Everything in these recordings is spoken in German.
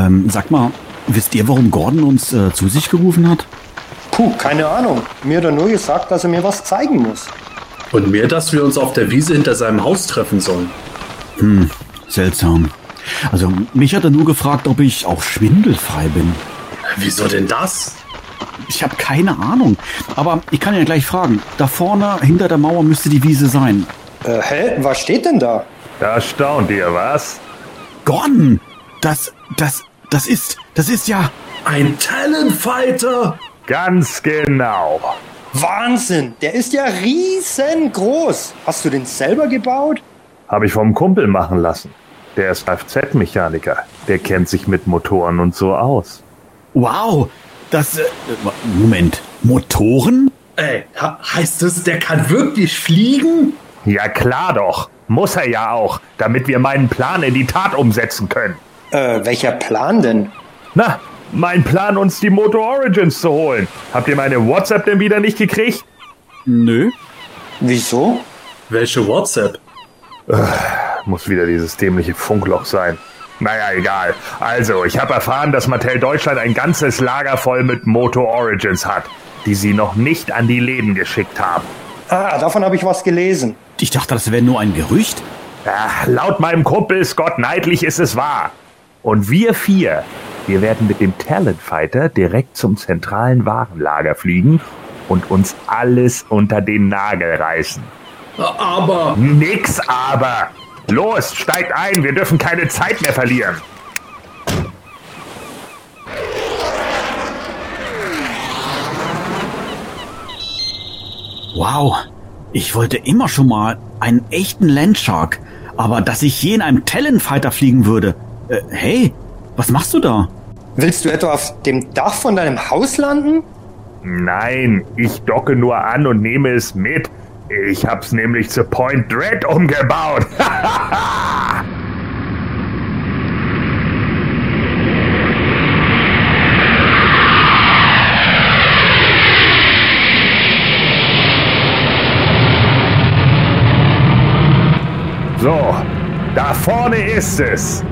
Ähm, sag mal, wisst ihr, warum Gordon uns äh, zu sich gerufen hat? Puh, keine Ahnung. Mir hat er nur gesagt, dass er mir was zeigen muss. Und mir, dass wir uns auf der Wiese hinter seinem Haus treffen sollen. Hm, seltsam. Also, mich hat er nur gefragt, ob ich auch schwindelfrei bin. Wieso denn das? Ich habe keine Ahnung. Aber ich kann ja gleich fragen. Da vorne, hinter der Mauer, müsste die Wiese sein. Äh, hä? Was steht denn da? Da staunt ihr, was? Gordon! Das, das, das ist, das ist ja... Ein Talentfighter! Ganz genau. Wahnsinn! Der ist ja riesengroß. Hast du den selber gebaut? Habe ich vom Kumpel machen lassen. Der ist Kfz-Mechaniker. Der kennt sich mit Motoren und so aus. Wow! Das, äh, Moment. Motoren? Ey, heißt das, der kann wirklich fliegen? Ja klar doch. Muss er ja auch, damit wir meinen Plan in die Tat umsetzen können. Äh, welcher Plan denn? Na, mein Plan, uns die Motor Origins zu holen. Habt ihr meine WhatsApp denn wieder nicht gekriegt? Nö. Wieso? Welche WhatsApp? Äh, muss wieder dieses dämliche Funkloch sein. Naja, egal. Also, ich habe erfahren, dass Mattel Deutschland ein ganzes Lager voll mit Motor Origins hat, die sie noch nicht an die Läden geschickt haben. Ah, davon habe ich was gelesen. Ich dachte, das wäre nur ein Gerücht. Ja, laut meinem Kumpel Scott Neidlich ist es wahr. Und wir vier, wir werden mit dem Talent Fighter direkt zum zentralen Warenlager fliegen und uns alles unter den Nagel reißen. Aber. Nix aber. Los, steigt ein, wir dürfen keine Zeit mehr verlieren. Wow, ich wollte immer schon mal einen echten Landshark, aber dass ich je in einem Talonfighter fliegen würde. Äh, hey, was machst du da? Willst du etwa auf dem Dach von deinem Haus landen? Nein, ich docke nur an und nehme es mit. Ich hab's nämlich zu Point Dread umgebaut. so, da vorne ist es.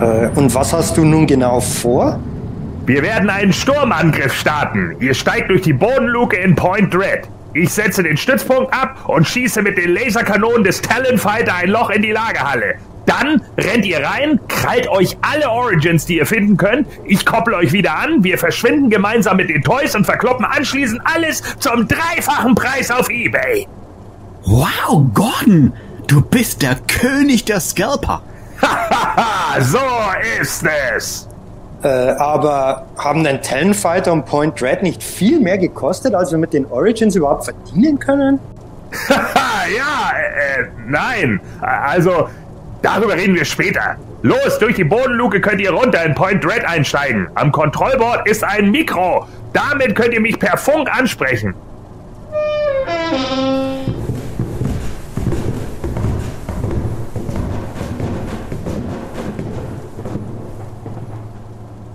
Äh, und was hast du nun genau vor? Wir werden einen Sturmangriff starten. Ihr steigt durch die Bodenluke in Point Dread. Ich setze den Stützpunkt ab und schieße mit den Laserkanonen des Talonfighter ein Loch in die Lagerhalle. Dann rennt ihr rein, krallt euch alle Origins, die ihr finden könnt. Ich koppel euch wieder an. Wir verschwinden gemeinsam mit den Toys und verkloppen anschließend alles zum dreifachen Preis auf Ebay. Wow, Gordon, du bist der König der Scalper. Hahaha, so ist es. Äh, aber haben denn Talonfighter und Point Dread nicht viel mehr gekostet, als wir mit den Origins überhaupt verdienen können? ja, äh, nein. Also, darüber reden wir später. Los, durch die Bodenluke könnt ihr runter in Point Dread einsteigen. Am Kontrollboard ist ein Mikro. Damit könnt ihr mich per Funk ansprechen.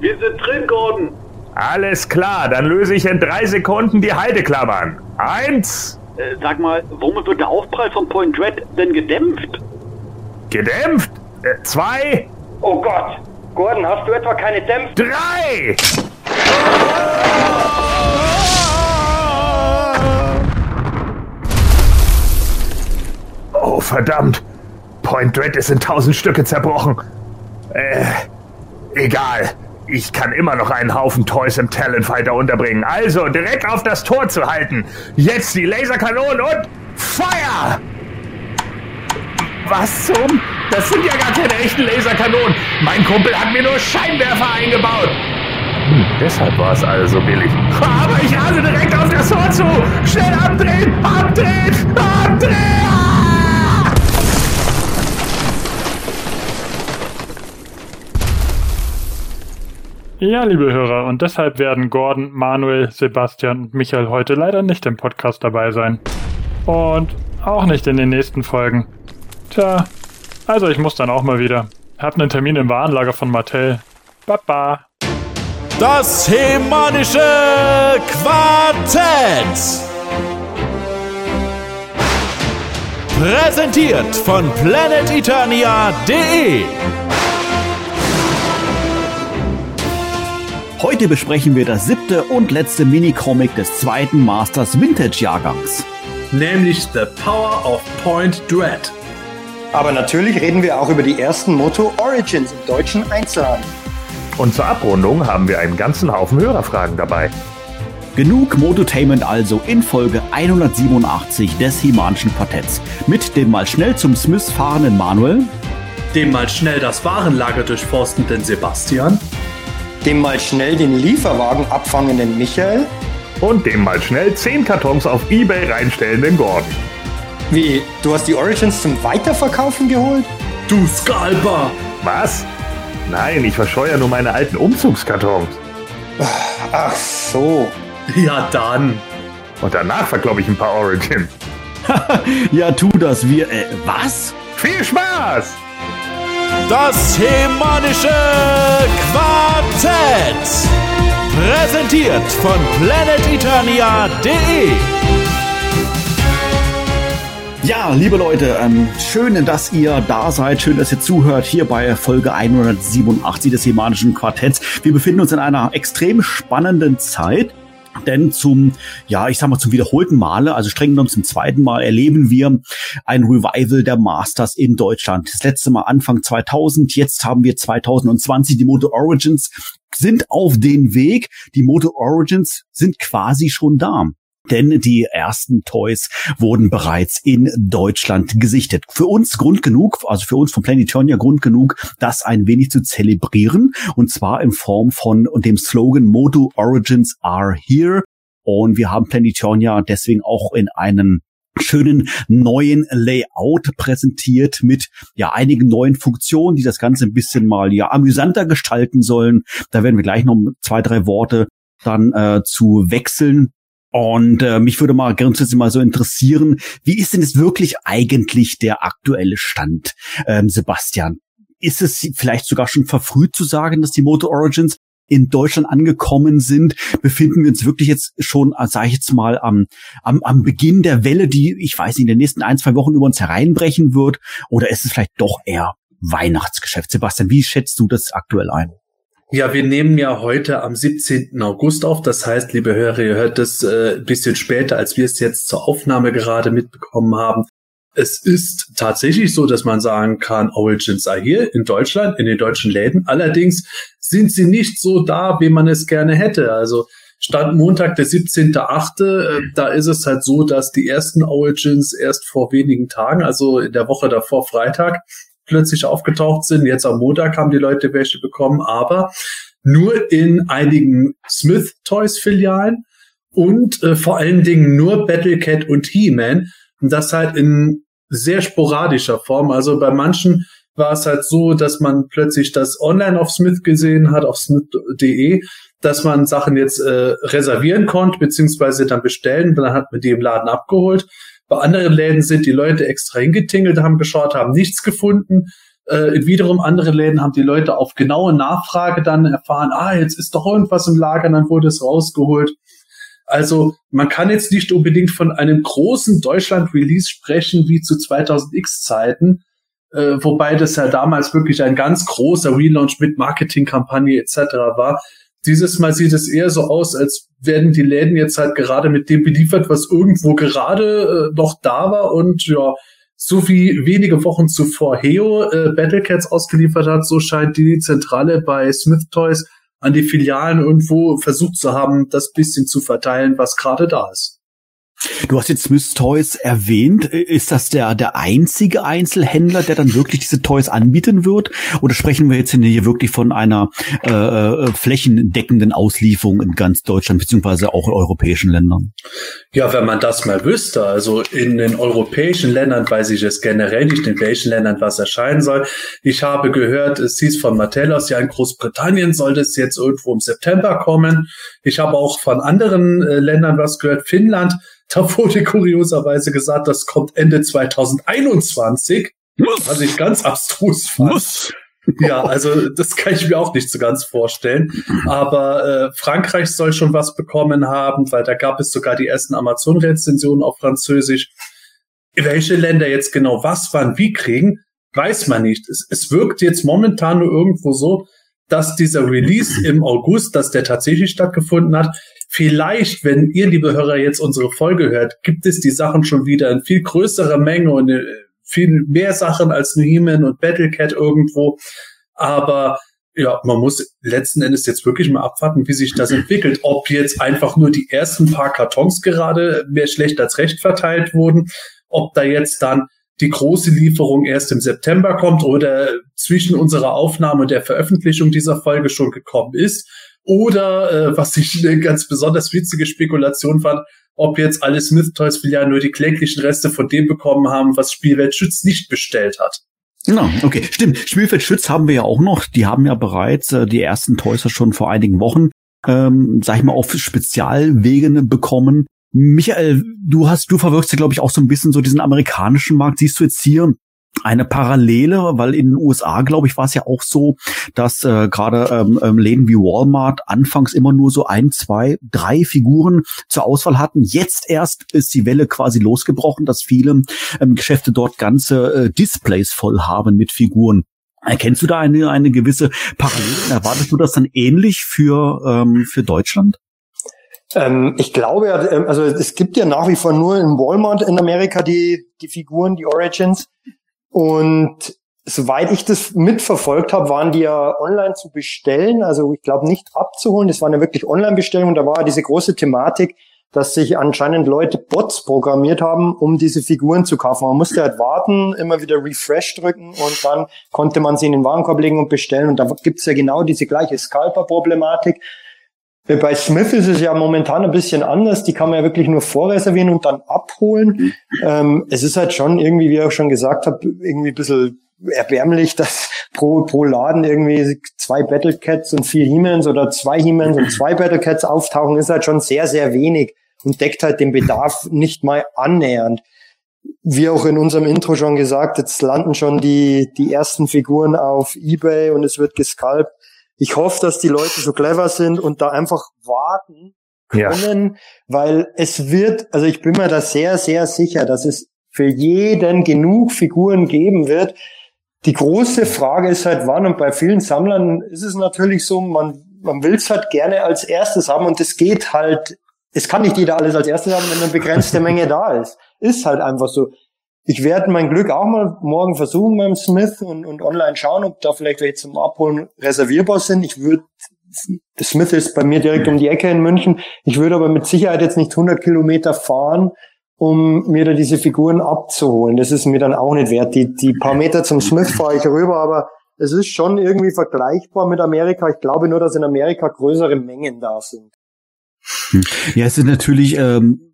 Wir sind drin, Gordon. Alles klar, dann löse ich in drei Sekunden die Halteklammern. Eins. Äh, sag mal, womit wird der Aufprall von Point Dread denn gedämpft? Gedämpft? Äh, zwei. Oh Gott! Gordon, hast du etwa keine Dämpfe? Drei! Oh, verdammt. Point Dread ist in tausend Stücke zerbrochen. Äh, egal. Ich kann immer noch einen Haufen Toys im Talonfighter unterbringen. Also direkt auf das Tor zu halten. Jetzt die Laserkanonen und Feuer! Was zum? Das sind ja gar keine echten Laserkanonen. Mein Kumpel hat mir nur Scheinwerfer eingebaut. Hm, deshalb war es also billig. Aber ich rase direkt auf das Tor zu. Schnell abdrehen, abdrehen, abdrehen! Ja, liebe Hörer, und deshalb werden Gordon, Manuel, Sebastian und Michael heute leider nicht im Podcast dabei sein. Und auch nicht in den nächsten Folgen. Tja, also ich muss dann auch mal wieder. Hab einen Termin im Warenlager von Mattel. Baba. Das hemanische Quartett. Präsentiert von planeteternia.de Heute besprechen wir das siebte und letzte Minicomic des zweiten Masters Vintage Jahrgangs. Nämlich The Power of Point Dread. Aber natürlich reden wir auch über die ersten Moto Origins im deutschen Einzelhandel. Und zur Abrundung haben wir einen ganzen Haufen Hörerfragen dabei. Genug Mototainment also in Folge 187 des Himanischen Quartetts. Mit dem mal schnell zum Smith fahrenden Manuel, Dem mal schnell das Warenlager durchforstenden Sebastian. Dem mal schnell den Lieferwagen abfangenden Michael. Und dem mal schnell 10 Kartons auf Ebay reinstellenden Gordon. Wie, du hast die Origins zum Weiterverkaufen geholt? Du Scalper! Was? Nein, ich verscheuere nur meine alten Umzugskartons. Ach so. Ja dann. Und danach verkloppe ich ein paar Origins. ja tu das, wir, äh, was? Viel Spaß! Das Hemanische Quartett. Präsentiert von planeteternia.de. Ja, liebe Leute, ähm, schön, dass ihr da seid, schön, dass ihr zuhört hier bei Folge 187 des Hemanischen Quartetts. Wir befinden uns in einer extrem spannenden Zeit. Denn zum, ja, ich sag mal, zum wiederholten Male, also streng genommen zum zweiten Mal, erleben wir ein Revival der Masters in Deutschland. Das letzte Mal Anfang 2000, jetzt haben wir 2020. Die Moto Origins sind auf den Weg. Die Moto Origins sind quasi schon da. Denn die ersten Toys wurden bereits in Deutschland gesichtet. Für uns Grund genug, also für uns von Planetonia Grund genug, das ein wenig zu zelebrieren. Und zwar in Form von dem Slogan Moto Origins are here. Und wir haben Planetonia deswegen auch in einem schönen neuen Layout präsentiert mit ja einigen neuen Funktionen, die das Ganze ein bisschen mal ja amüsanter gestalten sollen. Da werden wir gleich noch zwei, drei Worte dann äh, zu wechseln. Und äh, mich würde mal grundsätzlich mal so interessieren, wie ist denn jetzt wirklich eigentlich der aktuelle Stand, ähm, Sebastian? Ist es vielleicht sogar schon verfrüht zu sagen, dass die Moto Origins in Deutschland angekommen sind? Befinden wir uns wirklich jetzt schon, sage ich jetzt mal, am, am, am Beginn der Welle, die, ich weiß nicht, in den nächsten ein, zwei Wochen über uns hereinbrechen wird? Oder ist es vielleicht doch eher Weihnachtsgeschäft? Sebastian, wie schätzt du das aktuell ein? Ja, wir nehmen ja heute am 17. August auf. Das heißt, liebe Hörer, ihr hört das äh, bisschen später, als wir es jetzt zur Aufnahme gerade mitbekommen haben. Es ist tatsächlich so, dass man sagen kann, Origins are here in Deutschland, in den deutschen Läden. Allerdings sind sie nicht so da, wie man es gerne hätte. Also Stand Montag, der 17.8., äh, da ist es halt so, dass die ersten Origins erst vor wenigen Tagen, also in der Woche davor Freitag, plötzlich aufgetaucht sind. Jetzt am Montag haben die Leute welche bekommen, aber nur in einigen Smith Toys Filialen und äh, vor allen Dingen nur Battlecat und He-Man. Und das halt in sehr sporadischer Form. Also bei manchen war es halt so, dass man plötzlich das online auf Smith gesehen hat, auf smith.de, dass man Sachen jetzt äh, reservieren konnte, beziehungsweise dann bestellen. Dann hat man die im Laden abgeholt. Bei anderen Läden sind die Leute extra hingetingelt, haben geschaut, haben nichts gefunden. Äh, wiederum andere Läden haben die Leute auf genaue Nachfrage dann erfahren, ah, jetzt ist doch irgendwas im Lager, dann wurde es rausgeholt. Also man kann jetzt nicht unbedingt von einem großen Deutschland-Release sprechen wie zu 2000X-Zeiten, äh, wobei das ja damals wirklich ein ganz großer Relaunch mit Marketingkampagne etc. war. Dieses Mal sieht es eher so aus, als werden die Läden jetzt halt gerade mit dem beliefert, was irgendwo gerade äh, noch da war und ja, so wie wenige Wochen zuvor Heo äh, Battlecats ausgeliefert hat, so scheint die Zentrale bei Smith Toys an die Filialen irgendwo versucht zu haben, das bisschen zu verteilen, was gerade da ist. Du hast jetzt Smith Toys erwähnt. Ist das der, der einzige Einzelhändler, der dann wirklich diese Toys anbieten wird? Oder sprechen wir jetzt hier wirklich von einer äh, äh, flächendeckenden Auslieferung in ganz Deutschland beziehungsweise auch in europäischen Ländern? Ja, wenn man das mal wüsste, also in den europäischen Ländern weiß ich es generell nicht, in welchen Ländern was erscheinen soll. Ich habe gehört, es hieß von Mattel aus, ja in Großbritannien soll das jetzt irgendwo im September kommen. Ich habe auch von anderen äh, Ländern was gehört, Finnland da wurde kurioserweise gesagt, das kommt Ende 2021, was ich ganz abstrus fand. Muss. Ja, also das kann ich mir auch nicht so ganz vorstellen. Aber äh, Frankreich soll schon was bekommen haben, weil da gab es sogar die ersten Amazon-Rezensionen auf Französisch. Welche Länder jetzt genau was, wann, wie kriegen, weiß man nicht. Es, es wirkt jetzt momentan nur irgendwo so, dass dieser Release im August, dass der tatsächlich stattgefunden hat. Vielleicht, wenn ihr, liebe Hörer, jetzt unsere Folge hört, gibt es die Sachen schon wieder in viel größerer Menge und äh, viel mehr Sachen als New He-Man und Battlecat irgendwo. Aber ja, man muss letzten Endes jetzt wirklich mal abwarten, wie sich das entwickelt. Ob jetzt einfach nur die ersten paar Kartons gerade mehr schlecht als recht verteilt wurden, ob da jetzt dann die große Lieferung erst im September kommt oder zwischen unserer Aufnahme und der Veröffentlichung dieser Folge schon gekommen ist. Oder, äh, was ich eine ganz besonders witzige Spekulation fand, ob jetzt alle Smith Toys Filialen nur die kläglichen Reste von dem bekommen haben, was Spielwelt Schütz nicht bestellt hat. Genau, okay, stimmt. Spielfeld Schütz haben wir ja auch noch. Die haben ja bereits äh, die ersten Toys schon vor einigen Wochen, ähm, sag ich mal, auf Spezialwegen bekommen. Michael, du hast, du verwirkst ja, glaube ich, auch so ein bisschen so diesen amerikanischen Markt. Siehst du jetzt hier eine Parallele, weil in den USA, glaube ich, war es ja auch so, dass äh, gerade ähm, ähm, Läden wie Walmart anfangs immer nur so ein, zwei, drei Figuren zur Auswahl hatten. Jetzt erst ist die Welle quasi losgebrochen, dass viele ähm, Geschäfte dort ganze äh, Displays voll haben mit Figuren. Erkennst du da eine, eine gewisse Parallele? Erwartest du das dann ähnlich für, ähm, für Deutschland? Ähm, ich glaube ja, ähm, also es gibt ja nach wie vor nur in Walmart in Amerika die, die Figuren, die Origins. Und soweit ich das mitverfolgt habe, waren die ja online zu bestellen. Also ich glaube nicht abzuholen. Das waren ja wirklich Online-Bestellungen. Da war diese große Thematik, dass sich anscheinend Leute Bots programmiert haben, um diese Figuren zu kaufen. Man musste halt warten, immer wieder Refresh drücken und dann konnte man sie in den Warenkorb legen und bestellen. Und da gibt's ja genau diese gleiche Scalper-Problematik. Bei Smith ist es ja momentan ein bisschen anders. Die kann man ja wirklich nur vorreservieren und dann abholen. Mhm. Ähm, es ist halt schon irgendwie, wie ich auch schon gesagt habe, irgendwie ein bisschen erbärmlich, dass pro, pro Laden irgendwie zwei Battlecats und vier He-Mans oder zwei He-Mans und zwei Battlecats auftauchen, ist halt schon sehr, sehr wenig und deckt halt den Bedarf nicht mal annähernd. Wie auch in unserem Intro schon gesagt, jetzt landen schon die, die ersten Figuren auf Ebay und es wird gescalpt ich hoffe, dass die Leute so clever sind und da einfach warten können, ja. weil es wird, also ich bin mir da sehr, sehr sicher, dass es für jeden genug Figuren geben wird. Die große Frage ist halt wann und bei vielen Sammlern ist es natürlich so, man, man will es halt gerne als erstes haben und es geht halt, es kann nicht jeder alles als erstes haben, wenn eine begrenzte Menge da ist. Ist halt einfach so ich werde mein Glück auch mal morgen versuchen beim Smith und, und online schauen, ob da vielleicht welche zum Abholen reservierbar sind. Ich würde, Smith ist bei mir direkt um die Ecke in München. Ich würde aber mit Sicherheit jetzt nicht 100 Kilometer fahren, um mir da diese Figuren abzuholen. Das ist mir dann auch nicht wert. Die, die paar Meter zum Smith fahre ich rüber, aber es ist schon irgendwie vergleichbar mit Amerika. Ich glaube nur, dass in Amerika größere Mengen da sind. Ja, es sind natürlich ähm,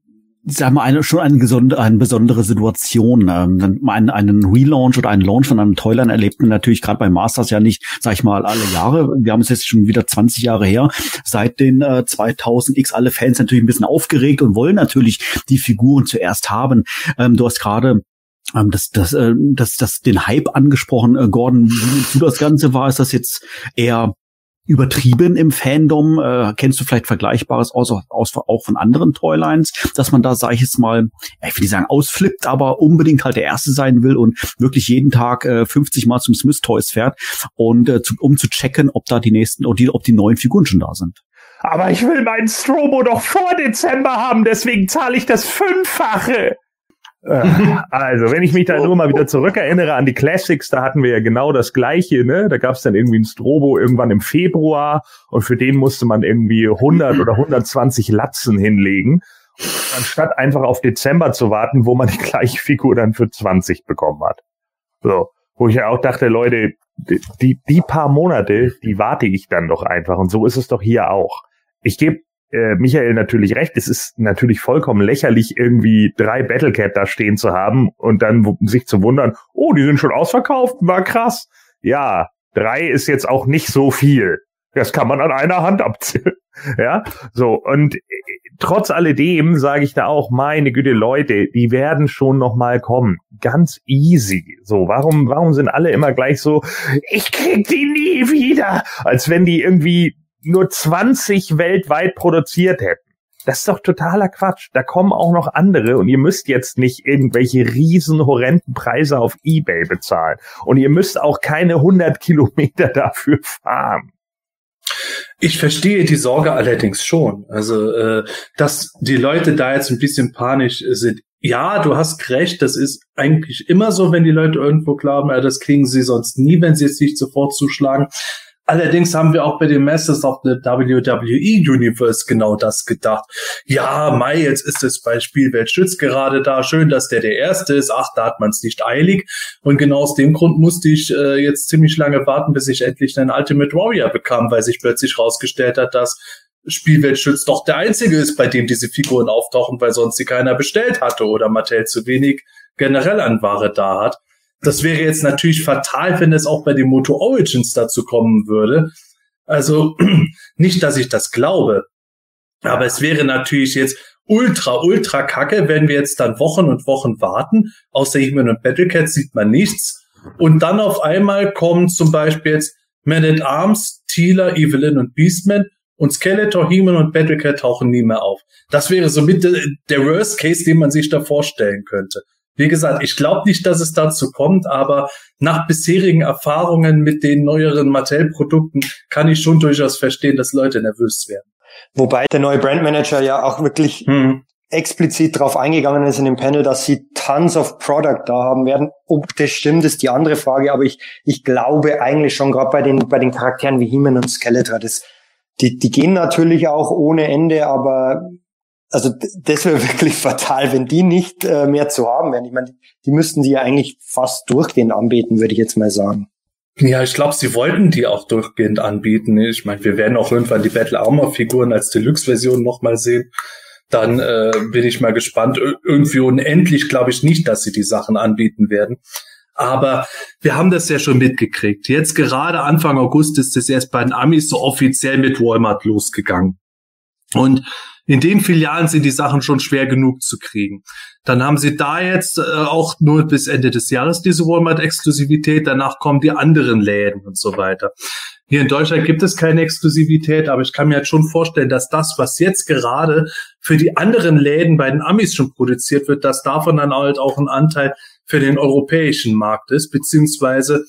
sag mal, eine, schon eine, gesonde, eine besondere Situation. Ähm, einen, einen Relaunch oder einen Launch von einem Toyline erlebt man natürlich gerade bei Masters ja nicht, sag ich mal, alle Jahre. Wir haben es jetzt schon wieder 20 Jahre her. Seit den äh, 2000X alle Fans natürlich ein bisschen aufgeregt und wollen natürlich die Figuren zuerst haben. Ähm, du hast gerade ähm, das, das, äh, das, das, den Hype angesprochen, äh, Gordon, wie du das Ganze war, ist das jetzt eher übertrieben im Fandom? Äh, kennst du vielleicht Vergleichbares aus, aus, auch von anderen Toylines, dass man da, sag ich jetzt mal, ich will nicht sagen ausflippt, aber unbedingt halt der Erste sein will und wirklich jeden Tag äh, 50 Mal zum Smith Toys fährt und äh, zu, um zu checken, ob da die nächsten, ob die, ob die neuen Figuren schon da sind. Aber ich will meinen Strobo doch vor Dezember haben, deswegen zahle ich das Fünffache. Äh, also, wenn ich mich da nur mal wieder zurückerinnere an die Classics, da hatten wir ja genau das Gleiche, ne? Da gab es dann irgendwie ein Strobo irgendwann im Februar und für den musste man irgendwie 100 oder 120 Latzen hinlegen, anstatt einfach auf Dezember zu warten, wo man die gleiche Figur dann für 20 bekommen hat. So, wo ich ja auch dachte, Leute, die, die paar Monate, die warte ich dann doch einfach und so ist es doch hier auch. Ich gebe äh, Michael natürlich recht. Es ist natürlich vollkommen lächerlich, irgendwie drei Battlecat da stehen zu haben und dann sich zu wundern, oh, die sind schon ausverkauft, war krass. Ja, drei ist jetzt auch nicht so viel. Das kann man an einer Hand abzählen. ja, so. Und äh, trotz alledem sage ich da auch, meine Güte, Leute, die werden schon noch mal kommen. Ganz easy. So, warum, warum sind alle immer gleich so, ich krieg die nie wieder? Als wenn die irgendwie nur 20 weltweit produziert hätten. Das ist doch totaler Quatsch. Da kommen auch noch andere und ihr müsst jetzt nicht irgendwelche riesen horrenden Preise auf eBay bezahlen. Und ihr müsst auch keine 100 Kilometer dafür fahren. Ich verstehe die Sorge allerdings schon. Also, äh, dass die Leute da jetzt ein bisschen panisch sind. Ja, du hast recht, das ist eigentlich immer so, wenn die Leute irgendwo glauben, ja, das kriegen sie sonst nie, wenn sie es nicht sofort zuschlagen. Allerdings haben wir auch bei den Masters of the WWE Universe genau das gedacht. Ja, Mai, jetzt ist es bei Spielwelt Schütz gerade da. Schön, dass der der Erste ist. Ach, da hat man es nicht eilig. Und genau aus dem Grund musste ich äh, jetzt ziemlich lange warten, bis ich endlich einen Ultimate Warrior bekam, weil sich plötzlich rausgestellt hat, dass Spielweltschütz doch der einzige ist, bei dem diese Figuren auftauchen, weil sonst sie keiner bestellt hatte oder Mattel zu wenig generell an Ware da hat. Das wäre jetzt natürlich fatal, wenn es auch bei den Moto Origins dazu kommen würde. Also nicht, dass ich das glaube, aber es wäre natürlich jetzt ultra, ultra kacke, wenn wir jetzt dann Wochen und Wochen warten. Außer He-Man und Battlecat sieht man nichts. Und dann auf einmal kommen zum Beispiel jetzt Man at Arms, Teela, Evelyn und Beastman und Skeletor, He-Man und Battlecat tauchen nie mehr auf. Das wäre somit der Worst Case, den man sich da vorstellen könnte. Wie gesagt, ich glaube nicht, dass es dazu kommt, aber nach bisherigen Erfahrungen mit den neueren Mattel-Produkten kann ich schon durchaus verstehen, dass Leute nervös werden. Wobei der neue Brandmanager ja auch wirklich hm. explizit darauf eingegangen ist in dem Panel, dass sie tons of Product da haben werden. Ob das stimmt, ist die andere Frage, aber ich, ich glaube eigentlich schon gerade bei den, bei den Charakteren wie He-Man und Skeletor, das, die, die gehen natürlich auch ohne Ende, aber also das wäre wirklich fatal, wenn die nicht äh, mehr zu haben wären. Ich meine, die müssten die ja eigentlich fast durchgehend anbieten, würde ich jetzt mal sagen. Ja, ich glaube, sie wollten die auch durchgehend anbieten. Ich meine, wir werden auch irgendwann die Battle Armor Figuren als Deluxe-Version nochmal sehen. Dann äh, bin ich mal gespannt. irgendwie unendlich glaube ich nicht, dass sie die Sachen anbieten werden. Aber wir haben das ja schon mitgekriegt. Jetzt gerade Anfang August ist es erst bei den Amis so offiziell mit Walmart losgegangen. Und in den Filialen sind die Sachen schon schwer genug zu kriegen. Dann haben sie da jetzt äh, auch nur bis Ende des Jahres diese Walmart-Exklusivität. Danach kommen die anderen Läden und so weiter. Hier in Deutschland gibt es keine Exklusivität, aber ich kann mir jetzt schon vorstellen, dass das, was jetzt gerade für die anderen Läden bei den Amis schon produziert wird, dass davon dann halt auch ein Anteil für den europäischen Markt ist, beziehungsweise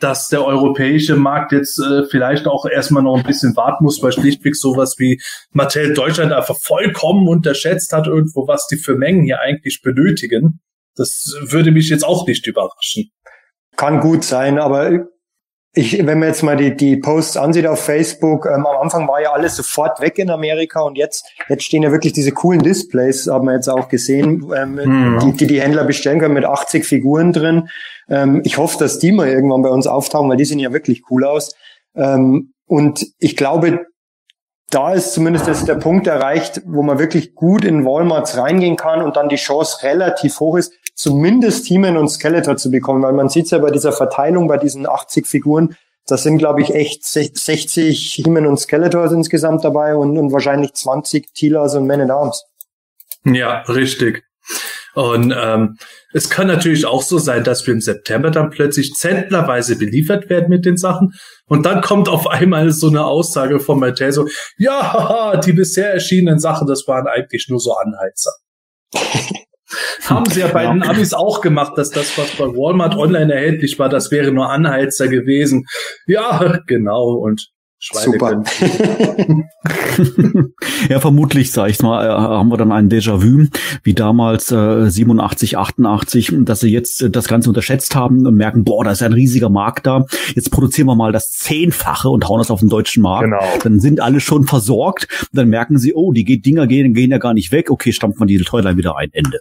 dass der europäische Markt jetzt äh, vielleicht auch erstmal noch ein bisschen warten muss, weil schlichtweg sowas wie Mattel Deutschland einfach vollkommen unterschätzt hat, irgendwo, was die für Mengen hier eigentlich benötigen. Das würde mich jetzt auch nicht überraschen. Kann gut sein, aber ich, wenn man jetzt mal die, die Posts ansieht auf Facebook, ähm, am Anfang war ja alles sofort weg in Amerika und jetzt, jetzt stehen ja wirklich diese coolen Displays, haben wir jetzt auch gesehen, ähm, mhm. die, die die Händler bestellen können mit 80 Figuren drin. Ähm, ich hoffe, dass die mal irgendwann bei uns auftauchen, weil die sehen ja wirklich cool aus. Ähm, und ich glaube, da ist zumindest jetzt der Punkt erreicht, wo man wirklich gut in Walmarts reingehen kann und dann die Chance relativ hoch ist, zumindest He-Man und Skeletor zu bekommen, weil man sieht ja bei dieser Verteilung, bei diesen 80 Figuren, da sind, glaube ich, echt 60 He-Man und Skeletors insgesamt dabei und, und wahrscheinlich 20 Tealers und Men at Arms. Ja, richtig. Und ähm, es kann natürlich auch so sein, dass wir im September dann plötzlich zentnerweise beliefert werden mit den Sachen. Und dann kommt auf einmal so eine Aussage von Mattel so, ja, die bisher erschienenen Sachen, das waren eigentlich nur so Anheizer. Haben sie ja bei den Amis auch gemacht, dass das, was bei Walmart online erhältlich war, das wäre nur Anheizer gewesen. Ja, genau. Und Super. ja, vermutlich, sag ich mal, äh, haben wir dann ein Déjà-vu, wie damals äh, 87, 88, dass sie jetzt äh, das Ganze unterschätzt haben und merken, boah, da ist ein riesiger Markt da. Jetzt produzieren wir mal das Zehnfache und hauen das auf den deutschen Markt. Genau. Dann sind alle schon versorgt. Dann merken sie, oh, die Dinger gehen, gehen ja gar nicht weg. Okay, stampft man die Toyline wieder ein. Ende.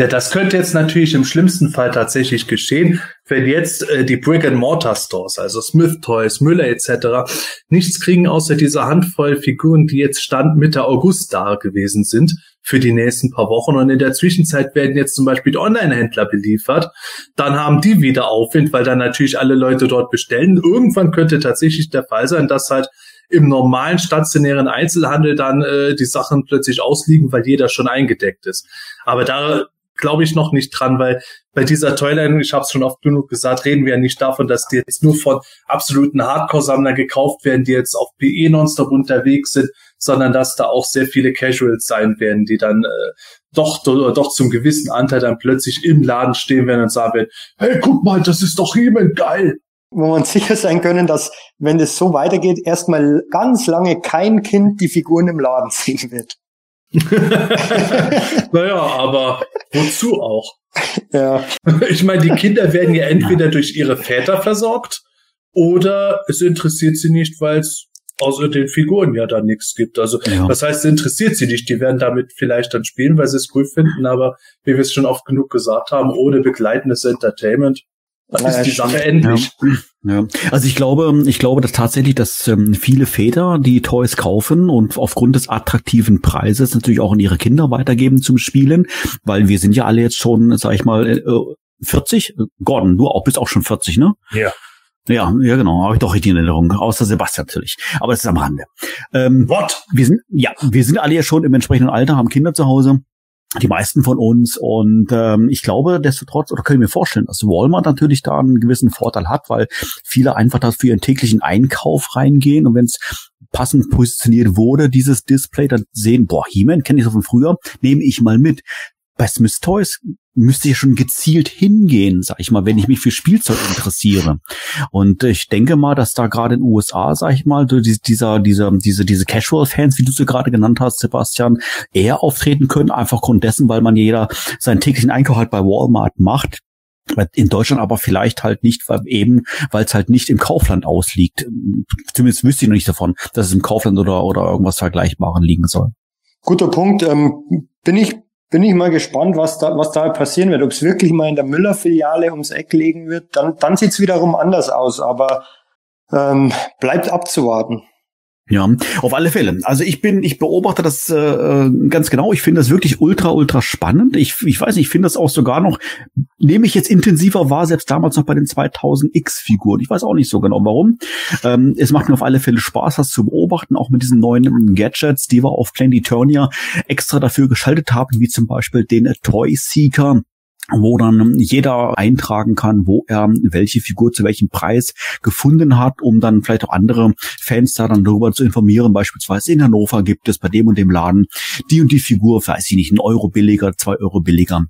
Ja, das könnte jetzt natürlich im schlimmsten Fall tatsächlich geschehen, wenn jetzt äh, die Brick-and-Mortar-Stores, also Smith Toys, Müller etc., nichts kriegen außer dieser Handvoll Figuren, die jetzt Stand Mitte August da gewesen sind für die nächsten paar Wochen. Und in der Zwischenzeit werden jetzt zum Beispiel die Online-Händler beliefert. Dann haben die wieder Aufwind, weil dann natürlich alle Leute dort bestellen. Irgendwann könnte tatsächlich der Fall sein, dass halt im normalen stationären Einzelhandel dann äh, die Sachen plötzlich ausliegen, weil jeder schon eingedeckt ist. Aber da glaube ich noch nicht dran, weil bei dieser Toyline, ich habe es schon oft genug gesagt, reden wir ja nicht davon, dass die jetzt nur von absoluten Hardcore-Sammlern gekauft werden, die jetzt auf PE nonstop unterwegs sind, sondern dass da auch sehr viele Casuals sein werden, die dann äh, doch, doch, doch zum gewissen Anteil dann plötzlich im Laden stehen werden und sagen werden, hey, guck mal, das ist doch jemand geil. wo man sicher sein können, dass, wenn das so weitergeht, erstmal ganz lange kein Kind die Figuren im Laden sehen wird. naja, aber wozu auch? Ja. Ich meine, die Kinder werden ja entweder durch ihre Väter versorgt oder es interessiert sie nicht, weil es außer den Figuren ja da nichts gibt. Also Ja. was heißt, es interessiert sie nicht? Die werden damit vielleicht dann spielen, weil sie es cool finden, aber wie wir es schon oft genug gesagt haben, ohne begleitendes Entertainment dann ist die. Sache endlich. Ja, also ich glaube, ich glaube, dass tatsächlich, dass ähm, viele Väter die Toys kaufen und aufgrund des attraktiven Preises natürlich auch an ihre Kinder weitergeben zum Spielen, weil wir sind ja alle jetzt schon, sag ich mal, äh, 40. Gordon, du auch bist auch schon 40, ne? Ja. Ja, ja, genau, habe ich doch richtig in Erinnerung, außer Sebastian natürlich. Aber das ist am Rande. Ähm, What? wir sind, ja, wir sind alle ja schon im entsprechenden Alter, haben Kinder zu Hause. Die meisten von uns. Und ähm, ich glaube, destotrotz, oder kann ich mir vorstellen, dass Walmart natürlich da einen gewissen Vorteil hat, weil viele einfach das für ihren täglichen Einkauf reingehen. Und wenn es passend positioniert wurde, dieses Display, dann sehen, boah, He-Man kenne ich so von früher, nehme ich mal mit. Bei Smith Toys müsste ich schon gezielt hingehen, sag ich mal, wenn ich mich für Spielzeug interessiere. Und ich denke mal, dass da gerade in den USA, sag ich mal, dieser, dieser, diese, diese Casual-Fans, wie du sie gerade genannt hast, Sebastian, eher auftreten können, einfach aufgrund dessen, weil man jeder seinen täglichen Einkauf halt bei Walmart macht. In Deutschland aber vielleicht halt nicht, weil eben, weil es halt nicht im Kaufland ausliegt. Zumindest wüsste ich noch nicht davon, dass es im Kaufland oder, oder irgendwas Vergleichbaren liegen soll. Guter Punkt. Ähm, bin ich bin ich mal gespannt, was da was da passieren wird. Ob es wirklich mal in der Müller-Filiale ums Eck legen wird, dann dann sieht's wiederum anders aus. Aber ähm, bleibt abzuwarten. Ja, auf alle Fälle. Also ich bin, ich beobachte das äh, äh, ganz genau. Ich finde das wirklich ultra, ultra spannend. Ich, ich weiß nicht, ich finde das auch sogar noch, nehme ich jetzt intensiver wahr, selbst damals noch bei den 2000X-Figuren. Ich weiß auch nicht so genau warum. Ähm, es macht mir auf alle Fälle Spaß, das zu beobachten, auch mit diesen neuen Gadgets, die wir auf Planet Eternia extra dafür geschaltet haben, wie zum Beispiel den Toy Seeker wo dann jeder eintragen kann, wo er welche Figur zu welchem Preis gefunden hat, um dann vielleicht auch andere Fans da dann darüber zu informieren. Beispielsweise in Hannover gibt es bei dem und dem Laden die und die Figur, weiß ich nicht, ein Euro billiger, zwei Euro billiger.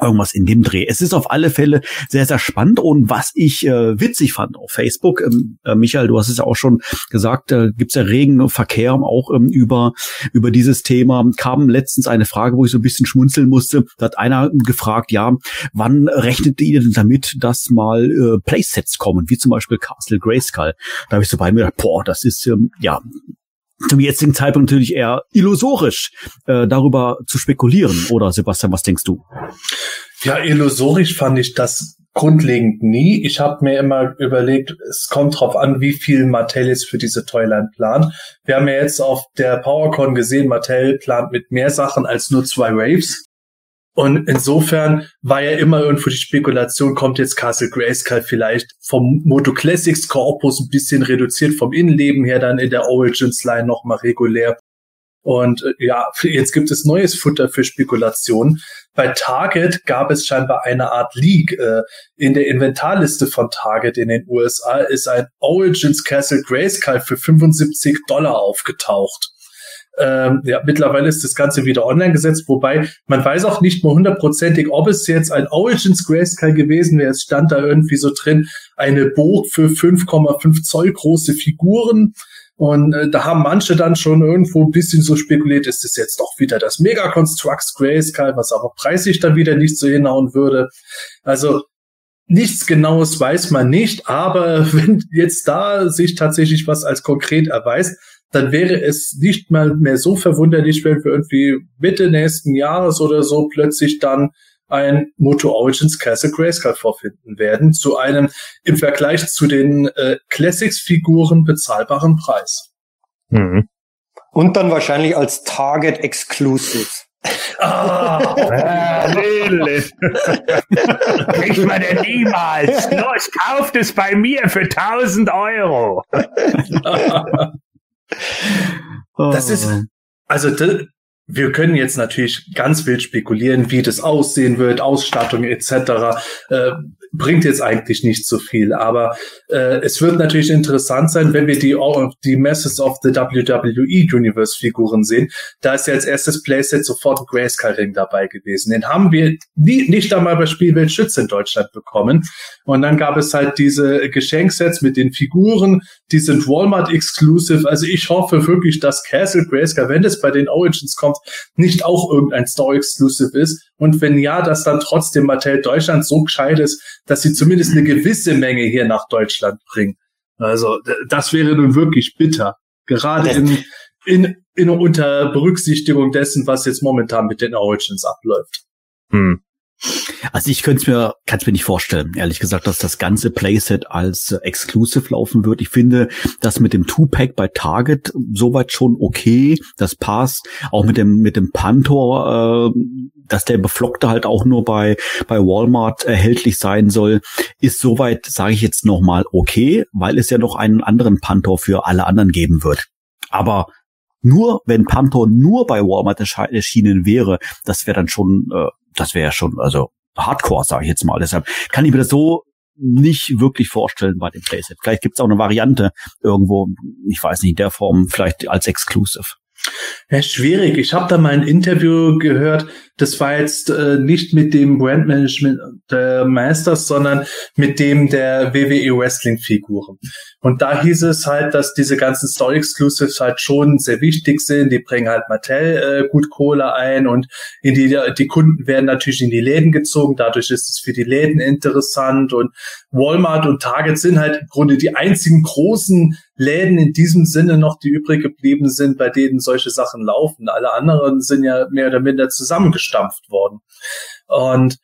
Irgendwas in dem Dreh. Es ist auf alle Fälle sehr, sehr spannend und was ich äh, witzig fand auf Facebook, ähm, äh, Michael, du hast es ja auch schon gesagt, äh, gibt es ja regen Verkehr auch ähm, über, über dieses Thema. Kam letztens eine Frage, wo ich so ein bisschen schmunzeln musste. Da hat einer gefragt, ja, wann rechnet ihr denn damit, dass mal äh, Playsets kommen, wie zum Beispiel Castle Grayskull? Da habe ich so bei mir gedacht, boah, das ist ähm, ja zum jetzigen Zeitpunkt natürlich eher illusorisch, äh, darüber zu spekulieren. Oder Sebastian, was denkst du? Ja, illusorisch fand ich das grundlegend nie. Ich habe mir immer überlegt, es kommt drauf an, wie viel Mattel jetzt für diese Toyline plant. Wir haben ja jetzt auf der PowerCon gesehen, Mattel plant mit mehr Sachen als nur zwei Waves. Und insofern war ja immer irgendwo die Spekulation, kommt jetzt Castle Grayskull vielleicht vom Moto Classics Corpus ein bisschen reduziert vom Innenleben her dann in der Origins Line nochmal regulär. Und äh, ja, jetzt gibt es neues Futter für Spekulationen. Bei Target gab es scheinbar eine Art Leak. Äh, in der Inventarliste von Target in den USA ist ein Origins Castle Grayskull für 75 Dollar aufgetaucht. Ähm, ja, mittlerweile ist das Ganze wieder online gesetzt, wobei man weiß auch nicht mehr hundertprozentig, ob es jetzt ein Origins Grayskull gewesen wäre. Es stand da irgendwie so drin, eine Burg für 5,5 Zoll große Figuren. Und äh, da haben manche dann schon irgendwo ein bisschen so spekuliert, ist es jetzt doch wieder das Mega Constructs Grayskull, was aber preislich dann wieder nicht so hinhauen würde. Also nichts Genaues weiß man nicht, aber wenn jetzt da sich tatsächlich was als konkret erweist, dann wäre es nicht mal mehr so verwunderlich, wenn wir irgendwie Mitte nächsten Jahres oder so plötzlich dann ein Moto Origins Castle Grayskull vorfinden werden, zu einem im Vergleich zu den äh, Classics-Figuren bezahlbaren Preis. Mhm. Und dann wahrscheinlich als Target Exclusive. Ah. Kriegt man denn niemals. Los, kauft es bei mir für 1000 Euro. das ist, also wir können jetzt natürlich ganz wild spekulieren, wie das aussehen wird, Ausstattung etc. Äh, bringt jetzt eigentlich nicht so viel. Aber äh, es wird natürlich interessant sein, wenn wir die, die Masters of the WWE Universe Figuren sehen. Da ist ja als erstes Playset sofort ein Grayscale Ring dabei gewesen. Den haben wir nie, nicht einmal bei Spielwelt Schütze in Deutschland bekommen. Und dann gab es halt diese Geschenksets mit den Figuren, die sind Walmart exclusive. Also ich hoffe wirklich, dass Castle Grayscale, wenn es bei den Origins kommt, nicht auch irgendein Store exclusive ist. Und wenn ja, dass dann trotzdem Mattel Deutschland so gescheit ist, dass sie zumindest eine gewisse Menge hier nach Deutschland bringen. Also das wäre nun wirklich bitter. Gerade in, in, in unter Berücksichtigung dessen, was jetzt momentan mit den Origins abläuft. Hm. Also ich könnte es mir, kann es mir nicht vorstellen, ehrlich gesagt, dass das ganze Playset als äh, Exclusive laufen wird. Ich finde das mit dem Two-Pack bei Target soweit schon okay. Das passt. Auch mit dem, mit dem Pantor, äh, dass der Beflockte halt auch nur bei, bei Walmart erhältlich sein soll, ist soweit, sage ich jetzt nochmal, okay, weil es ja noch einen anderen Pantor für alle anderen geben wird. Aber nur wenn Pantor nur bei Walmart erschienen wäre, das wäre dann schon äh, das wäre schon, also Hardcore, sage ich jetzt mal. Deshalb kann ich mir das so nicht wirklich vorstellen bei dem Playset. Vielleicht gibt es auch eine Variante irgendwo, ich weiß nicht, in der Form, vielleicht als Exclusive. Ja, schwierig. Ich habe da mal ein Interview gehört, das war jetzt äh, nicht mit dem Brandmanagement der Masters, sondern mit dem der WWE Wrestling Figuren. Und da hieß es halt, dass diese ganzen Story Exclusives halt schon sehr wichtig sind. Die bringen halt Mattel äh, gut Kohle ein und in die, die Kunden werden natürlich in die Läden gezogen. Dadurch ist es für die Läden interessant und Walmart und Target sind halt im Grunde die einzigen großen Läden in diesem Sinne noch, die übrig geblieben sind, bei denen solche Sachen laufen. Alle anderen sind ja mehr oder minder zusammengestampft worden. Und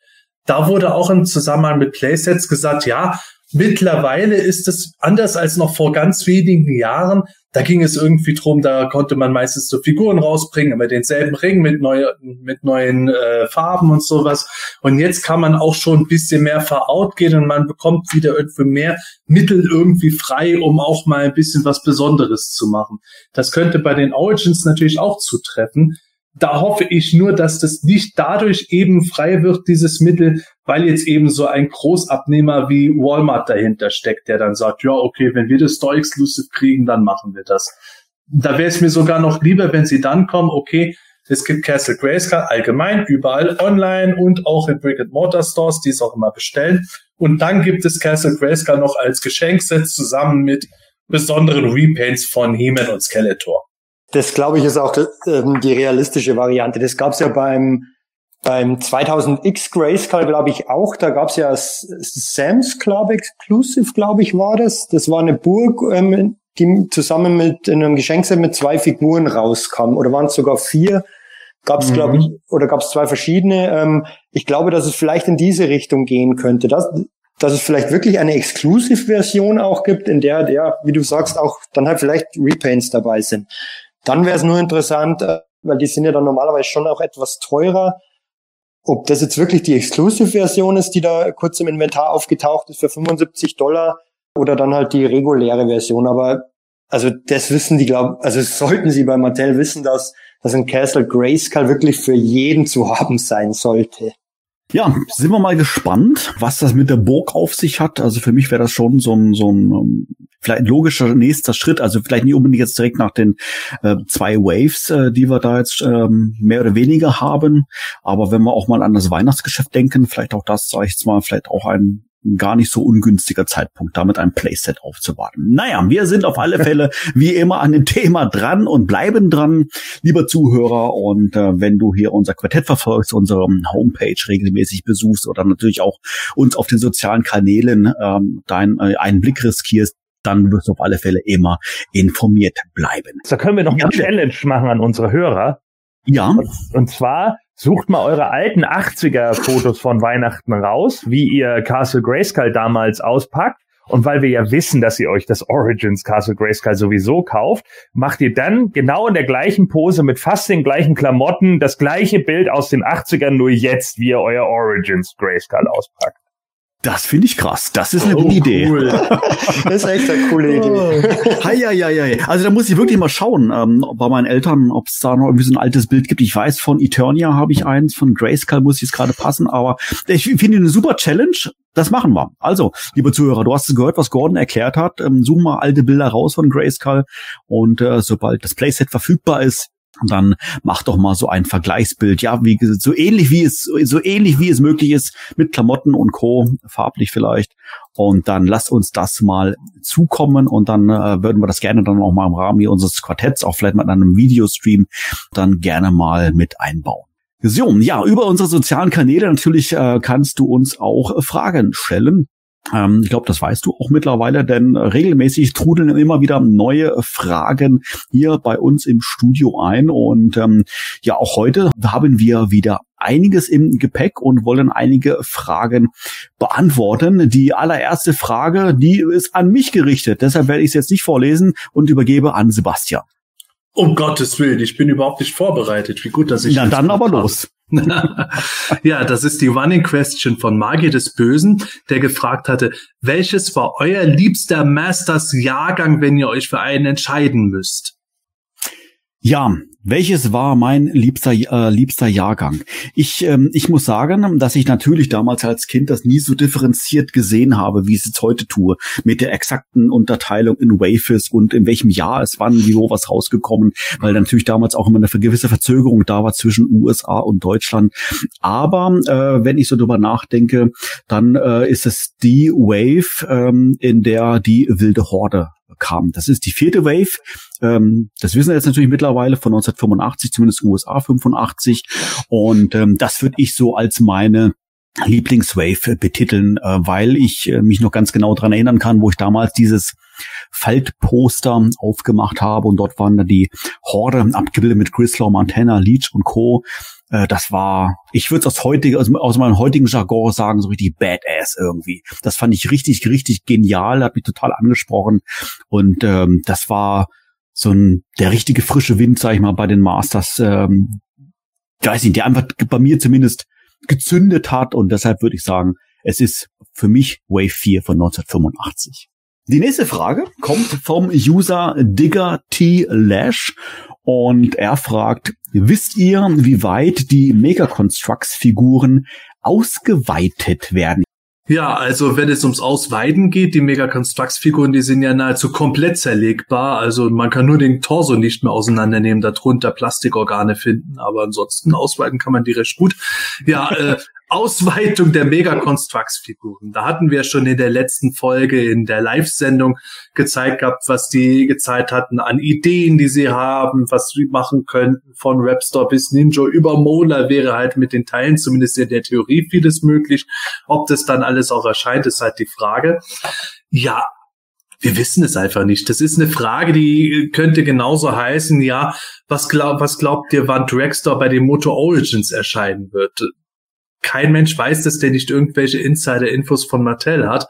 da wurde auch im Zusammenhang mit Playsets gesagt, ja, mittlerweile ist es anders als noch vor ganz wenigen Jahren. Da ging es irgendwie drum, da konnte man meistens so Figuren rausbringen, aber denselben Ring mit, neue, mit neuen äh, Farben und sowas. Und jetzt kann man auch schon ein bisschen mehr verout gehen und man bekommt wieder irgendwie mehr Mittel irgendwie frei, um auch mal ein bisschen was Besonderes zu machen. Das könnte bei den Origins natürlich auch zutreffen da hoffe ich nur, dass das nicht dadurch eben frei wird, dieses Mittel, weil jetzt eben so ein Großabnehmer wie Walmart dahinter steckt, der dann sagt, ja, okay, wenn wir das Store Exclusive kriegen, dann machen wir das. Da wäre es mir sogar noch lieber, wenn sie dann kommen, okay, es gibt Castle Grayskull allgemein, überall online und auch in Brick and Mortar Stores, die es auch immer bestellen. Und dann gibt es Castle Grayskull noch als Geschenkset zusammen mit besonderen Repaints von He-Man und Skeletor. Das glaube ich ist auch ähm, die realistische Variante. Das gab es ja beim beim 2000X Grayskull, glaube ich, auch. Da gab es ja Sam's Club Exclusive, glaube ich, war das. Das war eine Burg, ähm, die zusammen mit einem Geschenkset mit zwei Figuren rauskam. Oder waren es sogar vier? Gab es, mhm. glaube ich, oder gab es zwei verschiedene. Ähm, ich glaube, dass es vielleicht in diese Richtung gehen könnte. Dass, dass es vielleicht wirklich eine Exclusive-Version auch gibt, in der, der, wie du sagst, auch dann halt vielleicht Repaints dabei sind. Dann wäre es nur interessant, äh, weil die sind ja dann normalerweise schon auch etwas teurer, ob das jetzt wirklich die Exclusive-Version ist, die da kurz im Inventar aufgetaucht ist für 75 Dollar oder dann halt die reguläre Version. Aber also das wissen die, glaube also sollten sie bei Mattel wissen, dass, dass ein Castle Grayskull wirklich für jeden zu haben sein sollte. Ja, sind wir mal gespannt, was das mit der Burg auf sich hat. Also für mich wäre das schon so ein, so ein ähm, vielleicht logischer nächster Schritt. Also vielleicht nicht unbedingt jetzt direkt nach den äh, zwei Waves, äh, die wir da jetzt ähm, mehr oder weniger haben. Aber wenn wir auch mal an das Weihnachtsgeschäft denken, vielleicht auch das, sage ich jetzt mal, vielleicht auch ein gar nicht so ungünstiger Zeitpunkt, damit ein Playset aufzuwarten. Naja, wir sind auf alle Fälle wie immer an dem Thema dran und bleiben dran, lieber Zuhörer. Und äh, wenn du hier unser Quartett verfolgst, unsere Homepage regelmäßig besuchst oder natürlich auch uns auf den sozialen Kanälen ähm, deinen äh, einen Blick riskierst, dann wirst du auf alle Fälle immer informiert bleiben. Da können wir noch ja, eine Challenge machen an unsere Hörer. Ja. Und, und zwar Sucht mal eure alten 80er Fotos von Weihnachten raus, wie ihr Castle Grayskull damals auspackt. Und weil wir ja wissen, dass ihr euch das Origins Castle Grayskull sowieso kauft, macht ihr dann genau in der gleichen Pose mit fast den gleichen Klamotten das gleiche Bild aus den 80ern, nur jetzt, wie ihr euer Origins Grayskull auspackt. Das finde ich krass. Das ist eine oh, gute Idee. Cool. das ist echt eine coole Idee. Hi, hi, hi, hi. Also da muss ich wirklich mal schauen ähm, bei meinen Eltern, ob es da noch irgendwie so ein altes Bild gibt. Ich weiß, von Eternia habe ich eins, von Grayskull muss jetzt gerade passen, aber ich finde eine super Challenge. Das machen wir. Also, liebe Zuhörer, du hast gehört, was Gordon erklärt hat. Ähm, such mal alte Bilder raus von Grayskull und äh, sobald das Playset verfügbar ist, dann mach doch mal so ein Vergleichsbild. Ja, wie so ähnlich wie es so ähnlich wie es möglich ist mit Klamotten und Co. farblich vielleicht. Und dann lasst uns das mal zukommen und dann äh, würden wir das gerne dann auch mal im Rahmen hier unseres Quartetts, auch vielleicht mal in einem Videostream, dann gerne mal mit einbauen. So, ja, über unsere sozialen Kanäle natürlich äh, kannst du uns auch Fragen stellen. Ähm, ich glaube, das weißt du auch mittlerweile, denn regelmäßig trudeln immer wieder neue Fragen hier bei uns im Studio ein. Und ähm, ja, auch heute haben wir wieder einiges im Gepäck und wollen einige Fragen beantworten. Die allererste Frage, die ist an mich gerichtet. Deshalb werde ich es jetzt nicht vorlesen und übergebe an Sebastian. Um Gottes Willen, ich bin überhaupt nicht vorbereitet. Wie gut, dass ich. Na dann aber los. ja, das ist die Running Question von Magier des Bösen, der gefragt hatte, welches war euer liebster Masters Jahrgang, wenn ihr euch für einen entscheiden müsst? Ja, welches war mein liebster, äh, liebster Jahrgang? Ich, ähm, ich muss sagen, dass ich natürlich damals als Kind das nie so differenziert gesehen habe, wie ich es jetzt heute tue, mit der exakten Unterteilung in Wafers und in welchem Jahr es wann, wie wo was rausgekommen, weil natürlich damals auch immer eine gewisse Verzögerung da war zwischen USA und Deutschland. Aber äh, wenn ich so drüber nachdenke, dann äh, ist es die Wave, ähm, in der die wilde Horde kam. Das ist die vierte Wave. Ähm, das wissen wir jetzt natürlich mittlerweile von 1985, zumindest USA 85. Und ähm, das würde ich so als meine Lieblingswave betiteln, äh, weil ich äh, mich noch ganz genau dran erinnern kann, wo ich damals dieses Faltposter aufgemacht habe und dort waren da die Horde abgebildet mit Grislaw, Montana, Leech und Co. Äh, das war, ich würde es aus heutiger, aus, aus meinem heutigen Jargon sagen, so richtig badass irgendwie. Das fand ich richtig, richtig genial, hat mich total angesprochen und ähm, das war so ein der richtige frische Wind, sag ich mal, bei den Masters. Ähm, weiß nicht, der einfach bei mir zumindest gezündet hat und deshalb würde ich sagen, es ist für mich Wave 4 von 1985. Die nächste Frage kommt vom User Digger T. Lash und er fragt, wisst ihr, wie weit die Mega Constructs Figuren ausgeweitet werden? Ja, also wenn es ums Ausweiten geht, die Mega Constructs Figuren, die sind ja nahezu komplett zerlegbar. Also man kann nur den Torso nicht mehr auseinandernehmen, darunter Plastikorgane finden, aber ansonsten ausweiten kann man die recht gut. Ja, äh, Ausweitung der Mega-Constructs-Figuren. Da hatten wir schon in der letzten Folge in der Live-Sendung gezeigt gehabt, was die gezeigt hatten an Ideen, die sie haben, was sie machen könnten. Von Rapstar bis Ninja über Mola wäre halt mit den Teilen zumindest in der Theorie vieles möglich. Ob das dann alles auch erscheint, ist halt die Frage. Ja, wir wissen es einfach nicht. Das ist eine Frage, die könnte genauso heißen, ja, was, glaub, was glaubt ihr, wann Dragster bei den Moto Origins erscheinen wird? Kein Mensch weiß, dass der nicht irgendwelche Insider-Infos von Mattel hat.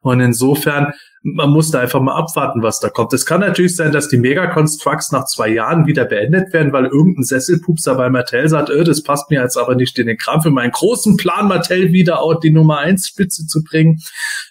Und insofern, man muss da einfach mal abwarten, was da kommt. Es kann natürlich sein, dass die Mega-Constructs nach zwei Jahren wieder beendet werden, weil irgendein Sesselpupser bei Mattel sagt, öh, das passt mir jetzt aber nicht in den Kram für meinen großen Plan, Mattel wieder auf die Nummer eins Spitze zu bringen.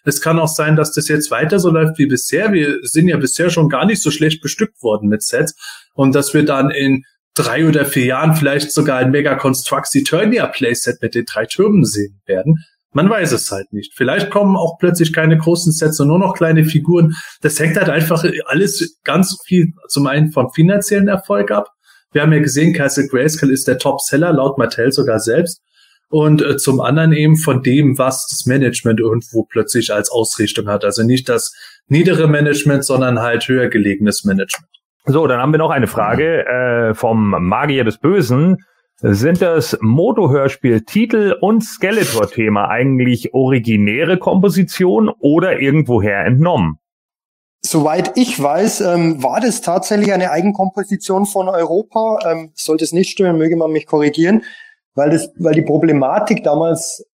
Es kann auch sein, dass das jetzt weiter so läuft wie bisher. Wir sind ja bisher schon gar nicht so schlecht bestückt worden mit Sets und dass wir dann in drei oder vier Jahren vielleicht sogar ein Mega Constructs Eternia Playset mit den drei Türmen sehen werden. Man weiß es halt nicht. Vielleicht kommen auch plötzlich keine großen Sets und nur noch kleine Figuren. Das hängt halt einfach alles ganz viel zum einen vom finanziellen Erfolg ab. Wir haben ja gesehen, Castle Grayskull ist der Top-Seller, laut Mattel sogar selbst. Und äh, zum anderen eben von dem, was das Management irgendwo plötzlich als Ausrichtung hat. Also nicht das niedere Management, sondern halt höher gelegenes Management. So, dann haben wir noch eine Frage äh, vom Magier des Bösen. Sind das Moto-Hörspiel-Titel und Skeletor-Thema eigentlich originäre Komposition oder irgendwoher entnommen? Soweit ich weiß, ähm, war das tatsächlich eine Eigenkomposition von Europa. Ähm, sollte es nicht stimmen, möge man mich korrigieren, weil das, weil die Problematik damals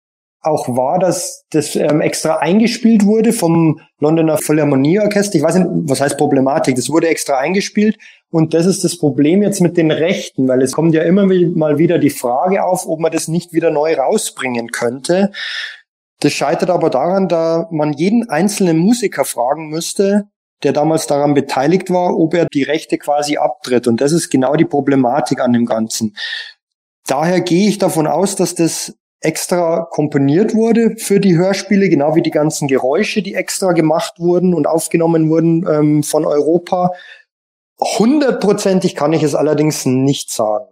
auch war, dass das ähm, extra eingespielt wurde vom Londoner Philharmonieorchester. Ich weiß nicht, was heißt Problematik. Das wurde extra eingespielt und das ist das Problem jetzt mit den Rechten, weil es kommt ja immer mal wieder die Frage auf, ob man das nicht wieder neu rausbringen könnte. Das scheitert aber daran, da man jeden einzelnen Musiker fragen müsste, der damals daran beteiligt war, ob er die Rechte quasi abtritt. Und das ist genau die Problematik an dem Ganzen. Daher gehe ich davon aus, dass das extra komponiert wurde für die Hörspiele, genau wie die ganzen Geräusche, die extra gemacht wurden und aufgenommen wurden ähm, von Europa. Hundertprozentig kann ich es allerdings nicht sagen.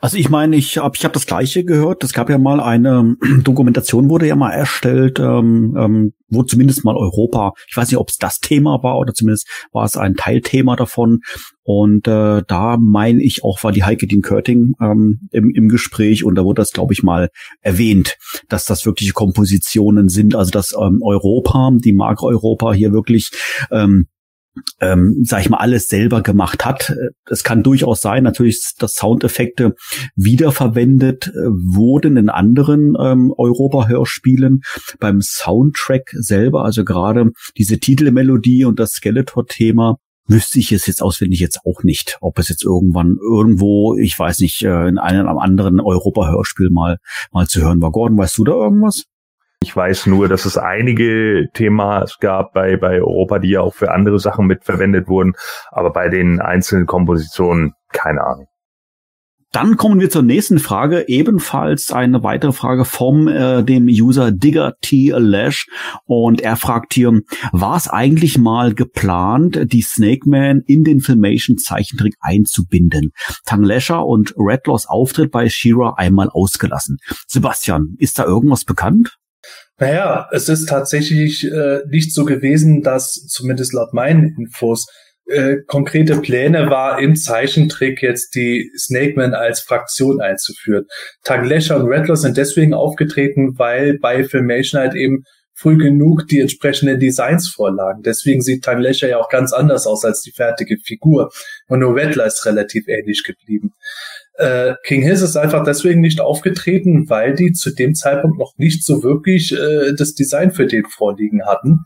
Also ich meine, ich habe ich hab das Gleiche gehört. Es gab ja mal eine Dokumentation, wurde ja mal erstellt, ähm, ähm, wo zumindest mal Europa, ich weiß nicht, ob es das Thema war oder zumindest war es ein Teilthema davon. Und äh, da meine ich auch, war die Heike Dean Körting ähm, im, im Gespräch und da wurde das, glaube ich, mal erwähnt, dass das wirkliche Kompositionen sind, also dass ähm, Europa, die Marke Europa hier wirklich ähm, ähm, sag ich mal, alles selber gemacht hat. Es kann durchaus sein, natürlich, dass Soundeffekte wiederverwendet äh, wurden in anderen ähm, Europa-Hörspielen. Beim Soundtrack selber, also gerade diese Titelmelodie und das Skeletor-Thema, wüsste ich es jetzt auswendig jetzt auch nicht, ob es jetzt irgendwann irgendwo, ich weiß nicht, äh, in einem anderen Europa-Hörspiel mal, mal zu hören war. Gordon, weißt du da irgendwas? Ich weiß nur, dass es einige Themas gab bei, bei Europa, die ja auch für andere Sachen mitverwendet wurden, aber bei den einzelnen Kompositionen keine Ahnung. Dann kommen wir zur nächsten Frage, ebenfalls eine weitere Frage vom äh, dem User Digger T. Lash und er fragt hier, war es eigentlich mal geplant, die Snake Man in den Filmation Zeichentrick einzubinden? Tang Lasher und Redlaws Auftritt bei Shira einmal ausgelassen. Sebastian, ist da irgendwas bekannt? Naja, es ist tatsächlich äh, nicht so gewesen, dass zumindest laut meinen Infos äh, konkrete Pläne war, im Zeichentrick jetzt die Snake Man als Fraktion einzuführen. Taglesha und Rattler sind deswegen aufgetreten, weil bei Filmation halt eben früh genug die entsprechenden Designs vorlagen. Deswegen sieht Taglesha ja auch ganz anders aus als die fertige Figur. Und nur Rattler ist relativ ähnlich geblieben. Äh, King Hiss ist einfach deswegen nicht aufgetreten, weil die zu dem Zeitpunkt noch nicht so wirklich äh, das Design für den vorliegen hatten,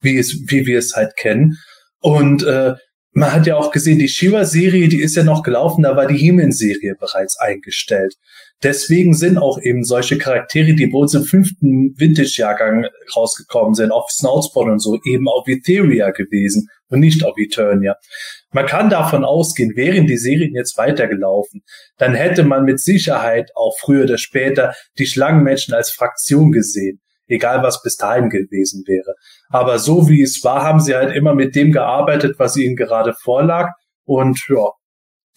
wie es, wie wir es halt kennen. Und äh, man hat ja auch gesehen, die Shiva-Serie, die ist ja noch gelaufen, da war die He-Man-Serie bereits eingestellt. Deswegen sind auch eben solche Charaktere, die bei uns im fünften Vintage-Jahrgang rausgekommen sind, auf Snoutspot und so, eben auf Etheria gewesen und nicht auf Eternia. Man kann davon ausgehen, wären die Serien jetzt weitergelaufen, dann hätte man mit Sicherheit auch früher oder später die Schlangenmenschen als Fraktion gesehen, egal was bis dahin gewesen wäre. Aber so wie es war, haben sie halt immer mit dem gearbeitet, was ihnen gerade vorlag. Und ja,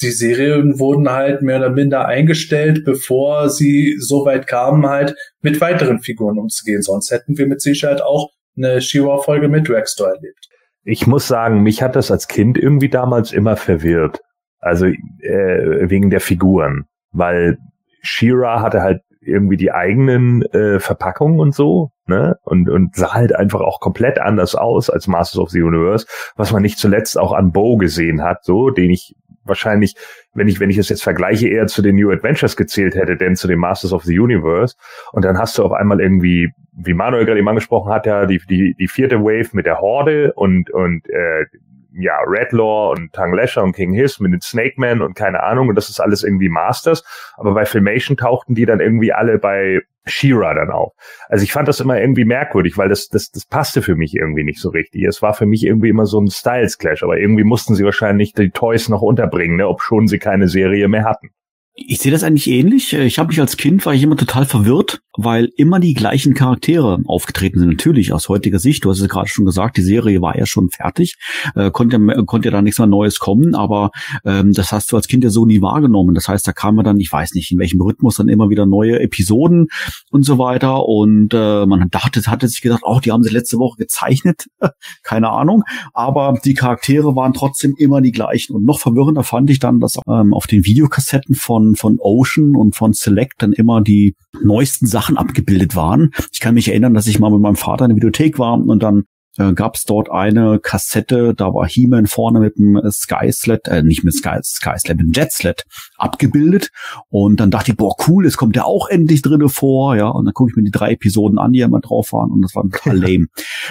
die Serien wurden halt mehr oder minder eingestellt, bevor sie so weit kamen, halt mit weiteren Figuren umzugehen. Sonst hätten wir mit Sicherheit auch eine She-Ra-Folge mit Dragstore erlebt ich muss sagen, mich hat das als Kind irgendwie damals immer verwirrt. Also äh, wegen der Figuren, weil Shira hatte halt irgendwie die eigenen äh, Verpackungen und so, ne? Und, und sah halt einfach auch komplett anders aus als Masters of the Universe, was man nicht zuletzt auch an Bo gesehen hat, so, den ich wahrscheinlich, wenn ich, wenn ich es jetzt vergleiche, eher zu den New Adventures gezählt hätte, denn zu den Masters of the Universe. Und dann hast du auf einmal irgendwie, wie Manuel gerade eben angesprochen hat, ja, die, die, die vierte Wave mit der Horde und, und äh, ja, Redlaw und Tang Lasher und King Hiss mit den Snake Man und keine Ahnung, und das ist alles irgendwie Masters. Aber bei Filmation tauchten die dann irgendwie alle bei Shira dann auf. Also ich fand das immer irgendwie merkwürdig, weil das, das, das passte für mich irgendwie nicht so richtig. Es war für mich irgendwie immer so ein Styles Clash, aber irgendwie mussten sie wahrscheinlich die Toys noch unterbringen, ne, ob schon sie keine Serie mehr hatten. Ich sehe das eigentlich ähnlich. Ich habe mich als Kind war ich immer total verwirrt, weil immer die gleichen Charaktere aufgetreten sind. Natürlich aus heutiger Sicht. Du hast es gerade schon gesagt, die Serie war ja schon fertig, äh, konnte konnte da nichts mehr Neues kommen. Aber ähm, das hast du als Kind ja so nie wahrgenommen. Das heißt, da kamen dann, ich weiß nicht in welchem Rhythmus, dann immer wieder neue Episoden und so weiter. Und äh, man dachte, hatte sich gedacht, oh, die haben sie letzte Woche gezeichnet, keine Ahnung. Aber die Charaktere waren trotzdem immer die gleichen. Und noch verwirrender fand ich dann, dass ähm, auf den Videokassetten von von, von Ocean und von Select dann immer die neuesten Sachen abgebildet waren. Ich kann mich erinnern, dass ich mal mit meinem Vater in der Videothek war und dann äh, gab es dort eine Kassette, da war He-Man vorne mit dem Skysled, äh, nicht mit Sky, Skysled, mit dem Jetsled abgebildet. Und dann dachte ich, boah, cool, jetzt kommt der auch endlich drinne vor, ja. Und dann gucke ich mir die drei Episoden an, die immer drauf waren, und das war total lame.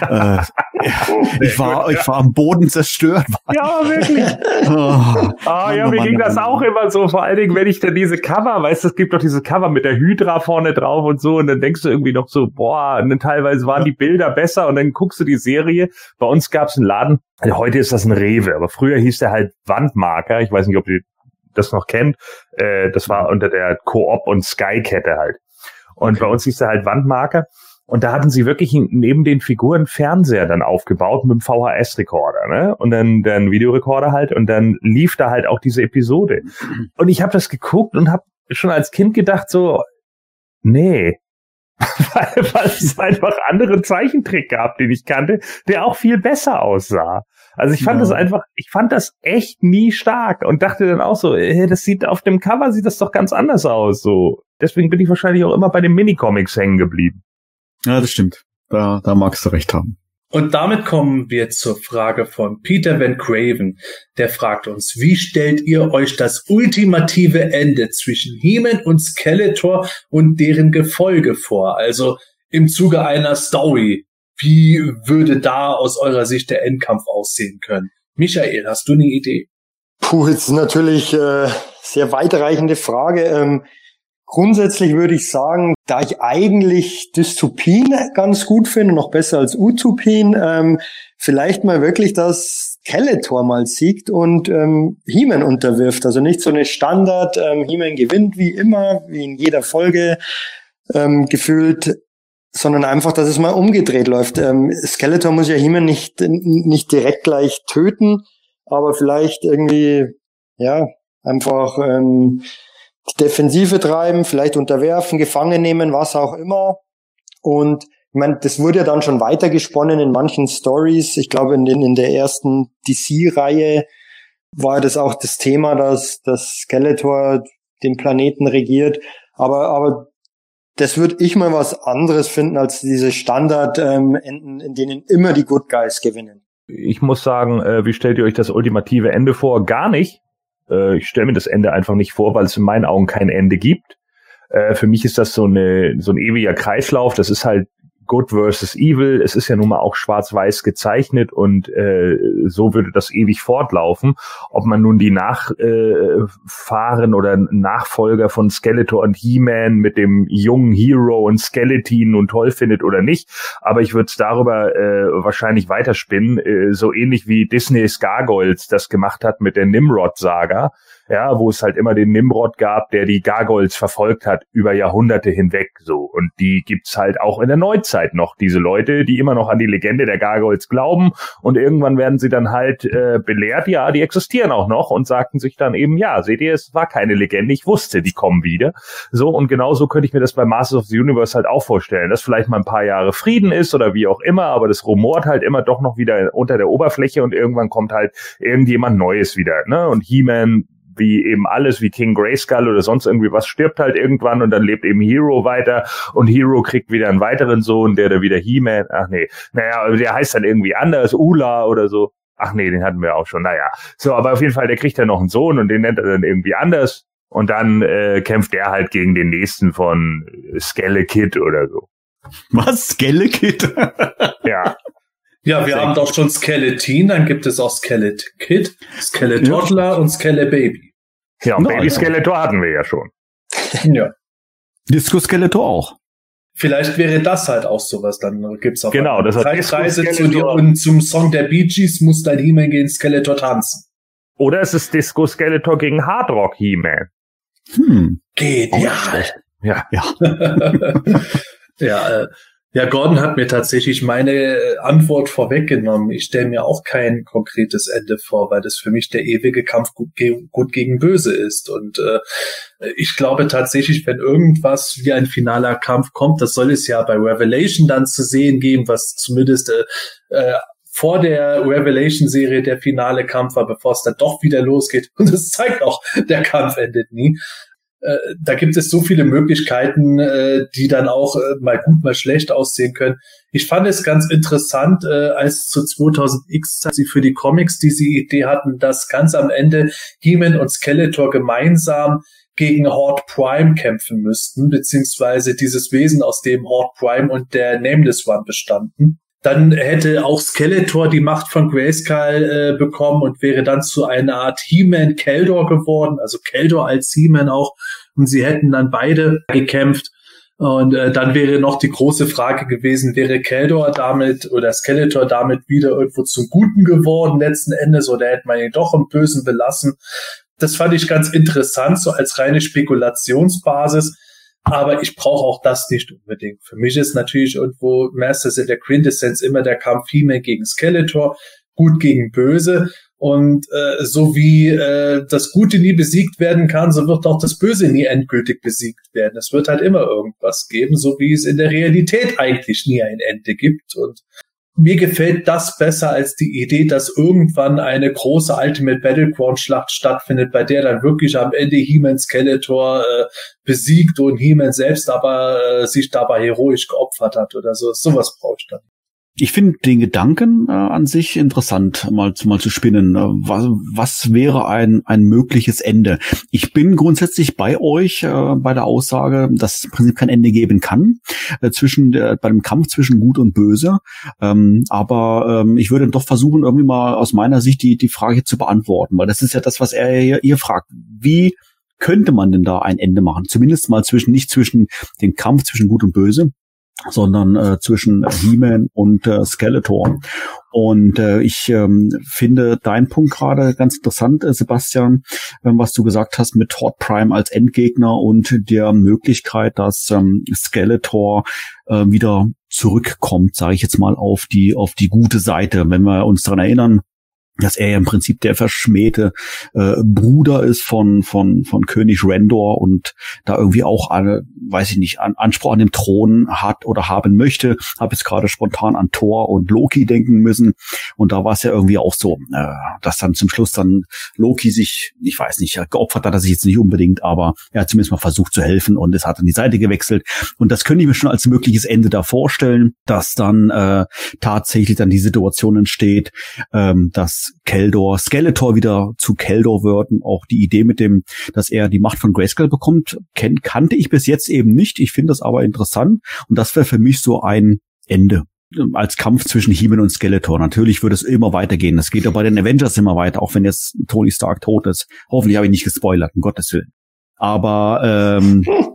äh, ich war, ich war am Boden zerstört. Ja, wirklich. oh, ah, ja, mir Mann, ging Mann, das auch immer so, vor allen Dingen, wenn ich dann diese Cover, weißt du, es gibt doch diese Cover mit der Hydra vorne drauf und so, und dann denkst du irgendwie noch so, boah, und dann teilweise waren die Bilder besser, und dann guckst du die Serie. Bei uns gab es einen Laden, also heute ist das ein Rewe, aber früher hieß der halt Wandmarker. Ich weiß nicht, ob ihr das noch kennt. Äh, das war unter der Coop und Sky-Kette halt. Und okay. bei uns hieß der halt Wandmarker. Und da hatten sie wirklich neben den Figuren Fernseher dann aufgebaut mit dem VHS-Rekorder, ne? Und dann dann Videorekorder halt und dann lief da halt auch diese Episode. Und ich habe das geguckt und habe schon als Kind gedacht so, nee, weil, weil es einfach andere Zeichentrick gab, den ich kannte, der auch viel besser aussah. Also ich fand ja. das einfach, ich fand das echt nie stark und dachte dann auch so, hey, das sieht auf dem Cover sieht das doch ganz anders aus. So, deswegen bin ich wahrscheinlich auch immer bei den Minicomics hängen geblieben. Ja, das stimmt. Da, da magst du recht haben. Und damit kommen wir zur Frage von Peter Van Craven. Der fragt uns, wie stellt ihr euch das ultimative Ende zwischen He-Man und Skeletor und deren Gefolge vor? Also im Zuge einer Story. Wie würde da aus eurer Sicht der Endkampf aussehen können? Michael, hast du eine Idee? Puh, jetzt natürlich äh, sehr weitreichende Frage. Ähm, Grundsätzlich würde ich sagen, da ich eigentlich Dystopien ganz gut finde, noch besser als Utopien, ähm, vielleicht mal wirklich das Skeletor mal siegt und ähm, He-Man unterwirft. Also nicht so eine Standard, ähm, He-Man gewinnt wie immer, wie in jeder Folge ähm, gefühlt, sondern einfach, dass es mal umgedreht läuft. Ähm, Skeletor muss ja He-Man nicht, nicht direkt gleich töten, aber vielleicht irgendwie, ja, einfach ähm, die Defensive treiben, vielleicht unterwerfen, gefangen nehmen, was auch immer. Und ich meine, das wurde ja dann schon weitergesponnen in manchen Stories. Ich glaube, in, den, in der ersten DC-Reihe war das auch das Thema, dass das Skeletor den Planeten regiert. Aber, aber das würde ich mal was anderes finden als diese Standard-Enden, ähm, in denen immer die Good Guys gewinnen. Ich muss sagen, äh, wie stellt ihr euch das ultimative Ende vor? Gar nicht. Äh, ich stelle mir das Ende einfach nicht vor, weil es in meinen Augen kein Ende gibt. Äh, für mich ist das so, eine, so ein ewiger Kreislauf. Das ist halt Good versus Evil. Es ist ja nun mal auch schwarz-weiß gezeichnet und äh, so würde das ewig fortlaufen. Ob man nun die Nachfahren äh, oder Nachfolger von Skeletor und He-Man mit dem jungen Hero und Skeleton nun toll findet oder nicht. Aber ich würde es darüber äh, wahrscheinlich weiterspinnen, äh, so ähnlich wie Disney's Gargoyles das gemacht hat mit der Nimrod-Saga ja, wo es halt immer den Nimrod gab, der die Gargoyles verfolgt hat über Jahrhunderte hinweg, so. Und die gibt's halt auch in der Neuzeit noch, diese Leute, die immer noch an die Legende der Gargoyles glauben und irgendwann werden sie dann halt äh, belehrt, ja, die existieren auch noch und sagten sich dann eben, ja, seht ihr, es war keine Legende, ich wusste, die kommen wieder. So, und genauso könnte ich mir das bei Masters of the Universe halt auch vorstellen, dass vielleicht mal ein paar Jahre Frieden ist oder wie auch immer, aber das rumort halt immer doch noch wieder unter der Oberfläche und irgendwann kommt halt irgendjemand Neues wieder, ne? Und He-Man wie eben alles, wie King Grayskull oder sonst irgendwie was, stirbt halt irgendwann und dann lebt eben Hero weiter und Hero kriegt wieder einen weiteren Sohn, der da wieder He-Man, ach nee, naja, der heißt dann irgendwie anders, Ula oder so. Ach nee, den hatten wir auch schon, naja. So, aber auf jeden Fall, der kriegt dann noch einen Sohn und den nennt er dann irgendwie anders und dann äh, kämpft er halt gegen den nächsten von Skelle Kid oder so. Was? Skelle Kid? ja. Ja, wir haben doch schon Skeleton, dann gibt es auch Skelet Kid, Skeletoddler ja. und Skele Baby. Ja, und no, Baby ja. Skeletor hatten wir ja schon. ja. Disco Skeletor auch. Vielleicht wäre das halt auch sowas, dann gibt's auch genau, das Reise zu dir und zum Song der Bee Gees muss dein He-Man gegen Skeletor tanzen. Oder es ist Disco Skeletor gegen Hard Rock He-Man. Hm. Genial. Ja. Ja. ja, äh, ja, Gordon hat mir tatsächlich meine äh, Antwort vorweggenommen. Ich stelle mir auch kein konkretes Ende vor, weil das für mich der ewige Kampf gut, ge gut gegen böse ist. Und äh, ich glaube tatsächlich, wenn irgendwas wie ein finaler Kampf kommt, das soll es ja bei Revelation dann zu sehen geben, was zumindest äh, äh, vor der Revelation-Serie der finale Kampf war, bevor es dann doch wieder losgeht. Und es zeigt auch, der Kampf endet nie äh, da gibt es so viele Möglichkeiten, äh, die dann auch äh, mal gut, mal schlecht aussehen können. Ich fand es ganz interessant, äh, als zu 2000X sie für die Comics diese Idee hatten, dass ganz am Ende He-Man und Skeletor gemeinsam gegen Horde Prime kämpfen müssten, beziehungsweise dieses Wesen, aus dem Horde Prime und der Nameless One bestanden. Dann hätte auch Skeletor die Macht von Grayskull äh, bekommen und wäre dann zu einer Art He-Man Keldor geworden, also Keldor als He-Man auch. Und sie hätten dann beide gekämpft. Und äh, dann wäre noch die große Frage gewesen, wäre Keldor damit oder Skeletor damit wieder irgendwo zum Guten geworden letzten Endes oder hätte man ihn doch im Bösen belassen? Das fand ich ganz interessant, so als reine Spekulationsbasis. Aber ich brauche auch das nicht unbedingt. Für mich ist natürlich irgendwo Masters in der Quintessenz immer der Kampf Female gegen Skeletor, gut gegen böse. Und äh, so wie äh, das Gute nie besiegt werden kann, so wird auch das Böse nie endgültig besiegt werden. Es wird halt immer irgendwas geben, so wie es in der Realität eigentlich nie ein Ende gibt. Und mir gefällt das besser als die Idee, dass irgendwann eine große Ultimate Battleground Schlacht stattfindet, bei der dann wirklich am Ende He-Man Skeletor äh, besiegt und He-Man selbst aber äh, sich dabei heroisch geopfert hat oder so. Sowas brauche ich dann ich finde den Gedanken äh, an sich interessant, mal, mal zu spinnen. Äh, was, was wäre ein, ein mögliches Ende? Ich bin grundsätzlich bei euch äh, bei der Aussage, dass es im Prinzip kein Ende geben kann äh, zwischen der, bei dem Kampf zwischen Gut und Böse. Ähm, aber ähm, ich würde doch versuchen, irgendwie mal aus meiner Sicht die, die Frage zu beantworten, weil das ist ja das, was er hier fragt. Wie könnte man denn da ein Ende machen? Zumindest mal zwischen, nicht zwischen dem Kampf zwischen Gut und Böse, sondern äh, zwischen He-Man und äh, Skeletor. Und äh, ich ähm, finde deinen Punkt gerade ganz interessant, äh, Sebastian, äh, was du gesagt hast mit Hot Prime als Endgegner und der Möglichkeit, dass ähm, Skeletor äh, wieder zurückkommt, sage ich jetzt mal, auf die auf die gute Seite. Wenn wir uns daran erinnern, dass er ja im Prinzip der verschmähte äh, Bruder ist von von von König Rendor und da irgendwie auch eine, weiß ich nicht, an, Anspruch an dem Thron hat oder haben möchte. Habe jetzt gerade spontan an Thor und Loki denken müssen und da war es ja irgendwie auch so, äh, dass dann zum Schluss dann Loki sich, ich weiß nicht, geopfert hat er sich jetzt nicht unbedingt, aber er hat zumindest mal versucht zu helfen und es hat an die Seite gewechselt und das könnte ich mir schon als mögliches Ende da vorstellen, dass dann äh, tatsächlich dann die Situation entsteht, ähm, dass Keldor, Skeletor wieder zu Keldor wird und auch die Idee mit dem, dass er die Macht von Grayskull bekommt, kenn, kannte ich bis jetzt eben nicht. Ich finde das aber interessant und das wäre für mich so ein Ende als Kampf zwischen he und Skeletor. Natürlich würde es immer weitergehen. Das geht ja bei den Avengers immer weiter, auch wenn jetzt Tony Stark tot ist. Hoffentlich habe ich nicht gespoilert, um Gottes Willen. Aber ähm,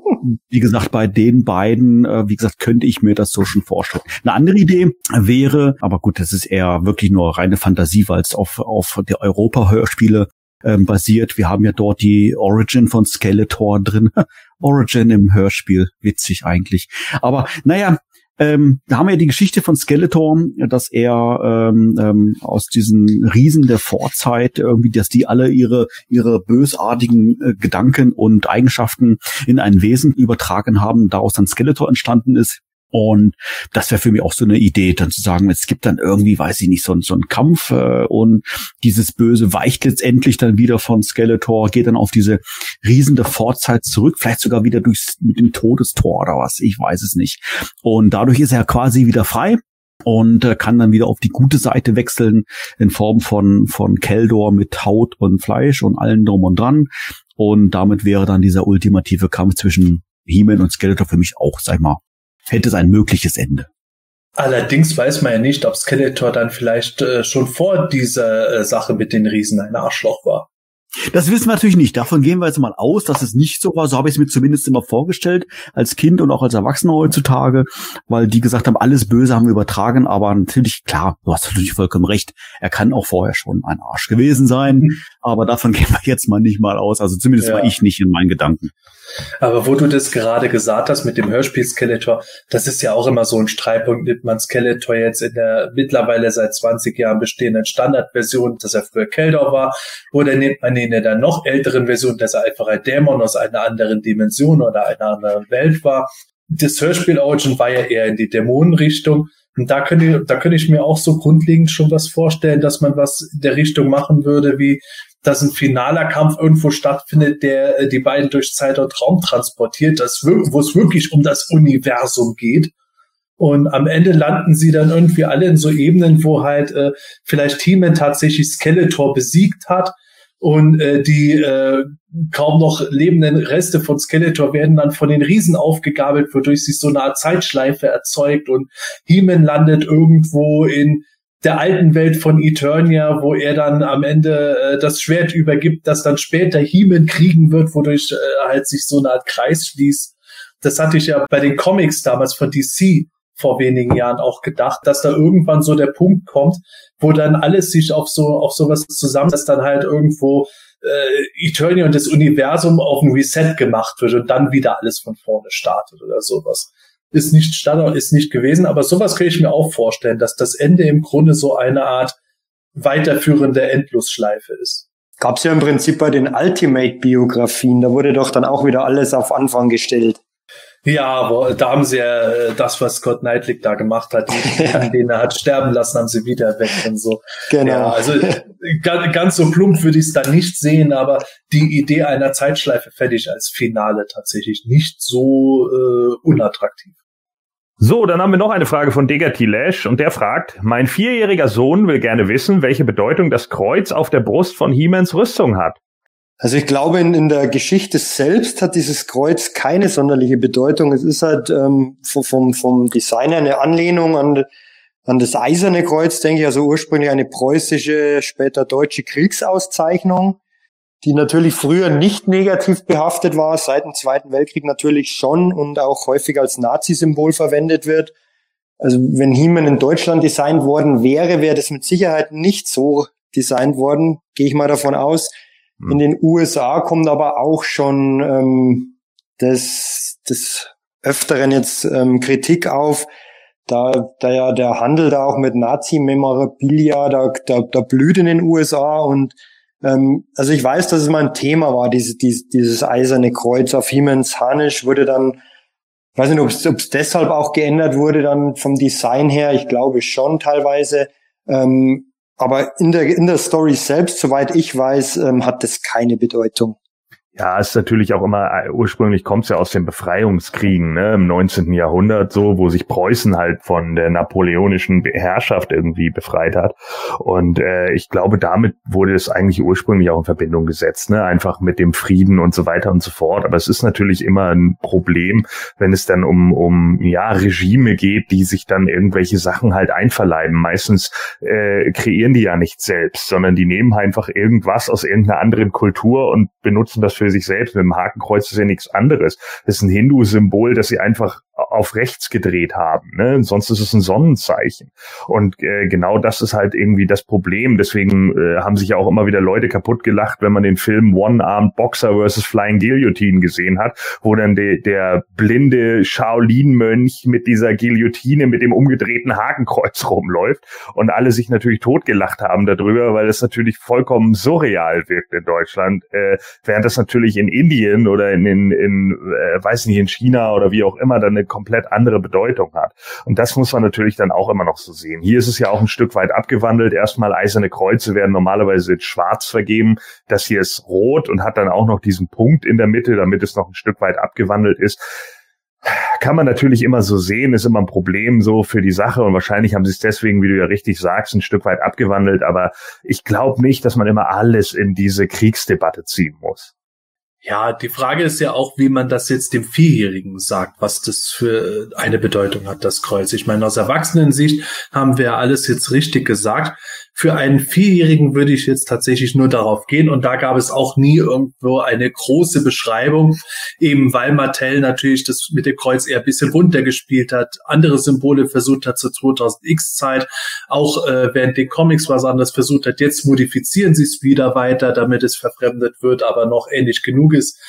wie gesagt, bei den beiden, äh, wie gesagt, könnte ich mir das so schon vorstellen. Eine andere Idee wäre, aber gut, das ist eher wirklich nur reine Fantasie, weil es auf, auf der Europa-Hörspiele ähm, basiert. Wir haben ja dort die Origin von Skeletor drin. Origin im Hörspiel, witzig eigentlich. Aber naja, ähm, da haben wir die Geschichte von Skeletor, dass er ähm, ähm, aus diesen Riesen der Vorzeit irgendwie, dass die alle ihre ihre bösartigen äh, Gedanken und Eigenschaften in ein Wesen übertragen haben, daraus dann Skeletor entstanden ist. Und das wäre für mich auch so eine Idee, dann zu sagen, es gibt dann irgendwie, weiß ich nicht, so, so einen Kampf äh, und dieses Böse weicht letztendlich dann wieder von Skeletor, geht dann auf diese riesende Vorzeit zurück, vielleicht sogar wieder durchs mit dem Todestor oder was, ich weiß es nicht. Und dadurch ist er quasi wieder frei und äh, kann dann wieder auf die gute Seite wechseln in Form von von Keldor mit Haut und Fleisch und allen drum und dran. Und damit wäre dann dieser ultimative Kampf zwischen He-Man und Skeletor für mich auch, sag ich mal, hätte es ein mögliches Ende. Allerdings weiß man ja nicht, ob Skeletor dann vielleicht äh, schon vor dieser äh, Sache mit den Riesen ein Arschloch war. Das wissen wir natürlich nicht. Davon gehen wir jetzt mal aus, dass es nicht so war. So habe ich es mir zumindest immer vorgestellt, als Kind und auch als Erwachsener heutzutage, weil die gesagt haben, alles Böse haben wir übertragen. Aber natürlich, klar, du hast natürlich vollkommen recht. Er kann auch vorher schon ein Arsch gewesen sein. Aber davon gehen wir jetzt mal nicht mal aus. Also zumindest ja. war ich nicht in meinen Gedanken. Aber wo du das gerade gesagt hast mit dem Hörspiel Skeletor, das ist ja auch immer so ein Streitpunkt, nimmt man Skeletor jetzt in der mittlerweile seit 20 Jahren bestehenden Standardversion, dass er früher Keldor war, oder nimmt man ihn in der noch älteren Version, dass er einfach ein Dämon aus einer anderen Dimension oder einer anderen Welt war. Das Hörspiel Origin war ja eher in die Dämonenrichtung. Und da könnte, da könnte ich mir auch so grundlegend schon was vorstellen, dass man was in der Richtung machen würde, wie dass ein finaler Kampf irgendwo stattfindet, der äh, die beiden durch Zeit und Raum transportiert, das wo es wirklich um das Universum geht. Und am Ende landen sie dann irgendwie alle in so Ebenen, wo halt äh, vielleicht He-Man tatsächlich Skeletor besiegt hat und äh, die äh, kaum noch lebenden Reste von Skeletor werden dann von den Riesen aufgegabelt, wodurch sich so eine Art Zeitschleife erzeugt und He-Man landet irgendwo in der alten Welt von Eternia, wo er dann am Ende äh, das Schwert übergibt, das dann später He-Man kriegen wird, wodurch äh, halt sich so eine Art Kreis schließt. Das hatte ich ja bei den Comics damals von DC vor wenigen Jahren auch gedacht, dass da irgendwann so der Punkt kommt, wo dann alles sich auf so auf sowas zusammen, dass dann halt irgendwo äh, Eternia und das Universum auf ein Reset gemacht wird und dann wieder alles von vorne startet oder sowas. Ist nicht Standard, ist nicht gewesen, aber sowas kann ich mir auch vorstellen, dass das Ende im Grunde so eine Art weiterführende Endlosschleife ist. Gab's ja im Prinzip bei den Ultimate-Biografien, da wurde doch dann auch wieder alles auf Anfang gestellt. Ja, wo, da haben sie ja äh, das, was Scott Knightley da gemacht hat, ja. den er hat sterben lassen, haben sie wieder weg und so. Genau. Ja, also ganz, ganz so plump würde ich es da nicht sehen, aber die Idee einer Zeitschleife ich als Finale tatsächlich nicht so äh, unattraktiv. So, dann haben wir noch eine Frage von Degati Lash und der fragt, mein vierjähriger Sohn will gerne wissen, welche Bedeutung das Kreuz auf der Brust von Hemans Rüstung hat. Also ich glaube, in, in der Geschichte selbst hat dieses Kreuz keine sonderliche Bedeutung. Es ist halt ähm, vom, vom Designer eine Anlehnung an, an das Eiserne Kreuz, denke ich, also ursprünglich eine preußische, später deutsche Kriegsauszeichnung, die natürlich früher nicht negativ behaftet war, seit dem Zweiten Weltkrieg natürlich schon und auch häufig als Nazi-Symbol verwendet wird. Also wenn Hiemen in Deutschland designt worden wäre, wäre das mit Sicherheit nicht so designt worden, gehe ich mal davon aus. In hm. den USA kommt aber auch schon ähm, das, das Öfteren jetzt ähm, Kritik auf, da, da ja der Handel da auch mit Nazi-Memorabilia, da, da, da blüht in den USA und ähm, also ich weiß, dass es mal ein Thema war, dieses, dieses, dieses eiserne Kreuz auf Hiemens Harnisch wurde dann, weiß nicht, ob es deshalb auch geändert wurde dann vom Design her, ich glaube schon teilweise. Ähm, aber in der, in der Story selbst, soweit ich weiß, ähm, hat das keine Bedeutung. Ja, ist natürlich auch immer, äh, ursprünglich kommt es ja aus den Befreiungskriegen ne, im 19. Jahrhundert so, wo sich Preußen halt von der napoleonischen Herrschaft irgendwie befreit hat. Und äh, ich glaube, damit wurde es eigentlich ursprünglich auch in Verbindung gesetzt, ne? einfach mit dem Frieden und so weiter und so fort. Aber es ist natürlich immer ein Problem, wenn es dann um, um ja, Regime geht, die sich dann irgendwelche Sachen halt einverleiben. Meistens äh, kreieren die ja nicht selbst, sondern die nehmen einfach irgendwas aus irgendeiner anderen Kultur und benutzen das für für sich selbst. Mit dem Hakenkreuz ist ja nichts anderes. Das ist ein Hindu-Symbol, das sie einfach auf rechts gedreht haben. Ne? Sonst ist es ein Sonnenzeichen. Und äh, genau das ist halt irgendwie das Problem. Deswegen äh, haben sich ja auch immer wieder Leute kaputt gelacht, wenn man den Film One-Armed Boxer vs. Flying Guillotine gesehen hat, wo dann de der blinde Shaolin-Mönch mit dieser Guillotine mit dem umgedrehten Hakenkreuz rumläuft und alle sich natürlich totgelacht haben darüber, weil es natürlich vollkommen surreal wirkt in Deutschland, äh, während das natürlich in Indien oder in, in, in äh, weiß nicht, in China oder wie auch immer dann eine komplett andere Bedeutung hat. Und das muss man natürlich dann auch immer noch so sehen. Hier ist es ja auch ein Stück weit abgewandelt. Erstmal eiserne Kreuze werden normalerweise jetzt schwarz vergeben. Das hier ist rot und hat dann auch noch diesen Punkt in der Mitte, damit es noch ein Stück weit abgewandelt ist kann man natürlich immer so sehen, ist immer ein Problem so für die Sache und wahrscheinlich haben sie es deswegen, wie du ja richtig sagst, ein Stück weit abgewandelt, aber ich glaube nicht, dass man immer alles in diese Kriegsdebatte ziehen muss. Ja, die Frage ist ja auch, wie man das jetzt dem Vierjährigen sagt, was das für eine Bedeutung hat, das Kreuz. Ich meine, aus Erwachsenensicht haben wir alles jetzt richtig gesagt. Für einen Vierjährigen würde ich jetzt tatsächlich nur darauf gehen und da gab es auch nie irgendwo eine große Beschreibung, eben weil Mattel natürlich das mit dem Kreuz eher ein bisschen runtergespielt hat, andere Symbole versucht hat zur 2000X Zeit, auch äh, während den Comics was anderes versucht hat. Jetzt modifizieren sie es wieder weiter, damit es verfremdet wird, aber noch ähnlich genug ist.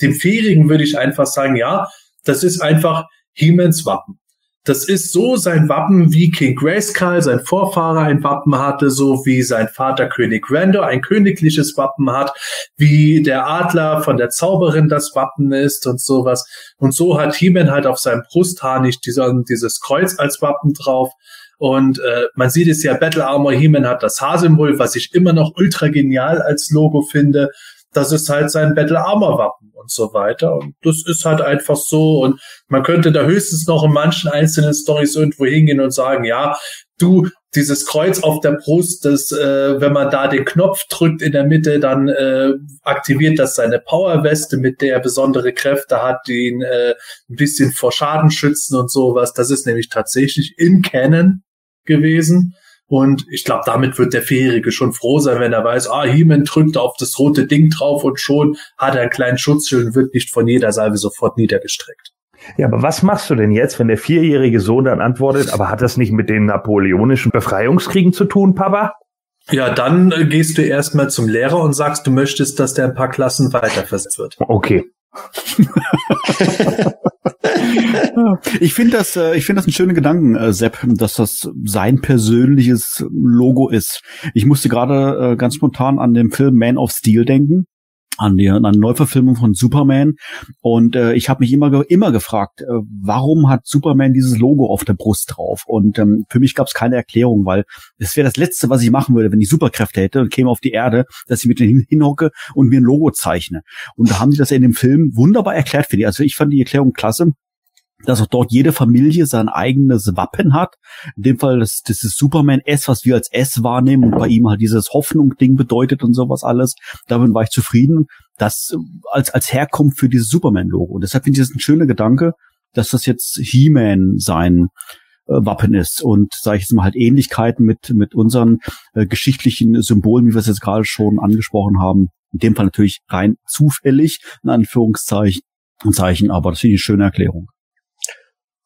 Dem Vierjährigen würde ich einfach sagen, ja, das ist einfach He-Mans Wappen. Das ist so sein Wappen, wie King Grayskull, sein Vorfahrer, ein Wappen hatte, so wie sein Vater König Randor ein königliches Wappen hat, wie der Adler von der Zauberin das Wappen ist und sowas. Und so hat He-Man halt auf seinem Brustharnisch dieser, dieses Kreuz als Wappen drauf. Und äh, man sieht es ja, Battle Armor He-Man hat das H-Symbol, was ich immer noch ultra genial als Logo finde. Das ist halt sein Battle Armor Wappen und so weiter. Und das ist halt einfach so. Und man könnte da höchstens noch in manchen einzelnen Stories irgendwo hingehen und sagen, ja, du, dieses Kreuz auf der Brust, das, äh, wenn man da den Knopf drückt in der Mitte, dann äh, aktiviert das seine Powerweste, mit der er besondere Kräfte hat, die ihn äh, ein bisschen vor Schaden schützen und sowas. Das ist nämlich tatsächlich in Canon gewesen. Und ich glaube, damit wird der Vierjährige schon froh sein, wenn er weiß, ah, He-Man drückt auf das rote Ding drauf und schon hat er einen kleinen Schutzschild und wird nicht von jeder Salve sofort niedergestreckt. Ja, aber was machst du denn jetzt, wenn der vierjährige Sohn dann antwortet, aber hat das nicht mit den napoleonischen Befreiungskriegen zu tun, Papa? Ja, dann äh, gehst du erstmal zum Lehrer und sagst, du möchtest, dass der ein paar Klassen weiterversetzt wird. Okay. Ich finde das, äh, ich finde das einen schönen Gedanken, äh, Sepp, dass das sein persönliches Logo ist. Ich musste gerade äh, ganz spontan an den Film Man of Steel denken an die an Neuverfilmung von Superman und äh, ich habe mich immer immer gefragt, äh, warum hat Superman dieses Logo auf der Brust drauf? Und ähm, für mich gab es keine Erklärung, weil es wäre das letzte, was ich machen würde, wenn ich Superkräfte hätte und käme auf die Erde, dass ich mit denen hinhocke und mir ein Logo zeichne. Und da haben sie das in dem Film wunderbar erklärt für die. Also ich fand die Erklärung klasse dass auch dort jede Familie sein eigenes Wappen hat. In dem Fall das, das ist Superman S, was wir als S wahrnehmen und bei ihm halt dieses Hoffnung-Ding bedeutet und sowas alles. Damit war ich zufrieden, das als, als Herkunft für dieses Superman-Logo. Und deshalb finde ich das ein schöner Gedanke, dass das jetzt He-Man sein äh, Wappen ist und sage ich jetzt mal halt Ähnlichkeiten mit mit unseren äh, geschichtlichen Symbolen, wie wir es jetzt gerade schon angesprochen haben. In dem Fall natürlich rein zufällig in Anführungszeichen Zeichen, aber das finde ich eine schöne Erklärung.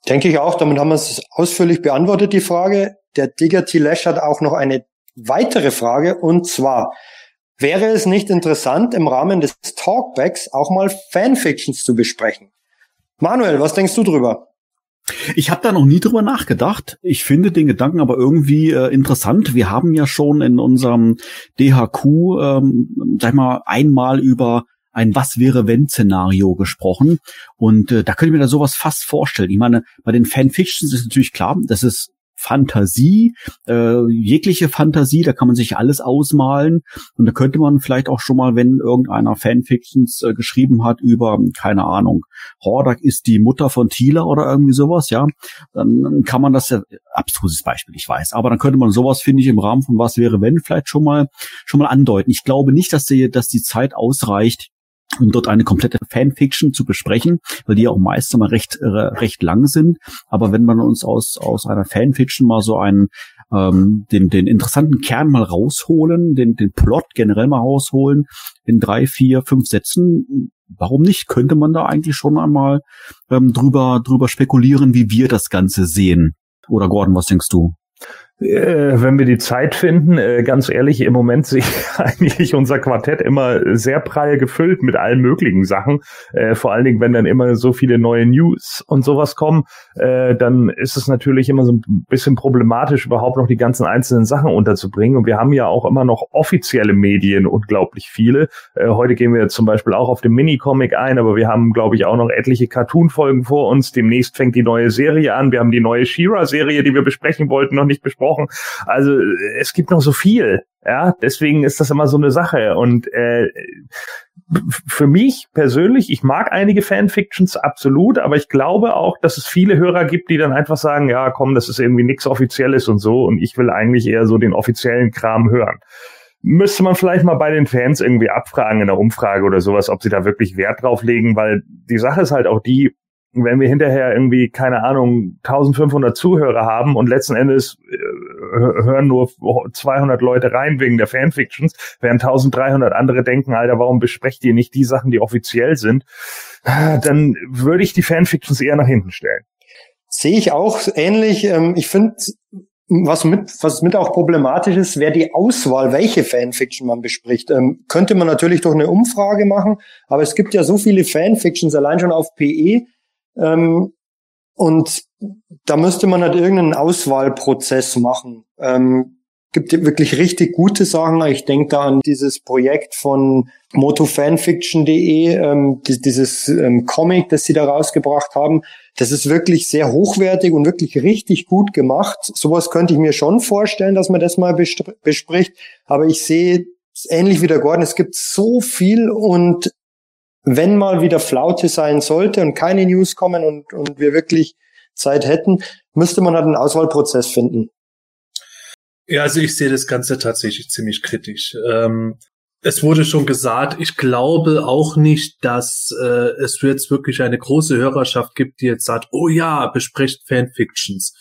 Denke ich auch, damit haben wir es ausführlich beantwortet, die Frage. Der Digger T-Lash hat auch noch eine weitere Frage und zwar, wäre es nicht interessant, im Rahmen des Talkbacks auch mal Fanfictions zu besprechen? Manuel, was denkst du drüber? Ich habe da noch nie drüber nachgedacht. Ich finde den Gedanken aber irgendwie äh, interessant. Wir haben ja schon in unserem DHQ, ähm, sag mal, einmal über ein Was wäre wenn Szenario gesprochen und äh, da könnte ich mir da sowas fast vorstellen. Ich meine, bei den Fanfictions ist natürlich klar, das ist Fantasie, äh, jegliche Fantasie, da kann man sich alles ausmalen und da könnte man vielleicht auch schon mal, wenn irgendeiner Fanfictions äh, geschrieben hat über, keine Ahnung, Hordak ist die Mutter von Thieler oder irgendwie sowas, ja, dann kann man das ja, abstruses Beispiel, ich weiß, aber dann könnte man sowas, finde ich, im Rahmen von was wäre wenn vielleicht schon mal, schon mal andeuten. Ich glaube nicht, dass die, dass die Zeit ausreicht, um dort eine komplette Fanfiction zu besprechen, weil die ja auch meist immer recht äh, recht lang sind. Aber wenn man uns aus aus einer Fanfiction mal so einen ähm, den den interessanten Kern mal rausholen, den den Plot generell mal rausholen in drei, vier, fünf Sätzen, warum nicht? Könnte man da eigentlich schon einmal ähm, drüber drüber spekulieren, wie wir das Ganze sehen? Oder Gordon, was denkst du? Äh, wenn wir die Zeit finden, äh, ganz ehrlich, im Moment sehe ich eigentlich unser Quartett immer sehr prall gefüllt mit allen möglichen Sachen. Äh, vor allen Dingen, wenn dann immer so viele neue News und sowas kommen, dann ist es natürlich immer so ein bisschen problematisch, überhaupt noch die ganzen einzelnen Sachen unterzubringen. Und wir haben ja auch immer noch offizielle Medien, unglaublich viele. Heute gehen wir zum Beispiel auch auf den Minicomic ein, aber wir haben, glaube ich, auch noch etliche Cartoon-Folgen vor uns. Demnächst fängt die neue Serie an. Wir haben die neue Shira-Serie, die wir besprechen wollten, noch nicht besprochen gesprochen. Also es gibt noch so viel. Ja, deswegen ist das immer so eine Sache. Und äh, für mich persönlich, ich mag einige Fanfictions absolut, aber ich glaube auch, dass es viele Hörer gibt, die dann einfach sagen, ja, komm, das ist irgendwie nichts Offizielles und so und ich will eigentlich eher so den offiziellen Kram hören. Müsste man vielleicht mal bei den Fans irgendwie abfragen in der Umfrage oder sowas, ob sie da wirklich Wert drauf legen, weil die Sache ist halt auch die, wenn wir hinterher irgendwie, keine Ahnung, 1500 Zuhörer haben und letzten Endes äh, hören nur 200 Leute rein wegen der Fanfictions, während 1300 andere denken, Alter, warum besprecht ihr nicht die Sachen, die offiziell sind, dann würde ich die Fanfictions eher nach hinten stellen. Sehe ich auch ähnlich. Ähm, ich finde, was mit, was mit auch problematisch ist, wäre die Auswahl, welche Fanfiction man bespricht. Ähm, könnte man natürlich durch eine Umfrage machen, aber es gibt ja so viele Fanfictions allein schon auf PE, ähm, und da müsste man halt irgendeinen Auswahlprozess machen. Ähm, gibt wirklich richtig gute Sachen. Ich denke da an dieses Projekt von motofanfiction.de, ähm, dieses ähm, Comic, das sie da rausgebracht haben. Das ist wirklich sehr hochwertig und wirklich richtig gut gemacht. Sowas könnte ich mir schon vorstellen, dass man das mal bespricht. Aber ich sehe ähnlich wie der Gordon, es gibt so viel und wenn mal wieder Flaute sein sollte und keine News kommen und, und wir wirklich Zeit hätten, müsste man halt einen Auswahlprozess finden. Ja, also ich sehe das Ganze tatsächlich ziemlich kritisch. Ähm, es wurde schon gesagt, ich glaube auch nicht, dass äh, es jetzt wirklich eine große Hörerschaft gibt, die jetzt sagt, oh ja, besprecht Fanfictions.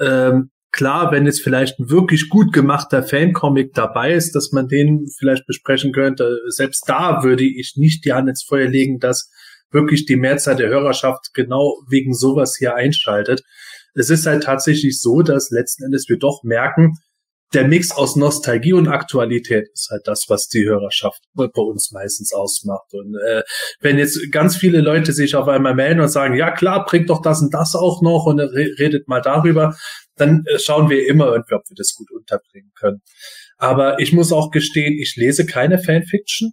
Ähm, klar, wenn jetzt vielleicht ein wirklich gut gemachter Fancomic dabei ist, dass man den vielleicht besprechen könnte, selbst da würde ich nicht die Hand ins Feuer legen, dass wirklich die Mehrzahl der Hörerschaft genau wegen sowas hier einschaltet. Es ist halt tatsächlich so, dass letzten Endes wir doch merken, der Mix aus Nostalgie und Aktualität ist halt das, was die Hörerschaft bei uns meistens ausmacht. Und äh, wenn jetzt ganz viele Leute sich auf einmal melden und sagen, ja klar, bringt doch das und das auch noch und redet mal darüber, dann äh, schauen wir immer irgendwie, ob wir das gut unterbringen können. Aber ich muss auch gestehen, ich lese keine Fanfiction,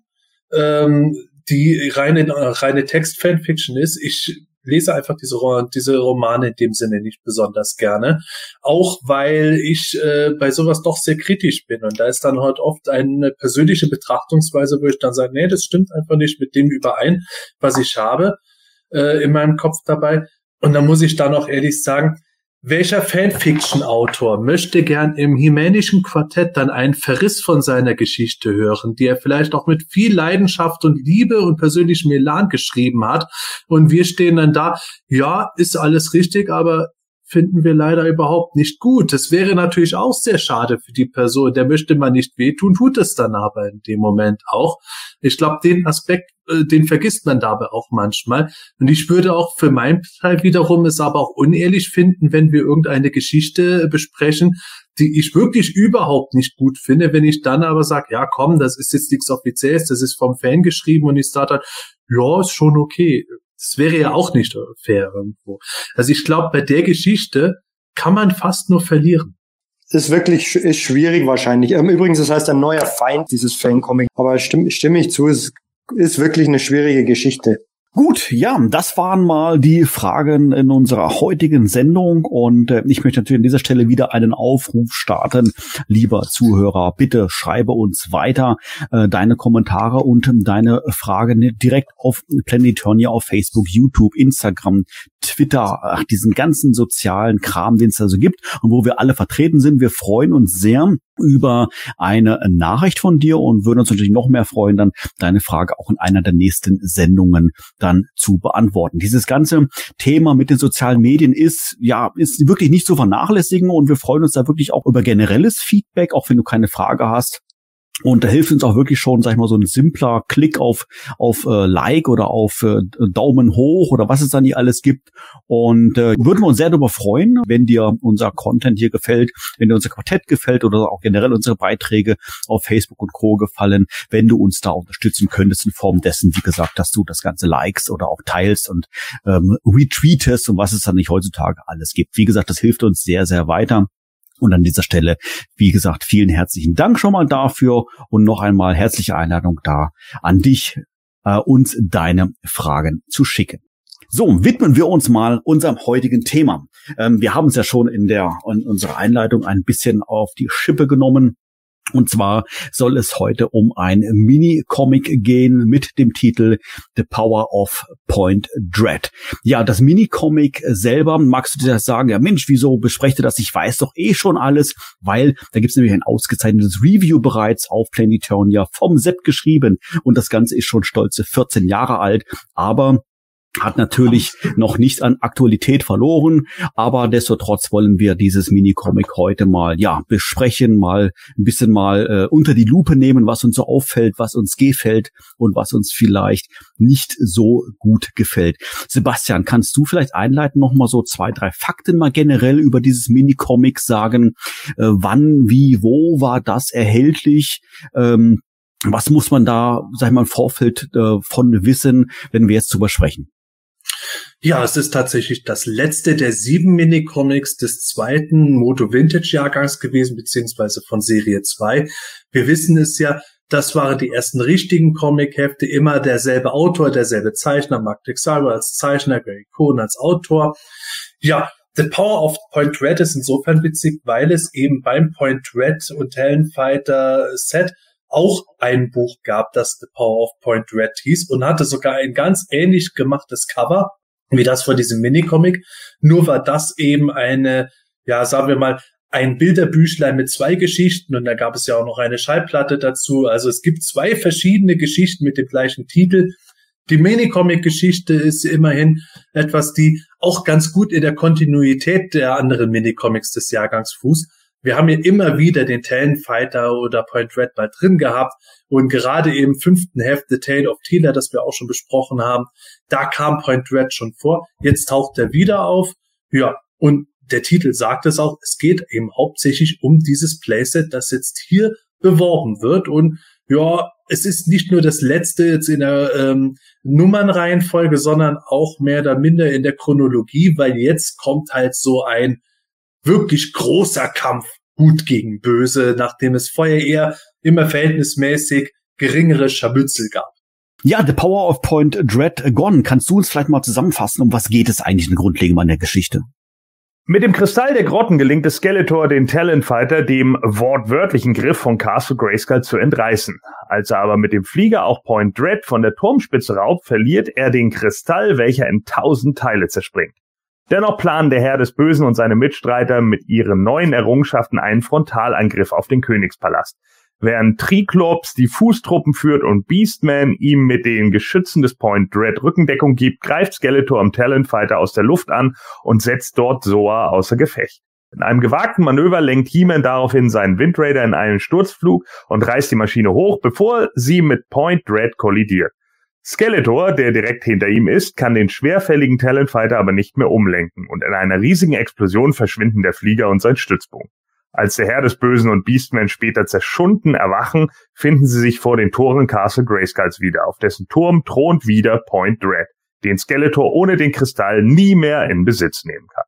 ähm, die reine, reine Text-Fanfiction ist. Ich lese einfach diese, diese Romane in dem Sinne nicht besonders gerne. Auch weil ich äh, bei sowas doch sehr kritisch bin. Und da ist dann halt oft eine persönliche Betrachtungsweise, wo ich dann sage, nee, das stimmt einfach nicht mit dem überein, was ich habe äh, in meinem Kopf dabei. Und dann muss ich dann auch ehrlich sagen, welcher Fanfiction-Autor möchte gern im Himänischen Quartett dann einen Verriss von seiner Geschichte hören, die er vielleicht auch mit viel Leidenschaft und Liebe und persönlichem Elan geschrieben hat? Und wir stehen dann da, ja, ist alles richtig, aber finden wir leider überhaupt nicht gut. Das wäre natürlich auch sehr schade für die Person. Der möchte man nicht wehtun, tut es dann aber in dem Moment auch. Ich glaube, den Aspekt, äh, den vergisst man dabei auch manchmal. Und ich würde auch für meinen Teil wiederum es aber auch unehrlich finden, wenn wir irgendeine Geschichte besprechen, die ich wirklich überhaupt nicht gut finde, wenn ich dann aber sage, ja komm, das ist jetzt nichts Offizielles, das ist vom Fan geschrieben und ich sage dann, ja, ist schon okay. Das wäre ja auch nicht fair irgendwo. Also ich glaube, bei der Geschichte kann man fast nur verlieren. Ist wirklich ist schwierig wahrscheinlich. Ähm, übrigens, das heißt ein neuer Feind, dieses Fan-Comic. Aber stimme, stimme ich zu, es ist wirklich eine schwierige Geschichte. Gut, ja, das waren mal die Fragen in unserer heutigen Sendung und äh, ich möchte natürlich an dieser Stelle wieder einen Aufruf starten. Lieber Zuhörer, bitte schreibe uns weiter äh, deine Kommentare und deine Fragen direkt auf Planetonia auf Facebook, YouTube, Instagram, Twitter, ach, diesen ganzen sozialen Kram, den es da so gibt und wo wir alle vertreten sind. Wir freuen uns sehr über eine Nachricht von dir und würden uns natürlich noch mehr freuen, dann deine Frage auch in einer der nächsten Sendungen dann zu beantworten. Dieses ganze Thema mit den sozialen Medien ist, ja, ist wirklich nicht zu vernachlässigen und wir freuen uns da wirklich auch über generelles Feedback, auch wenn du keine Frage hast und da hilft uns auch wirklich schon, sag ich mal, so ein simpler Klick auf, auf äh, Like oder auf äh, Daumen hoch oder was es dann hier alles gibt. Und äh, würden wir uns sehr darüber freuen, wenn dir unser Content hier gefällt, wenn dir unser Quartett gefällt oder auch generell unsere Beiträge auf Facebook und Co. gefallen, wenn du uns da unterstützen könntest in Form dessen, wie gesagt, dass du das Ganze likes oder auch teilst und ähm, retweetest und was es dann nicht heutzutage alles gibt. Wie gesagt, das hilft uns sehr, sehr weiter. Und an dieser Stelle, wie gesagt, vielen herzlichen Dank schon mal dafür und noch einmal herzliche Einladung da an dich, äh, uns deine Fragen zu schicken. So, widmen wir uns mal unserem heutigen Thema. Ähm, wir haben es ja schon in der in unserer Einleitung ein bisschen auf die Schippe genommen. Und zwar soll es heute um ein Mini-Comic gehen mit dem Titel The Power of Point Dread. Ja, das Mini-Comic selber, magst du dir das sagen, ja Mensch, wieso besprecht ihr das? Ich weiß doch eh schon alles, weil da gibt es nämlich ein ausgezeichnetes Review bereits auf Planetonia vom Sepp geschrieben und das Ganze ist schon stolze 14 Jahre alt, aber hat natürlich noch nichts an Aktualität verloren, aber destotrotz wollen wir dieses Mini-Comic heute mal ja besprechen, mal ein bisschen mal äh, unter die Lupe nehmen, was uns so auffällt, was uns gefällt und was uns vielleicht nicht so gut gefällt. Sebastian, kannst du vielleicht einleiten noch mal so zwei, drei Fakten mal generell über dieses Mini-Comic sagen? Äh, wann, wie, wo war das erhältlich? Ähm, was muss man da, sag ich mal, im Vorfeld äh, von wissen, wenn wir jetzt drüber sprechen? Ja, es ist tatsächlich das letzte der sieben Minicomics des zweiten Moto Vintage Jahrgangs gewesen, beziehungsweise von Serie 2. Wir wissen es ja, das waren die ersten richtigen Comic-Hefte, immer derselbe Autor, derselbe Zeichner, Mark Texaro als Zeichner, Gary Cohn als Autor. Ja, The Power of Point Red ist insofern witzig, weil es eben beim Point Red und Helen Fighter Set auch ein Buch gab, das The Power of Point Red hieß und hatte sogar ein ganz ähnlich gemachtes Cover wie das von diesem Minicomic. Nur war das eben eine, ja, sagen wir mal, ein Bilderbüchlein mit zwei Geschichten und da gab es ja auch noch eine Schallplatte dazu. Also es gibt zwei verschiedene Geschichten mit dem gleichen Titel. Die Minicomic-Geschichte ist immerhin etwas, die auch ganz gut in der Kontinuität der anderen Minicomics des Jahrgangs fußt. Wir haben hier immer wieder den Fighter oder Point Red mal drin gehabt und gerade im fünften Heft The Tale of Tila, das wir auch schon besprochen haben, da kam Point Red schon vor. Jetzt taucht er wieder auf. Ja, und der Titel sagt es auch, es geht eben hauptsächlich um dieses Playset, das jetzt hier beworben wird und ja, es ist nicht nur das letzte jetzt in der ähm, Nummernreihenfolge, sondern auch mehr oder minder in der Chronologie, weil jetzt kommt halt so ein wirklich großer Kampf gut gegen böse, nachdem es vorher eher immer verhältnismäßig geringere Scharmützel gab. Ja, The Power of Point Dread Gone. Kannst du uns vielleicht mal zusammenfassen, um was geht es eigentlich in Grundlegend an der Geschichte? Mit dem Kristall der Grotten gelingt es Skeletor, den Talonfighter dem wortwörtlichen Griff von Castle Grayskull zu entreißen. Als er aber mit dem Flieger auch Point Dread von der Turmspitze raubt, verliert er den Kristall, welcher in tausend Teile zerspringt. Dennoch planen der Herr des Bösen und seine Mitstreiter mit ihren neuen Errungenschaften einen Frontalangriff auf den Königspalast. Während Triklops die Fußtruppen führt und Beastman ihm mit den Geschützen des Point Dread Rückendeckung gibt, greift Skeletor am Talonfighter aus der Luft an und setzt dort Soa außer Gefecht. In einem gewagten Manöver lenkt He-Man daraufhin seinen Windraider in einen Sturzflug und reißt die Maschine hoch, bevor sie mit Point Dread kollidiert. Skeletor, der direkt hinter ihm ist, kann den schwerfälligen Talonfighter aber nicht mehr umlenken und in einer riesigen Explosion verschwinden der Flieger und sein Stützpunkt. Als der Herr des Bösen und Beastman später zerschunden erwachen, finden sie sich vor den Toren Castle Grayskulls wieder. Auf dessen Turm thront wieder Point Dread, den Skeletor ohne den Kristall nie mehr in Besitz nehmen kann.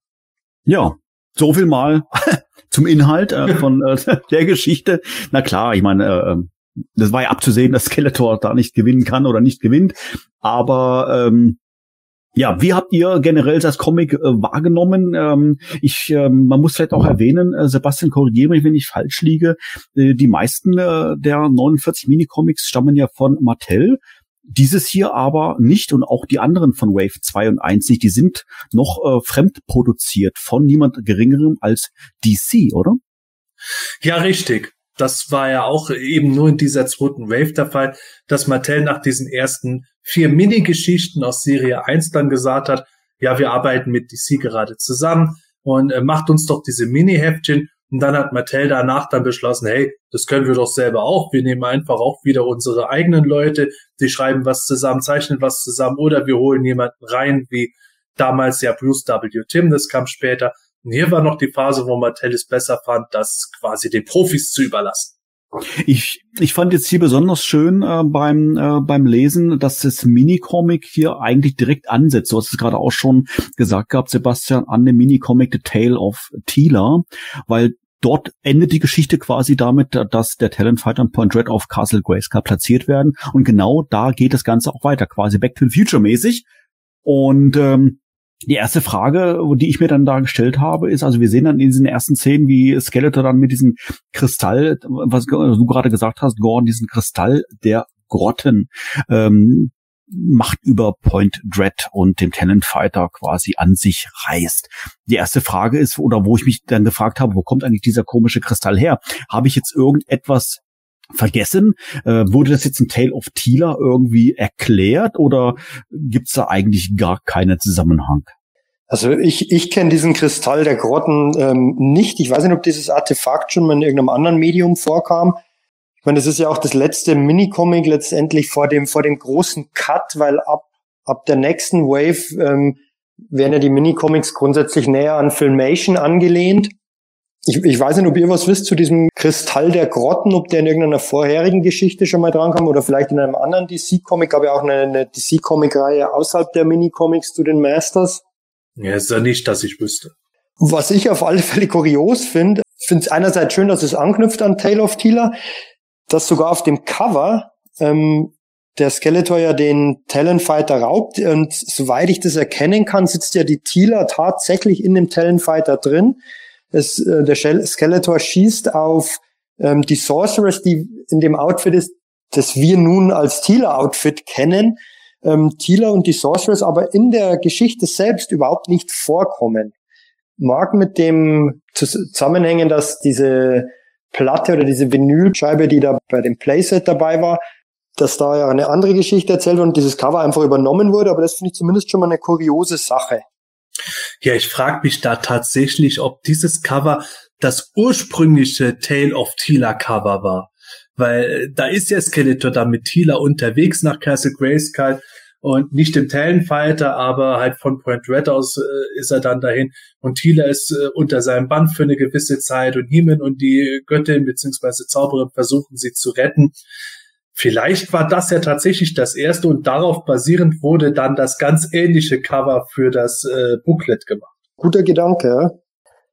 Ja, so viel mal zum Inhalt äh, von äh, der Geschichte. Na klar, ich meine, äh, ähm, das war ja abzusehen, dass Skeletor da nicht gewinnen kann oder nicht gewinnt. Aber ähm, ja, wie habt ihr generell das Comic äh, wahrgenommen? Ähm, ich, äh, man muss vielleicht auch erwähnen, äh, Sebastian, korrigiere mich, wenn ich falsch liege. Äh, die meisten äh, der 49 Minicomics stammen ja von Mattel. Dieses hier aber nicht und auch die anderen von Wave 2 und 1 nicht. Die sind noch äh, fremd produziert von niemand geringerem als DC, oder? Ja, richtig das war ja auch eben nur in dieser zweiten Wave der Fall, dass Mattel nach diesen ersten vier Mini-Geschichten aus Serie 1 dann gesagt hat, ja, wir arbeiten mit DC gerade zusammen und äh, macht uns doch diese Mini-Heftchen. Und dann hat Mattel danach dann beschlossen, hey, das können wir doch selber auch. Wir nehmen einfach auch wieder unsere eigenen Leute, die schreiben was zusammen, zeichnen was zusammen oder wir holen jemanden rein, wie damals ja Bruce W. Tim, das kam später. Hier war noch die Phase, wo Mattel es besser fand, das quasi den Profis zu überlassen. Ich, ich fand jetzt hier besonders schön äh, beim, äh, beim Lesen, dass das Minicomic hier eigentlich direkt ansetzt. Du hast es gerade auch schon gesagt gehabt, Sebastian, an dem Minicomic The Tale of Tila, weil dort endet die Geschichte quasi damit, dass der Talentfighter und Point Red auf Castle Grayskull platziert werden. Und genau da geht das Ganze auch weiter, quasi Back to the Future mäßig. Und ähm, die erste Frage, die ich mir dann da gestellt habe, ist, also wir sehen dann in diesen ersten Szenen, wie Skeletor dann mit diesem Kristall, was du gerade gesagt hast, Gordon, diesen Kristall der Grotten, ähm, Macht über Point Dread und dem Talent Fighter quasi an sich reißt. Die erste Frage ist, oder wo ich mich dann gefragt habe, wo kommt eigentlich dieser komische Kristall her? Habe ich jetzt irgendetwas vergessen? Äh, wurde das jetzt in Tale of Tila irgendwie erklärt oder gibt's da eigentlich gar keinen Zusammenhang? Also ich, ich kenne diesen Kristall der Grotten ähm, nicht. Ich weiß nicht, ob dieses Artefakt schon mal in irgendeinem anderen Medium vorkam. Ich meine, das ist ja auch das letzte Minicomic letztendlich vor dem, vor dem großen Cut, weil ab, ab der nächsten Wave ähm, werden ja die Minicomics grundsätzlich näher an Filmation angelehnt Ich, ich weiß nicht, ob ihr was wisst zu diesem Kristall der Grotten, ob der in irgendeiner vorherigen Geschichte schon mal dran kam oder vielleicht in einem anderen DC-Comic, gab ja auch eine, eine DC-Comic-Reihe außerhalb der Mini-Comics zu den Masters. Ja, ist ja nicht, dass ich wüsste. Was ich auf alle Fälle kurios finde, finde es einerseits schön, dass es anknüpft an Tale of Tila, dass sogar auf dem Cover ähm, der Skeletor ja den Talonfighter raubt und soweit ich das erkennen kann, sitzt ja die Tila tatsächlich in dem Talonfighter drin. Es, äh, der Skeletor schießt auf ähm, die Sorceress, die in dem Outfit ist, das wir nun als Tila-Outfit kennen. Ähm, Tila und die Sorceress aber in der Geschichte selbst überhaupt nicht vorkommen. Mag mit dem zusammenhängen, dass diese Platte oder diese Vinylscheibe, die da bei dem Playset dabei war, dass da ja eine andere Geschichte erzählt und dieses Cover einfach übernommen wurde, aber das finde ich zumindest schon mal eine kuriose Sache. Ja, ich frage mich da tatsächlich, ob dieses Cover das ursprüngliche Tale of Tila Cover war. Weil äh, da ist ja Skeletor da mit Tila unterwegs nach Castle Grayskull und nicht im Talonfighter, aber halt von Point Red aus äh, ist er dann dahin und Tila ist äh, unter seinem Band für eine gewisse Zeit und Heeman und die Göttin beziehungsweise Zauberin versuchen sie zu retten. Vielleicht war das ja tatsächlich das erste und darauf basierend wurde dann das ganz ähnliche Cover für das äh, Booklet gemacht. Guter Gedanke, ja.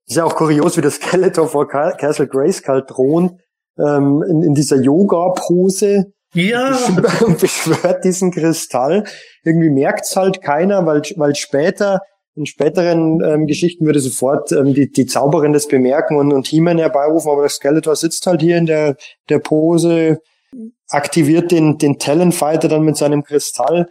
Ist ja auch kurios, wie das Skeletor vor Castle Grayskull thront, ähm, in, in dieser Yoga-Pose. Ja. Beschwört diesen Kristall. Irgendwie merkt's halt keiner, weil, weil später, in späteren ähm, Geschichten würde sofort ähm, die, die Zauberin das bemerken und, und He-Man herbeirufen, aber das Skeletor sitzt halt hier in der, der Pose, aktiviert den, den Talonfighter dann mit seinem Kristall,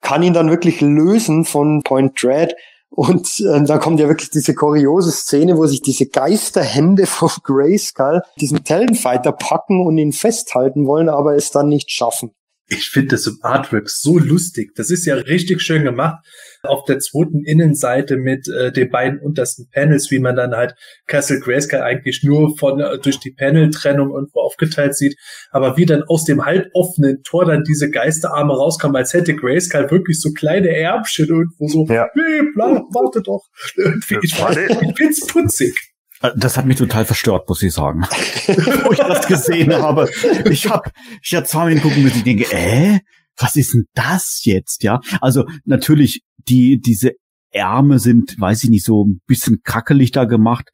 kann ihn dann wirklich lösen von Point Dread. Und äh, da kommt ja wirklich diese kuriose Szene, wo sich diese Geisterhände von Grayskull diesen Talonfighter packen und ihn festhalten wollen, aber es dann nicht schaffen. Ich finde das im Artwork so lustig. Das ist ja richtig schön gemacht auf der zweiten Innenseite mit äh, den beiden untersten Panels, wie man dann halt Castle Grayskull eigentlich nur von äh, durch die Paneltrennung irgendwo aufgeteilt sieht, aber wie dann aus dem halboffenen Tor dann diese Geisterarme rauskommen, als hätte Grayskull wirklich so kleine Ärmchen irgendwo so, ja. nee, bleib, warte doch. Irgendwie, ich, ich find's putzig. Das hat mich total verstört, muss ich sagen. Wo ich das gesehen habe. Ich habe ich hab zwei Minuten gucken müssen, ich denke, äh, was ist denn das jetzt, ja? Also natürlich, die, diese Ärme sind, weiß ich nicht, so ein bisschen krackelig da gemacht.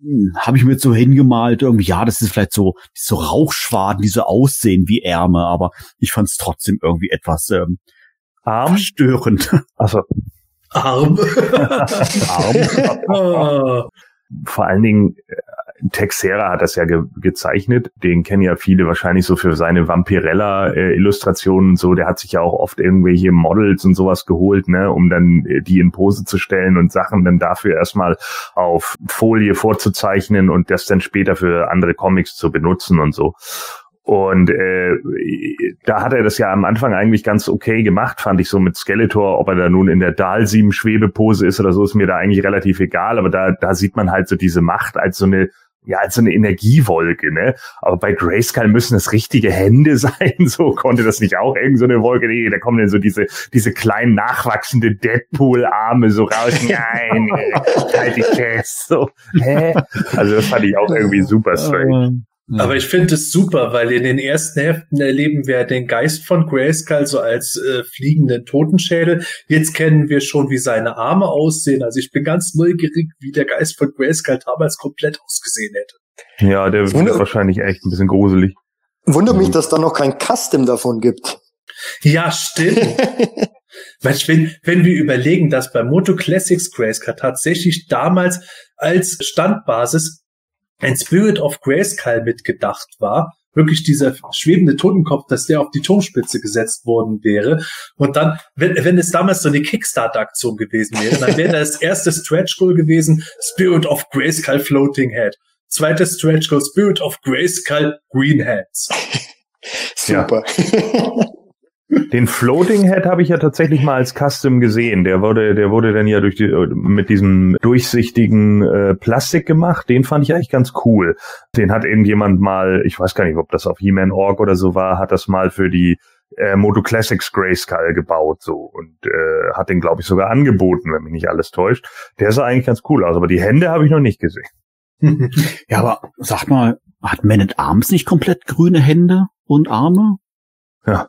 Hm, habe ich mir jetzt so hingemalt, irgendwie, ja, das ist vielleicht so, so Rauchschwaden, die so aussehen wie Ärme, aber ich fand es trotzdem irgendwie etwas ähm, Arm? störend. Also Arm. Arm. Vor allen Dingen, äh, Texera hat das ja ge gezeichnet. Den kennen ja viele wahrscheinlich so für seine Vampirella-Illustrationen und so. Der hat sich ja auch oft irgendwelche Models und sowas geholt, ne, um dann äh, die in Pose zu stellen und Sachen dann dafür erstmal auf Folie vorzuzeichnen und das dann später für andere Comics zu benutzen und so. Und äh, da hat er das ja am Anfang eigentlich ganz okay gemacht, fand ich so mit Skeletor. Ob er da nun in der Dalsim-Schwebepose ist oder so, ist mir da eigentlich relativ egal. Aber da, da sieht man halt so diese Macht als so eine ja, als so eine Energiewolke, ne? Aber bei Grayskull müssen das richtige Hände sein, so konnte das nicht auch irgend so eine Wolke, nee, da kommen dann so diese, diese kleinen nachwachsende Deadpool-Arme so raus, nein, halt die fest, so, hä? Also das fand ich auch irgendwie super strange. Aber ich finde es super, weil in den ersten Heften erleben wir den Geist von Grayskull so als äh, fliegenden Totenschädel. Jetzt kennen wir schon, wie seine Arme aussehen. Also ich bin ganz neugierig, wie der Geist von Grayskull damals komplett ausgesehen hätte. Ja, der wird wahrscheinlich echt ein bisschen gruselig. Wundert mich, dass da noch kein Custom davon gibt. Ja, stimmt. wenn, wenn wir überlegen, dass bei Moto Classics Grayskull tatsächlich damals als Standbasis ein Spirit of Grayskull mitgedacht war, wirklich dieser schwebende Totenkopf, dass der auf die Turmspitze gesetzt worden wäre. Und dann, wenn, wenn es damals so eine Kickstarter-Aktion gewesen wäre, dann wäre das erste Stretch Goal gewesen, Spirit of Grayskull Floating Head. Zweites Stretch Goal, Spirit of Grayskull Green Heads. Super. Ja. Den Floating Head habe ich ja tatsächlich mal als Custom gesehen. Der wurde, der wurde dann ja durch die, mit diesem durchsichtigen äh, Plastik gemacht. Den fand ich eigentlich ganz cool. Den hat irgendjemand mal, ich weiß gar nicht, ob das auf He-Man Org oder so war, hat das mal für die äh, Moto Classics Grayskull gebaut so und äh, hat den glaube ich sogar angeboten, wenn mich nicht alles täuscht. Der sah eigentlich ganz cool aus, aber die Hände habe ich noch nicht gesehen. Ja, aber sag mal, hat Man at Arms nicht komplett grüne Hände und Arme? Ja.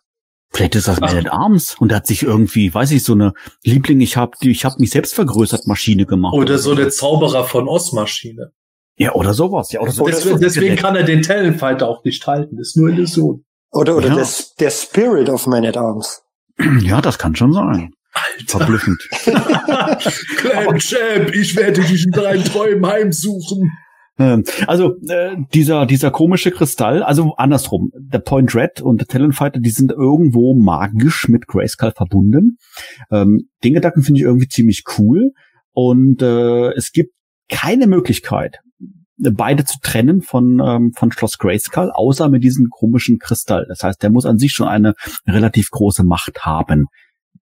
Vielleicht ist das Man at Arms und er hat sich irgendwie, weiß ich, so eine Liebling, ich hab, die, ich hab mich selbst vergrößert Maschine gemacht. Oder so eine Zauberer von Oz-Maschine. Ja, oder sowas. Ja, oder so. Deswegen, deswegen kann er den Talonfighter auch nicht halten. Das ist nur Illusion. Oder, oder Ja. der, der Spirit of Man at Arms. Ja, das kann schon sein. Alter. Verblüffend. Clan Champ, ich werde dich in deinen Träumen heimsuchen. Ähm, Also äh, dieser dieser komische Kristall, also andersrum, der Point Red und der Talonfighter, die sind irgendwo magisch mit Grayskull verbunden. Ähm, den Gedanken finde ich irgendwie ziemlich cool und äh, es gibt keine Möglichkeit, beide zu trennen von ähm, von Schloss Grayskull, außer mit diesem komischen Kristall. Das heißt, der muss an sich schon eine relativ große Macht haben.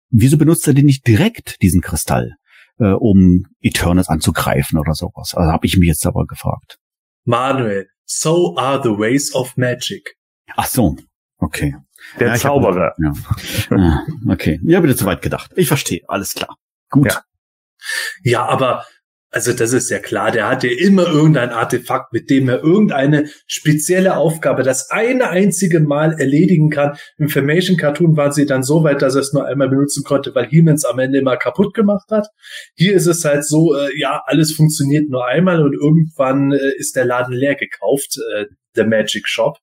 Wieso benutzt er den nicht direkt diesen Kristall? Äh, um Eternus anzugreifen oder sowas. Also habe ich mich jetzt aber gefragt. Manuel, so are the ways of magic. Ach so, okay. Der Ja, ich hab- Zauberer. Ja. Ah, okay. Ja, bitte zu weit gedacht. Ich verstehe, alles klar. Gut. Ja. Ja, aber also das ist ja klar, der hatte immer irgendein Artefakt, mit dem er irgendeine spezielle Aufgabe das eine einzige Mal erledigen kann. Im Formation Cartoon waren sie dann so weit, dass er es nur einmal benutzen konnte, weil Hemans am Ende immer kaputt gemacht hat. Hier ist es halt so, äh, ja, alles funktioniert nur einmal und irgendwann äh, ist der Laden leer gekauft, äh, der Magic Shop.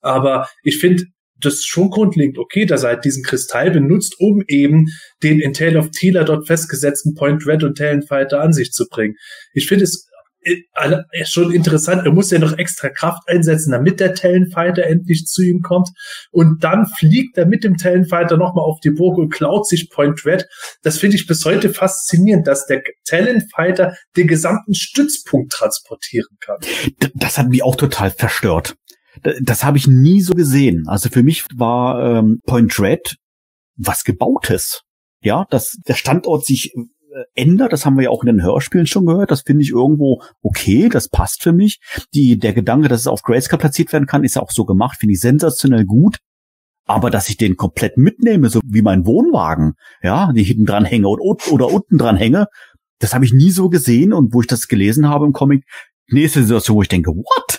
Aber ich finde, das ist schon grundlegend okay, dass er halt diesen Kristall benutzt, um eben den in Tale of Teela dort festgesetzten Point Red und Talonfighter an sich zu bringen. Ich finde es äh, äh, schon interessant. Er muss ja noch extra Kraft einsetzen, damit der Talonfighter endlich zu ihm kommt. Und dann fliegt er mit dem Talonfighter nochmal auf die Burg und klaut sich Point Red. Das finde ich bis heute faszinierend, dass der Talonfighter den gesamten Stützpunkt transportieren kann. Das hat mich auch total verstört. D- Das habe ich nie so gesehen. Also für mich war ähm, Point Red was Gebautes. Ja, dass der Standort sich äh, ändert, das haben wir ja auch in den Hörspielen schon gehört. Das finde ich irgendwo okay, das passt für mich. Die, der Gedanke, dass es auf Grayscale platziert werden kann, ist ja auch so gemacht, finde ich sensationell gut. Aber dass ich den komplett mitnehme, so wie mein Wohnwagen, ja, die hinten dran hänge oder, oder unten dran hänge, das habe ich nie so gesehen. Und wo ich das gelesen habe im Comic, nächste Situation, wo ich denke, what?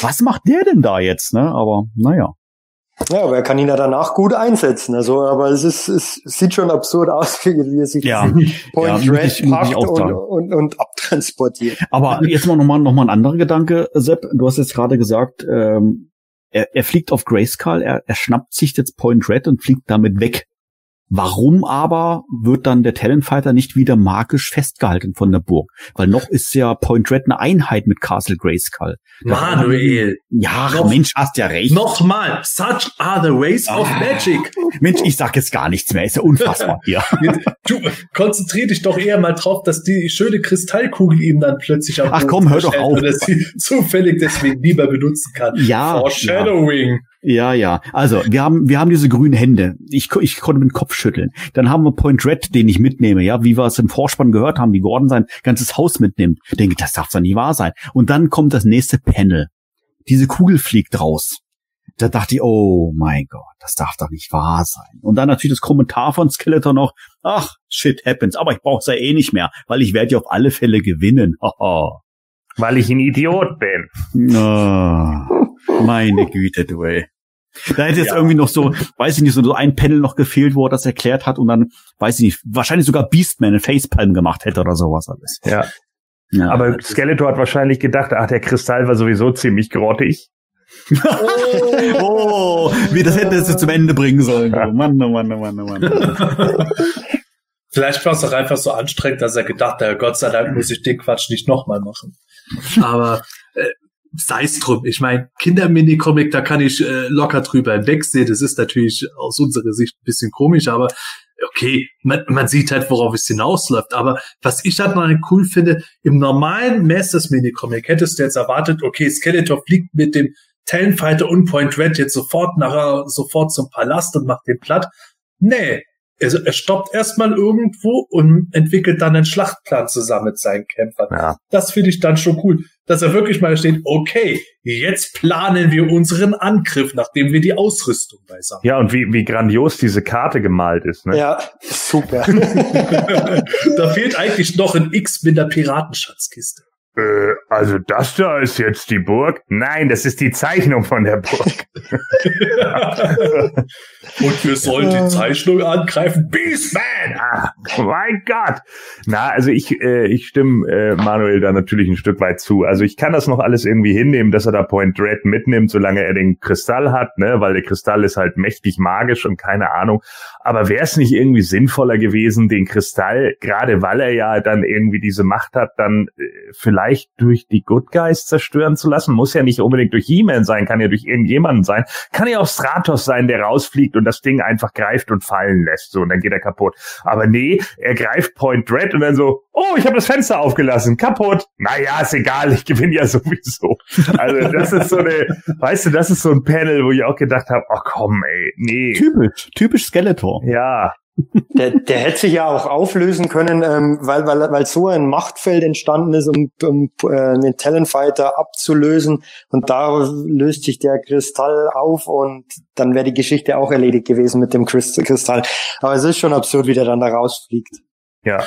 Was macht der denn da jetzt? Ne? Aber naja. Ja, aber er kann ihn ja danach gut einsetzen. Also, aber es ist, es sieht schon absurd aus, wie, er sich Ja, Point ja, Red packt und, und, und abtransportiert. Aber jetzt mal nochmal noch mal ein anderer Gedanke, Sepp. Du hast jetzt gerade gesagt, ähm, er, er fliegt auf Grayskull, er, er schnappt sich jetzt Point Red und fliegt damit weg. Warum aber wird dann der Talonfighter nicht wieder magisch festgehalten von der Burg? Weil noch ist ja Point Red eine Einheit mit Castle Grayskull. Manuel, Ja, Noch- Mensch, hast ja recht. nochmal, such are the ways of Ah. magic. Mensch, ich sag jetzt gar nichts mehr. Ist ja unfassbar hier. Du konzentrier dich doch eher mal drauf, dass die schöne Kristallkugel ihm dann plötzlich am Ach Boden komm, hör doch auf. Er sie zufällig deswegen lieber benutzen kann. Ja, Foreshadowing. Ja, ja. Also, wir haben, wir haben diese grünen Hände. Ich, ich konnte mit dem Kopf schütteln. Dann haben wir Point Red, den ich mitnehme, ja, wie wir es im Vorspann gehört haben, wie Gordon sein ganzes Haus mitnimmt. Ich denke, das darf doch nicht wahr sein. Und dann kommt das nächste Panel. Diese Kugel fliegt raus. Da dachte ich, oh mein Gott, das darf doch nicht wahr sein. Und dann natürlich das Kommentar von Skeletor noch, ach, shit happens, aber ich brauch's ja eh nicht mehr, weil ich werde ja auf alle Fälle gewinnen. Weil ich ein Idiot bin. Na, meine Güte, du ey. Da hätte jetzt Ja. irgendwie noch so, weiß ich nicht, so ein Panel noch gefehlt, wo er das erklärt hat und dann, weiß ich nicht, wahrscheinlich sogar Beastman eine Facepalm gemacht hätte oder sowas alles. Ja. Ja. Aber Skeletor hat wahrscheinlich gedacht, ach, der Kristall war sowieso ziemlich grottig. oh, wie das hätte es zum Ende bringen sollen. Oh Mann, oh Mann, oh Mann, oh Mann. Vielleicht war es doch einfach so anstrengend, dass er gedacht hat, Gott sei Dank muss ich den Quatsch nicht nochmal machen. Aber äh, sei es drum. Ich meine, Kindermini-Comic, da kann ich äh, locker drüber hinwegsehen. Das ist natürlich aus unserer Sicht ein bisschen komisch, aber okay, man, man sieht halt, worauf es hinausläuft. Aber was ich halt noch cool finde, im normalen Masters Mini-Comic hättest du jetzt erwartet, okay, Skeletor fliegt mit dem Talonfighter und Point Red jetzt sofort nachher, sofort zum Palast und macht den platt. Nee, also er stoppt erstmal irgendwo und entwickelt dann einen Schlachtplan zusammen mit seinen Kämpfern. Ja. Das finde ich dann schon cool, dass er wirklich mal steht, okay, jetzt planen wir unseren Angriff, nachdem wir die Ausrüstung beisammen. Ja, und wie, wie grandios diese Karte gemalt ist. Ne? Ja, super. da fehlt eigentlich noch ein X mit der Piratenschatzkiste. Äh, also das da ist jetzt die Burg? Nein, das ist die Zeichnung von der Burg. Und wir sollen die Zeichnung angreifen. Beastman! Ah, mein Gott. Na, also ich, äh, ich stimme äh, Manuel da natürlich ein Stück weit zu. Also ich kann das noch alles irgendwie hinnehmen, dass er da Point Dread mitnimmt, solange er den Kristall hat, ne, weil der Kristall ist halt mächtig magisch und keine Ahnung. Aber wäre es nicht irgendwie sinnvoller gewesen, den Kristall, gerade weil er ja dann irgendwie diese Macht hat, dann äh, vielleicht durch die Good Guys zerstören zu lassen? Muss ja nicht unbedingt durch He-Man sein, kann ja durch irgendjemanden sein. Kann ja auch Stratos sein, der rausfliegt und das Ding einfach greift und fallen lässt. So, und dann geht er kaputt. Aber nee, er greift Point Dread und dann so, oh, ich habe das Fenster aufgelassen, kaputt. Naja, ist egal, ich gewinne ja sowieso. Also das ist so eine, weißt du, das ist so ein Panel, wo ich auch gedacht habe, oh komm, ey, nee. Typisch, typisch Skeletor. Ja, Der, der hätte sich ja auch auflösen können, ähm, weil, weil, weil so ein Machtfeld entstanden ist, um, um äh, einen Talonfighter abzulösen. Und da löst sich der Kristall auf und dann wäre die Geschichte auch erledigt gewesen mit dem Christ- Kristall. Aber es ist schon absurd, wie der dann da rausfliegt. ja.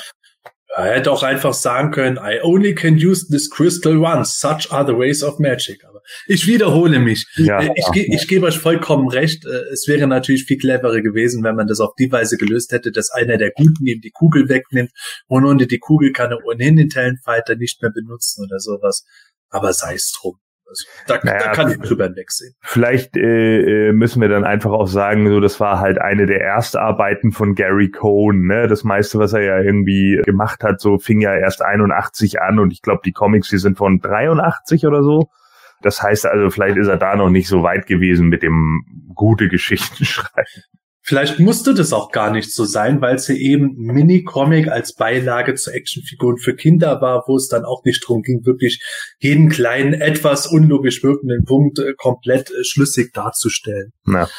Er hätte auch einfach sagen können, I only can use this crystal once. Such are the ways of magic. Aber ich wiederhole mich. Ja, Äh, ich, ge- ich gebe euch vollkommen recht. Äh, Es wäre natürlich viel cleverer gewesen, wenn man das auf die Weise gelöst hätte, dass einer der Guten ihm die Kugel wegnimmt und ohne die Kugel kann er ohnehin den Talonfighter nicht mehr benutzen oder sowas. Aber sei es drum. Also, da, Naja, da kann ich drüber hinwegsehen. Vielleicht äh, äh, müssen wir dann einfach auch sagen, so das war halt eine der Erstarbeiten von Gary Cohn. Ne? Das meiste, was er ja irgendwie gemacht hat, so fing ja erst 81 an und ich glaube, die Comics, die sind von 83 oder so. Das heißt also, vielleicht ist er da noch nicht so weit gewesen mit dem gute Geschichten schreiben. Vielleicht musste das auch gar nicht so sein, weil es ja eben Mini-Comic als Beilage zu Actionfiguren für Kinder war, wo es dann auch nicht drum ging, wirklich jeden kleinen, etwas unlogisch wirkenden Punkt äh, komplett äh, schlüssig darzustellen. Na,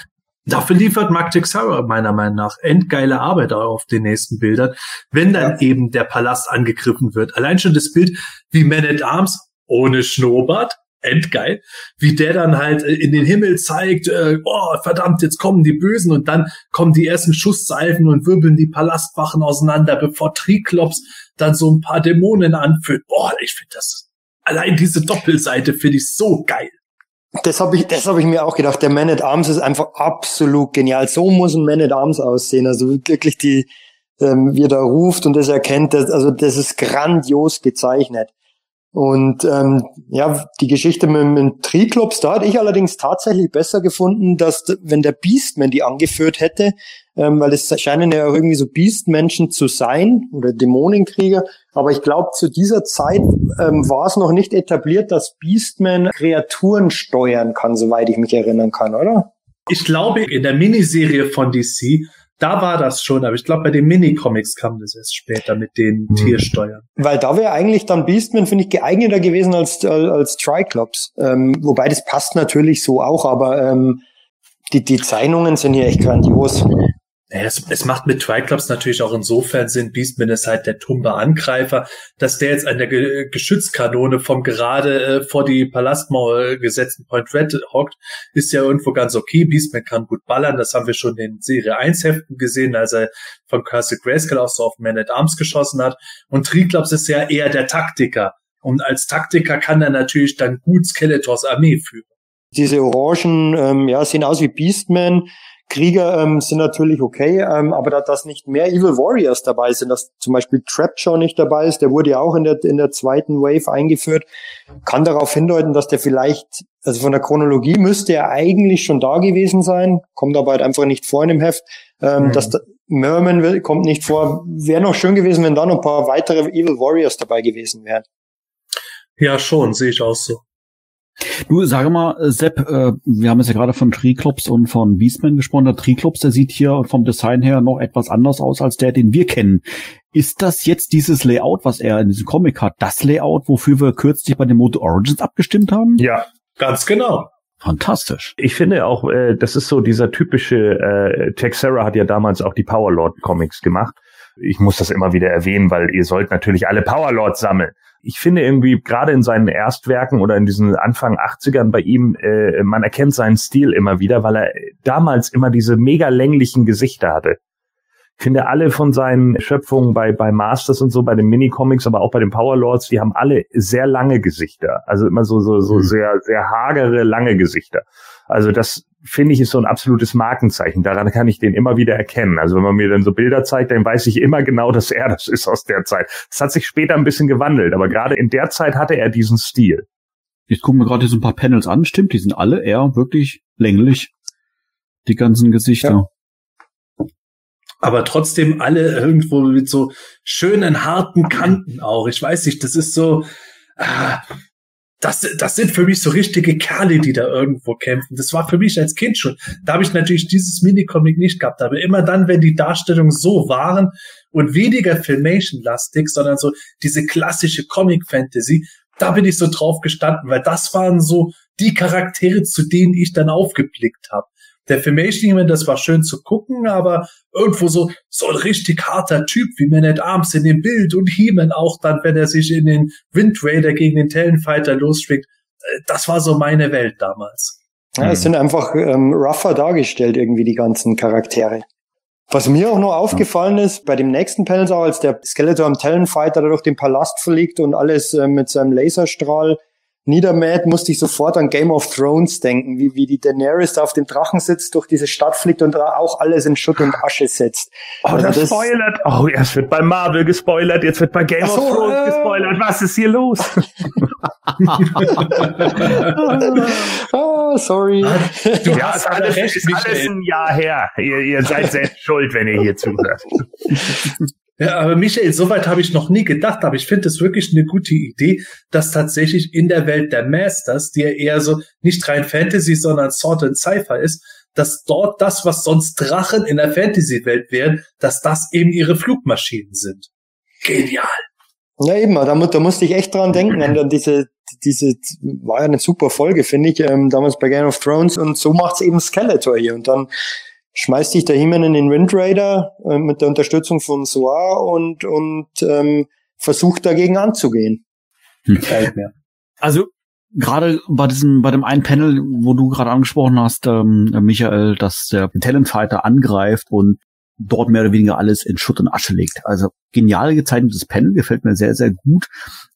Dafür liefert Mark Texera meiner Meinung nach endgeile Arbeit auf den nächsten Bildern, wenn dann eben der Palast angegriffen wird. Allein schon das Bild wie Man at Arms ohne Schnurrbart, endgeil, wie der dann halt äh, in den Himmel zeigt, äh, oh verdammt, jetzt kommen die Bösen und dann kommen die ersten Schusssalven und wirbeln die Palastwachen auseinander, bevor Triklops dann so ein paar Dämonen anführt. Boah, ich finde das, allein diese Doppelseite finde ich so geil. Das habe ich, das habe ich mir auch gedacht. Der Man at Arms ist einfach absolut genial. So muss ein Man at Arms aussehen. Also wirklich die, ähm, wie er da ruft und das erkennt. Das, also das ist grandios gezeichnet. Und ähm, ja, die Geschichte mit, mit dem Triklops, da hatte ich allerdings tatsächlich besser gefunden, dass wenn der Beastman die angeführt hätte, ähm, weil es scheinen ja irgendwie so Beastmenschen zu sein oder Dämonenkrieger. Aber ich glaube, zu dieser Zeit ähm, war es noch nicht etabliert, dass Beastman Kreaturen steuern kann, soweit ich mich erinnern kann, oder? Ich glaube, in der Miniserie von DC, da war das schon, aber ich glaube, bei den Minicomics kam das erst später mit den Hm. Tiersteuern. Weil da wäre eigentlich dann Beastman, finde ich, geeigneter gewesen als, als, als Triclops. Ähm, wobei das passt natürlich so auch, aber ähm, die, die Zeichnungen sind hier echt grandios. Naja, es, es macht mit Triclops natürlich auch insofern Sinn. Beastman ist halt der tumbe Angreifer, dass der jetzt an der Ge Geschützkanone vom gerade äh, vor die Palastmauer gesetzten Point Red hockt, ist ja irgendwo ganz okay. Beastman kann gut ballern, das haben wir schon in Serie 1 Heften gesehen, als er von Cursed Grayskull auch so auf Man at Arms geschossen hat. Und Triclops ist ja eher der Taktiker. Und als Taktiker kann er natürlich dann gut Skeletors Armee führen. Diese Orangen, ähm, ja, sehen aus wie Beastman. Krieger ähm, sind natürlich okay, ähm, aber da, dass nicht mehr Evil Warriors dabei sind, dass zum Beispiel Trapjaw nicht dabei ist, der wurde ja auch in der, in der zweiten Wave eingeführt, kann darauf hindeuten, dass der vielleicht, also von der Chronologie müsste er eigentlich schon da gewesen sein, kommt aber halt einfach nicht vor in dem Heft, ähm, Mhm. dass da, Merman will, kommt nicht vor. Wäre noch schön gewesen, wenn da noch ein paar weitere Evil Warriors dabei gewesen wären. Ja, schon, sehe ich auch so. Du, sage mal, äh, Sepp, äh, wir haben jetzt ja gerade von Triklops und von Beastman gesprochen. Der Triklops, der sieht hier vom Design her noch etwas anders aus als der, den wir kennen. Ist das jetzt dieses Layout, was er in diesem Comic hat, das Layout, wofür wir kürzlich bei den Moto Origins abgestimmt haben? ja, Ganz genau. Fantastisch. Ich finde auch, äh, das ist so dieser typische, äh, Texera hat ja damals auch die Powerlord Comics gemacht. Ich muss das immer wieder erwähnen, weil ihr sollt natürlich alle Powerlords sammeln. Ich finde irgendwie gerade in seinen Erstwerken oder in diesen Anfang 80ern bei ihm, äh, man erkennt seinen Stil immer wieder, weil er damals immer diese mega länglichen Gesichter hatte. Ich finde alle von seinen Schöpfungen bei, bei Masters und so, bei den Minicomics, aber auch bei den Powerlords, die haben alle sehr lange Gesichter. Also immer so, so, so sehr, sehr hagere, lange Gesichter. Also das finde ich ist so ein absolutes Markenzeichen. Daran kann ich den immer wieder erkennen. Also wenn man mir dann so Bilder zeigt, dann weiß ich immer genau, dass er das ist aus der Zeit. Es hat sich später ein bisschen gewandelt, aber gerade in der Zeit hatte er diesen Stil. Ich gucke mir gerade so ein paar Panels an, stimmt, die sind alle eher wirklich länglich. Die ganzen Gesichter. Ja. Aber trotzdem alle irgendwo mit so schönen, harten Kanten auch. Ich weiß nicht, das ist so, ah, das, das sind für mich so richtige Kerle, die da irgendwo kämpfen. Das war für mich als Kind schon. Da habe ich natürlich dieses Minicomic nicht gehabt. Aber immer dann, wenn die Darstellungen so waren und weniger Filmation-lastig, sondern so diese klassische Comic-Fantasy, da bin ich so drauf gestanden, weil das waren so die Charaktere, zu denen ich dann aufgeblickt habe. Der Filmation Human, das war schön zu gucken, aber irgendwo so, so ein richtig harter Typ wie Man at Arms in dem Bild und He-Man auch dann, wenn er sich in den Wind Raider gegen den Talonfighter losschwingt. Äh, das war so meine Welt damals. Ja, es sind einfach ähm, rougher dargestellt, irgendwie die ganzen Charaktere. Was mir auch noch aufgefallen ist, bei dem nächsten Panel, als der Skeletor am Talonfighter durch den Palast fliegt und alles äh, mit seinem Laserstrahl niedermäht, musste ich sofort an Game of Thrones denken, wie, wie die Daenerys da auf dem Drachen sitzt, durch diese Stadt fliegt und da auch alles in Schutt und Asche setzt. Oh, also das, das spoilert. Oh, erst wird bei Marvel gespoilert, jetzt wird bei Game so, of Thrones äh, gespoilert. Was ist hier los? oh, sorry. Du ja, hast alles, recht, ist alles ein Jahr her. Ihr, ihr seid selbst schuld, wenn ihr hier zuhört. Ja, aber Michael, soweit habe ich noch nie gedacht, aber ich finde es wirklich eine gute Idee, dass tatsächlich in der Welt der Masters, die ja eher so nicht rein Fantasy, sondern Sword and Cypher ist, dass dort das, was sonst Drachen in der Fantasy-Welt wären, dass das eben ihre Flugmaschinen sind. Genial. Ja, eben, da, da musste ich echt dran denken, an diese, diese, war ja eine super Folge, finde ich, ähm, damals bei Game of Thrones und so macht's eben Skeletor hier und dann schmeißt sich der He-Man in den Wind Raider äh, mit der Unterstützung von Soar und, und ähm, versucht dagegen anzugehen. Hm. Also gerade bei diesem, bei dem einen Panel, wo du gerade angesprochen hast, ähm, Michael, dass der Talentfighter angreift und dort mehr oder weniger alles in Schutt und Asche legt. Also genial gezeichnetes Panel, gefällt mir sehr, sehr gut.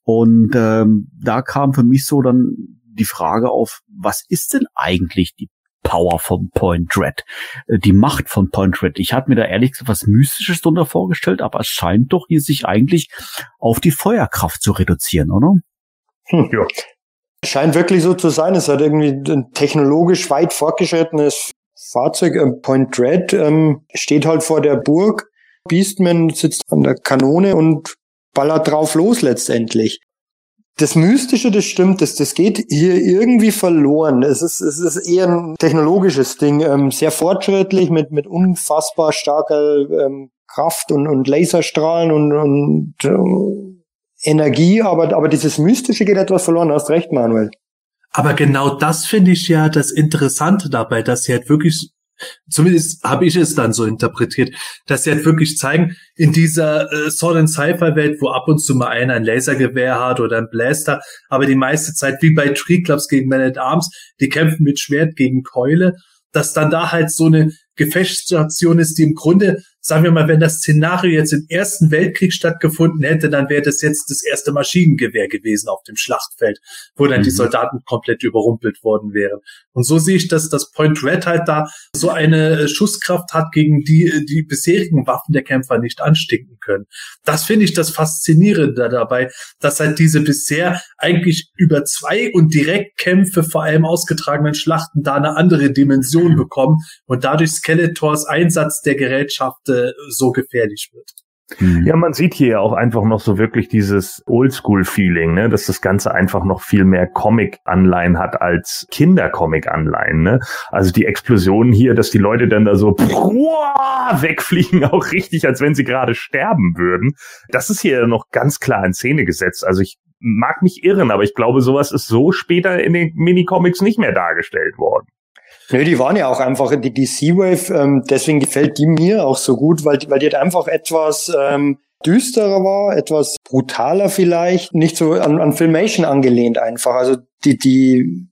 Und ähm, da kam für mich so dann die Frage auf, was ist denn eigentlich die Power von Point Red, äh, die Macht von Point Red. Ich hatte mir da ehrlich gesagt was Mystisches drunter vorgestellt, aber es scheint doch hier sich eigentlich auf die Feuerkraft zu reduzieren, oder? Hm, ja. Scheint wirklich so zu sein. Es hat irgendwie ein technologisch weit fortgeschrittenes Fahrzeug. Ähm, Point Red ähm, steht halt vor der Burg. Beastman sitzt an der Kanone und ballert drauf los letztendlich das Mystische, das stimmt, das, das geht hier irgendwie verloren. Es ist, es ist eher ein technologisches Ding, ähm, sehr fortschrittlich mit, mit unfassbar starker ähm, Kraft und, und Laserstrahlen und, und äh, Energie, aber, aber dieses Mystische geht etwas verloren. Hast recht, Manuel. Aber genau das finde ich ja das Interessante dabei, dass sie halt wirklich Zumindest habe ich es dann so interpretiert, dass sie halt wirklich zeigen, in dieser äh, Sword and Sci-Fi-Welt, wo ab und zu mal einer ein Lasergewehr hat oder ein Blaster, aber die meiste Zeit wie bei Tree Clubs gegen Man at Arms, die kämpfen mit Schwert gegen Keule, dass dann da halt so eine Gefechtsstation ist, die im Grunde sagen wir mal, wenn das Szenario jetzt im Ersten Weltkrieg stattgefunden hätte, dann wäre das jetzt das erste Maschinengewehr gewesen auf dem Schlachtfeld, wo dann mhm. die Soldaten komplett überrumpelt worden wären. Und so sehe ich, dass das Point Red halt da so eine äh, Schusskraft hat, gegen die äh, die bisherigen Waffen der Kämpfer nicht anstinken können. Das finde ich das Faszinierende dabei, dass halt diese bisher eigentlich über zwei und Direktkämpfe vor allem ausgetragenen Schlachten da eine andere Dimension bekommen und dadurch Skeletors Einsatz der Gerätschaft äh, so gefährlich wird. Mhm. Ja, man sieht hier auch einfach noch so wirklich dieses Oldschool-Feeling, ne, dass das Ganze einfach noch viel mehr Comic-Anleihen hat als Kinder-Comic-Anleihen, ne. Also die Explosionen hier, dass die Leute dann da so wegfliegen, auch richtig, als wenn sie gerade sterben würden. Das ist hier noch ganz klar in Szene gesetzt. Also ich mag mich irren, aber ich glaube, sowas ist so später in den Minicomics nicht mehr dargestellt worden. Nö, die waren ja auch einfach die, die Sea-Wave, ähm, deswegen gefällt die mir auch so gut, weil, weil die halt einfach etwas ähm, düsterer war, etwas brutaler vielleicht, nicht so an, an Filmation angelehnt einfach. Also die, die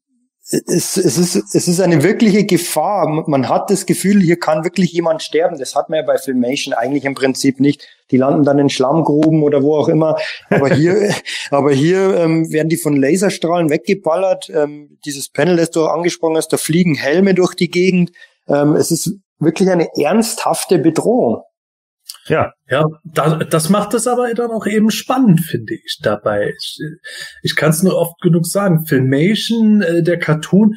es, es, ist, es ist eine wirkliche Gefahr. Man hat das Gefühl, hier kann wirklich jemand sterben. Das hat man ja bei Filmation eigentlich im Prinzip nicht. Die landen dann in Schlammgruben oder wo auch immer. Aber hier, aber hier ähm, werden die von Laserstrahlen weggeballert. Ähm, dieses Panel, das du angesprochen hast, da fliegen Helme durch die Gegend. Ähm, es ist wirklich eine ernsthafte Bedrohung. Ja. Ja, da, das macht es aber dann auch eben spannend, finde ich, dabei. Ich, ich kann es nur oft genug sagen. Filmation, äh, der Cartoon,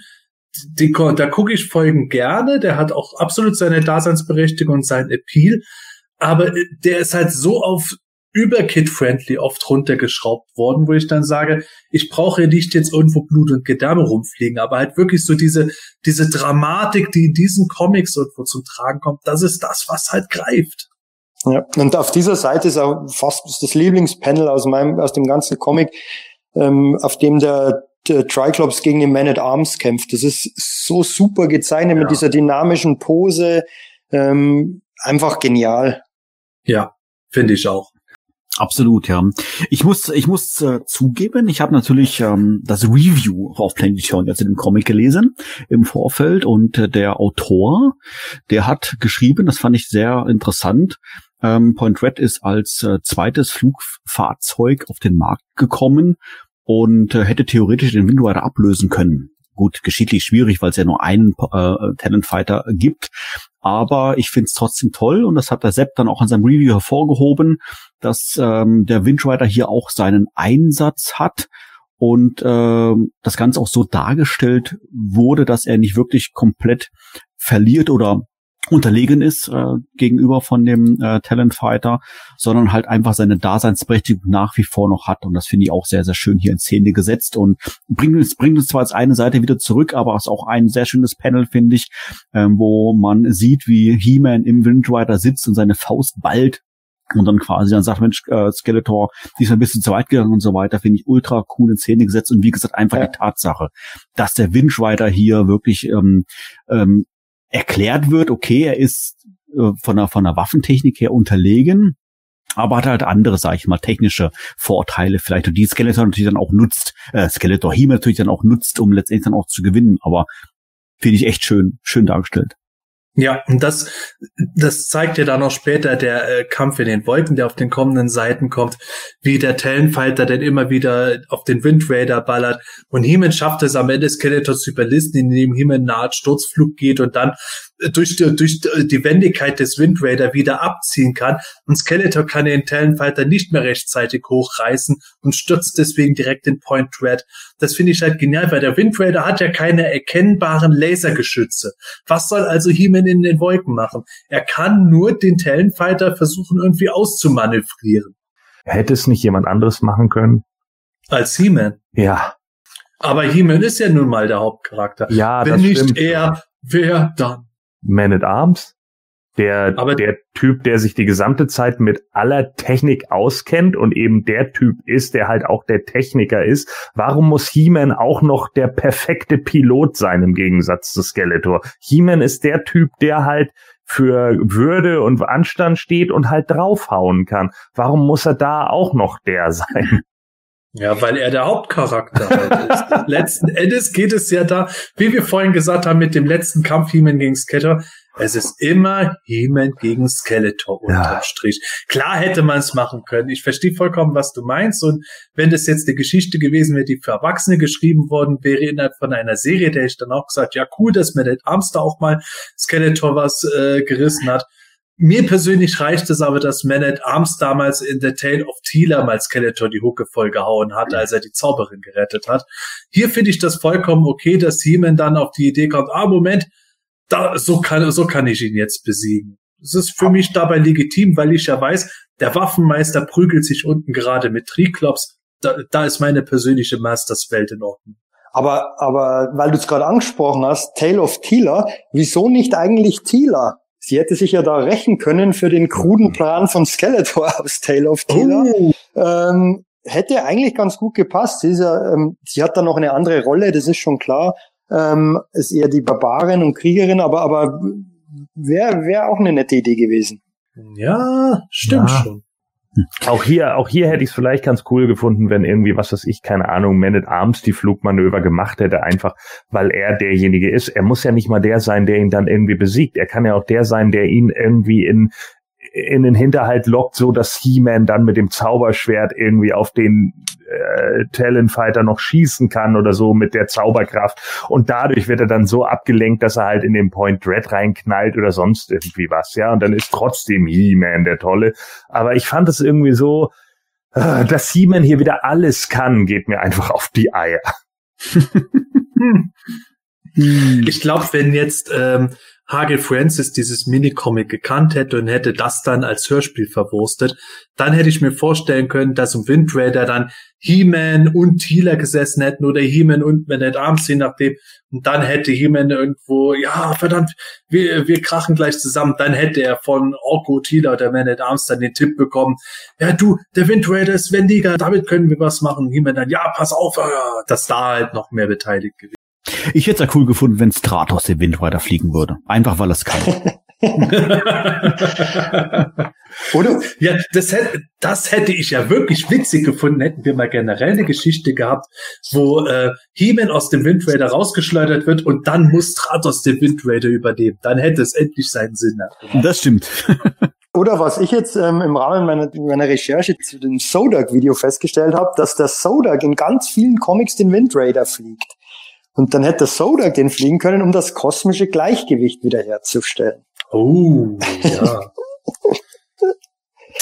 die, da gucke ich Folgen gerne, der hat auch absolut seine Daseinsberechtigung und sein Appeal, aber äh, der ist halt so auf überkid-friendly oft runtergeschraubt worden, wo ich dann sage, ich brauche nicht jetzt irgendwo Blut und Gedärme rumfliegen, aber halt wirklich so diese, diese Dramatik, die in diesen Comics irgendwo zum Tragen kommt, das ist das, was halt greift. Ja, und auf dieser Seite ist auch fast das Lieblingspanel aus meinem, aus dem ganzen Comic, ähm, auf dem der, der Triclops gegen den Man at Arms kämpft. Das ist so super gezeichnet ja. mit dieser dynamischen Pose, ähm, einfach genial. Ja, finde ich auch. Absolut, ja. Ich muss, ich muss äh, zugeben, ich habe natürlich ähm, das Review auf Planet Show also den Comic gelesen im Vorfeld und äh, der Autor, der hat geschrieben, das fand ich sehr interessant, ähm, Point Red ist als äh, zweites Flugfahrzeug auf den Markt gekommen und äh, hätte theoretisch den Windrider ablösen können. Gut, geschichtlich schwierig, weil es ja nur einen äh, Talent Fighter gibt. Aber ich finde es trotzdem toll und das hat der Sepp dann auch in seinem Review hervorgehoben, dass ähm, der Windrider hier auch seinen Einsatz hat und äh, das Ganze auch so dargestellt wurde, dass er nicht wirklich komplett verliert oder unterlegen ist äh, gegenüber von dem äh, Talent Fighter, sondern halt einfach seine Daseinsberechtigung nach wie vor noch hat. Und das finde ich auch sehr, sehr schön hier in Szene gesetzt und bringt uns, bringt uns zwar als eine Seite wieder zurück, aber es ist auch ein sehr schönes Panel, finde ich, ähm, wo man sieht, wie He-Man im Windrider sitzt und seine Faust ballt und dann quasi dann sagt, Mensch, äh, Skeletor, die ist ein bisschen zu weit gegangen und so weiter, finde ich ultra cool in Szene gesetzt und wie gesagt einfach ja. die Tatsache, dass der Windrider hier wirklich ähm, ähm, erklärt wird, okay, er ist äh, von der, von der Waffentechnik her unterlegen, aber hat halt andere, sag ich mal, technische Vorteile vielleicht, und die Skeletor natürlich dann auch nutzt, äh, Skeletor He natürlich dann auch nutzt, um letztendlich dann auch zu gewinnen, aber finde ich echt schön, schön dargestellt. Ja, und das, das zeigt ja dann auch später der äh, Kampf in den Wolken, der auf den kommenden Seiten kommt, wie der Talonfighter denn immer wieder auf den Wind Raider ballert. Und Heeman schafft es am Ende Skeletor zu überlisten, indem Heeman eine Sturzflug geht und dann durch die, durch die Wendigkeit des Wind Raider wieder abziehen kann. Und Skeletor kann den Talonfighter nicht mehr rechtzeitig hochreißen und stürzt deswegen direkt in Point Red. Das finde ich halt genial, weil der Wind Raider hat ja keine erkennbaren Lasergeschütze. Was soll also He-Man in den Wolken machen? Er kann nur den Talonfighter versuchen irgendwie auszumanövrieren. Hätte es nicht jemand anderes machen können? Als He-Man? Ja. Aber He-Man ist ja nun mal der Hauptcharakter. Ja, Wenn das nicht stimmt. er, wer dann? Man at Arms. Der, Aber- der Typ, der sich die gesamte Zeit mit aller Technik auskennt und eben der Typ ist, der halt auch der Techniker ist. Warum muss He-Man auch noch der perfekte Pilot sein im Gegensatz zu Skeletor? He-Man ist der Typ, der halt für Würde und Anstand steht und halt draufhauen kann. Warum muss er da auch noch der sein? Ja, weil er der Hauptcharakter halt ist. letzten Endes geht es ja da, wie wir vorhin gesagt haben, mit dem letzten Kampf He-Man gegen Skeletor. Es ist immer He-Man gegen Skeletor unterm Ja. Strich. Klar hätte man es machen können. Ich verstehe vollkommen, was du meinst. Und wenn das jetzt eine Geschichte gewesen wäre, die für Erwachsene geschrieben worden wäre, innerhalb von einer Serie, der ich dann auch gesagt, ja cool, dass mir der Arms da auch mal Skeletor was äh, gerissen hat. Mir persönlich reicht es aber, dass Man at Arms damals in The Tale of Tila mal Skeletor die Hucke vollgehauen hat, als er die Zauberin gerettet hat. Hier finde ich das vollkommen okay, dass He-Man dann auf die Idee kommt, ah, Moment, da, so kann, so kann ich ihn jetzt besiegen. Das ist für mich dabei legitim, weil ich ja weiß, der Waffenmeister prügelt sich unten gerade mit Triklops. Da, da ist meine persönliche Masters-Welt in Ordnung. Aber, aber weil du es gerade angesprochen hast, Tale of Tila, wieso nicht eigentlich Tila? Sie hätte sich ja da rächen können für den kruden Plan von Skeletor aus Tale of Tila. Ähm, hätte eigentlich ganz gut gepasst. Sie, ist ja, ähm, sie hat da noch eine andere Rolle, das ist schon klar. Ähm, ist eher die Barbarin und Kriegerin, aber, aber wäre wär auch eine nette Idee gewesen. Ja, stimmt Ja. schon. Auch hier, auch hier hätte ich es vielleicht ganz cool gefunden, wenn irgendwie, was weiß ich, keine Ahnung, Man at Arms die Flugmanöver gemacht hätte, einfach weil er derjenige ist. Er muss ja nicht mal der sein, der ihn dann irgendwie besiegt. Er kann ja auch der sein, der ihn irgendwie in in den Hinterhalt lockt, so dass He-Man dann mit dem Zauberschwert irgendwie auf den äh, Talonfighter noch schießen kann oder so mit der Zauberkraft. Und dadurch wird er dann so abgelenkt, dass er halt in den Point Dread reinknallt oder sonst irgendwie was, ja. Und dann ist trotzdem He-Man der Tolle. Aber ich fand es irgendwie so, äh, dass He-Man hier wieder alles kann, geht mir einfach auf die Eier. Ich glaube, wenn jetzt ähm, Hage Francis dieses Minicomic gekannt hätte und hätte das dann als Hörspiel verwurstet, dann hätte ich mir vorstellen können, dass im Wind Raider dann He-Man und Healer gesessen hätten oder He-Man und Man at Arms, je nachdem. Und dann hätte He-Man irgendwo, ja, verdammt, wir, wir krachen gleich zusammen. Dann hätte er von Orko Healer oder Man at Arms dann den Tipp bekommen, ja, du, der Wind Raider ist wendiger, damit können wir was machen. He-Man dann, ja, pass auf, äh, dass da halt noch mehr beteiligt gewesen. Ich hätte es ja cool gefunden, wenn Stratos den Wind weiterfliegen würde. Einfach weil es kann. Oder? Ja, das hätte, das hätte ich ja wirklich witzig gefunden, hätten wir mal generell eine Geschichte gehabt, wo äh, He-Man aus dem Wind Raider rausgeschleudert wird und dann muss Stratos den Wind Raider übernehmen. Dann hätte es endlich seinen Sinn. Das stimmt. Oder was ich jetzt ähm, im Rahmen meiner, meiner Recherche zu dem Sodak-Video festgestellt habe, dass der Sodak in ganz vielen Comics den Wind Raider fliegt. Und dann hätte Sodak den fliegen können, um das kosmische Gleichgewicht wiederherzustellen. Oh, ja.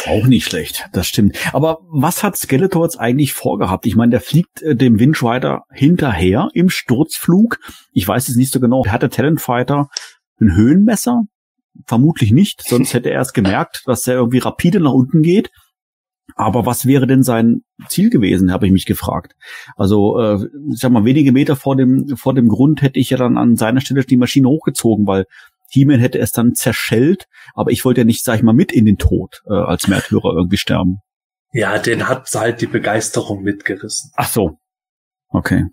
Auch nicht schlecht, das stimmt. Aber was hat Skeletor jetzt eigentlich vorgehabt? Ich meine, der fliegt äh, dem Windrider hinterher im Sturzflug. Ich weiß es nicht so genau. Hat der Talentfighter ein Höhenmesser? Vermutlich nicht, sonst hätte er es gemerkt, dass er irgendwie rapide nach unten geht. Aber was wäre denn sein Ziel gewesen, habe ich mich gefragt. Also, äh, ich sag mal, wenige Meter vor dem, vor dem Grund hätte ich ja dann an seiner Stelle die Maschine hochgezogen, weil He-Man hätte es dann zerschellt, aber ich wollte ja nicht, sag ich mal, mit in den Tod äh, als Märtyrer irgendwie sterben. Ja, den hat halt die Begeisterung mitgerissen. Ach so. Okay.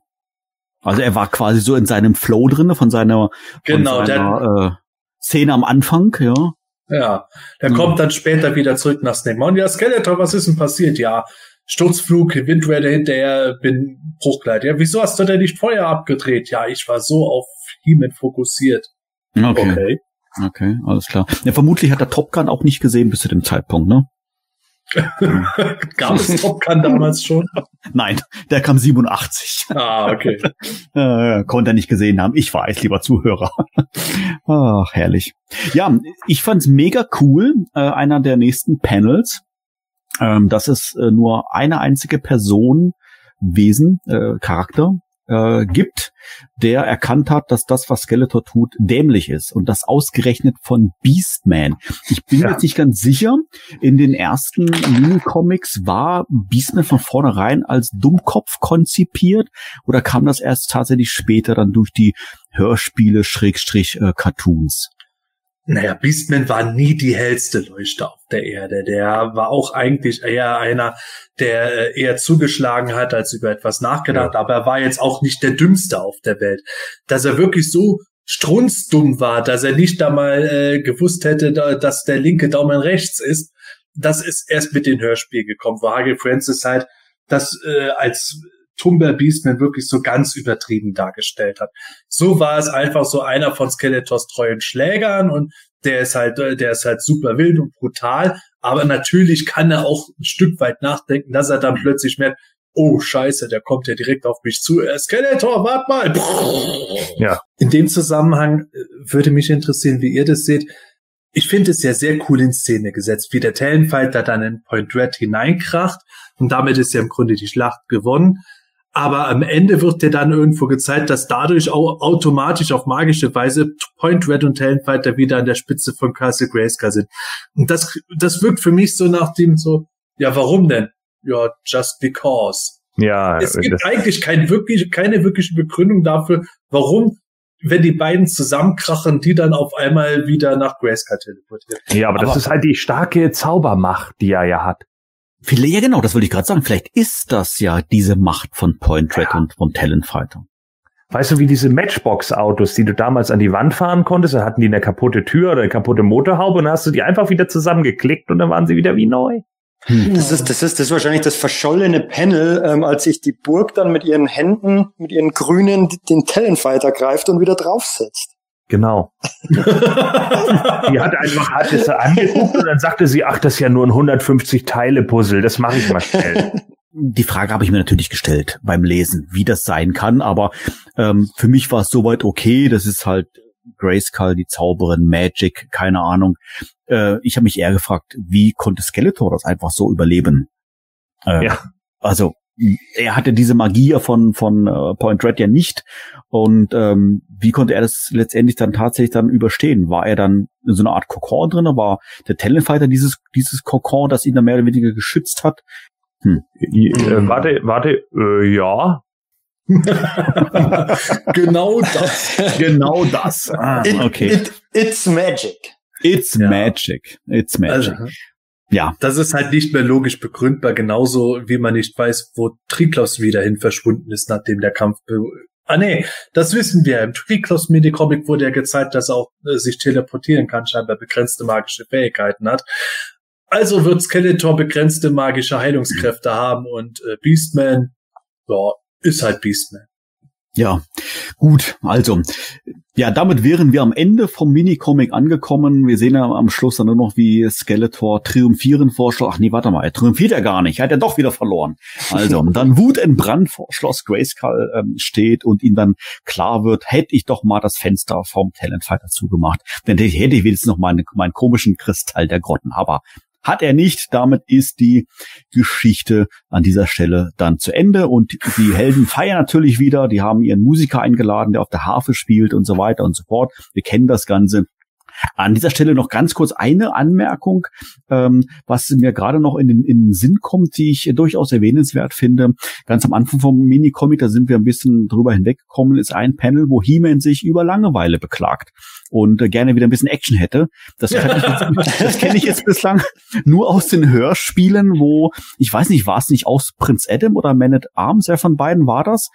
Also er war quasi so in seinem Flow drinne von seiner, genau, von seiner äh, Szene am Anfang, ja. Ja, der mhm. kommt dann später wieder zurück nach Snake Ja, Skeletor, was ist denn passiert? Ja, Sturzflug, Wind Raider hinterher, bin Bruchkleid. Ja, wieso hast du denn nicht Feuer abgedreht? Ja, ich war so auf he fokussiert. Okay. okay. Okay, alles klar. Ja, vermutlich hat der Top Gun auch nicht gesehen bis zu dem Zeitpunkt, ne? Gab es Top Gun damals schon? Nein, der kam 87. Ah, okay. äh, konnte er nicht gesehen haben. Ich weiß, lieber Zuhörer. Ach, herrlich. Ja, ich fand's mega cool. Äh, einer der nächsten Panels, ähm, dass es äh, nur eine einzige Person, Wesen, äh, Charakter äh, gibt, der erkannt hat, dass das, was Skeletor tut, dämlich ist und das ausgerechnet von Beastman. Ich bin ja. jetzt nicht ganz sicher, in den ersten Mini-Comics war Beastman von vornherein als Dummkopf konzipiert oder kam das erst tatsächlich später dann durch die Hörspiele Schrägstrich äh, Cartoons? Naja, Beastman war nie die hellste Leuchte auf der Erde. Der war auch eigentlich eher einer, der äh, eher zugeschlagen hat, als über etwas nachgedacht. Ja. Aber er war jetzt auch nicht der dümmste auf der Welt. Dass er wirklich so strunzdumm war, dass er nicht da mal äh, gewusst hätte, dass der linke Daumen rechts ist, das ist erst mit den Hörspielen gekommen, wo Hagel Francis halt das äh, als Tumber Beastman wirklich so ganz übertrieben dargestellt hat. So war es einfach so einer von Skeletors treuen Schlägern und der ist halt, der ist halt super wild und brutal. Aber natürlich kann er auch ein Stück weit nachdenken, dass er dann plötzlich merkt, oh Scheiße, der kommt ja direkt auf mich zu. Äh, Skeletor, wart mal. Ja. In dem Zusammenhang äh, würde mich interessieren, wie ihr das seht. Ich finde es ja sehr cool in Szene gesetzt, wie der Talonfighter dann in Point Red hineinkracht und damit ist ja im Grunde die Schlacht gewonnen. Aber am Ende wird dir dann irgendwo gezeigt, dass dadurch auch automatisch auf magische Weise Point Red und Talonfighter wieder an der Spitze von Castle Grayskull sind. Und das, das wirkt für mich so nach dem so, ja, warum denn? Ja, just because. Ja, es gibt eigentlich kein wirklich, keine wirkliche Begründung dafür, warum wenn die beiden zusammenkrachen, die dann auf einmal wieder nach Grayskull teleportieren. Ja, aber, aber das ist halt die starke Zaubermacht, die er ja hat. Vielleicht, ja genau, das wollte ich gerade sagen. Vielleicht ist das ja diese Macht von Point Red ja. und vom Talent Fighter. Weißt du, wie diese Matchbox-Autos, die du damals an die Wand fahren konntest, da hatten die eine kaputte Tür oder eine kaputte Motorhaube und dann hast du die einfach wieder zusammengeklickt und dann waren sie wieder wie neu. Das ist, das ist, das ist wahrscheinlich das verschollene Panel, ähm, als sich die Burg dann mit ihren Händen, mit ihren Grünen den Talonfighter greift und wieder draufsetzt. Genau. die hat einfach es angeguckt und dann sagte sie, ach, das ist ja nur ein 150 Teile Puzzle, das mache ich mal schnell. Die Frage habe ich mir natürlich gestellt beim Lesen, wie das sein kann, aber ähm, für mich war es soweit okay. Das ist halt Grayskull, die Zauberin, Magic, keine Ahnung. Äh, ich habe mich eher gefragt, wie konnte Skeletor das einfach so überleben? Äh, Ja. Also er hatte diese Magie von von äh, Point Red ja nicht und ähm, wie konnte er das letztendlich dann tatsächlich dann überstehen? War er dann in so einer Art Kokon drin? War der Talonfighter dieses dieses Kokon, das ihn dann mehr oder weniger geschützt hat? Äh, warte, warte, äh, ja. genau das. Genau das. Ah, It, okay. it, it's magic. It's Ja. magic. It's magic. Also, ja. das ist halt nicht mehr logisch begründbar, genauso wie man nicht weiß, wo Triklos wieder hin verschwunden ist, nachdem der Kampf. Ah nee, das wissen wir. Im Triklos Minicomic wurde ja gezeigt, dass er auch äh, sich teleportieren kann, scheinbar begrenzte magische Fähigkeiten hat. Also wird Skeletor begrenzte magische Heilungskräfte haben und äh, Beastman, ja, ist halt Beastman. Ja, gut, also, ja, damit wären wir am Ende vom Minicomic angekommen. Wir sehen ja am Schluss dann nur noch, wie Skeletor triumphieren vor Schloss. Ach nee, warte mal, er triumphiert ja gar nicht. Er hat ja doch wieder verloren. Also, dann Wut in Brand vor Schloss Grayskull ähm, steht und ihm dann klar wird, hätte ich doch mal das Fenster vom Talentfighter zugemacht. Dann hätte ich wenigstens noch meinen, meinen komischen Kristall der Grotten. Hat er nicht. Damit ist die Geschichte an dieser Stelle dann zu Ende und die Helden feiern natürlich wieder. Die haben ihren Musiker eingeladen, der auf der Harfe spielt und so weiter und so fort. Wir kennen das Ganze. An dieser Stelle noch ganz kurz eine Anmerkung, ähm, was mir gerade noch in den, in den Sinn kommt, die ich durchaus erwähnenswert finde. Ganz am Anfang vom Minicomic, da sind wir ein bisschen drüber hinweggekommen, ist ein Panel, wo He-Man sich über Langeweile beklagt und äh, gerne wieder ein bisschen Action hätte. Das kenne ich, jetzt- das kenn ich jetzt bislang nur aus den Hörspielen, wo, ich weiß nicht, war es nicht aus Prinz Adam oder Man at Arms, wer von beiden war das,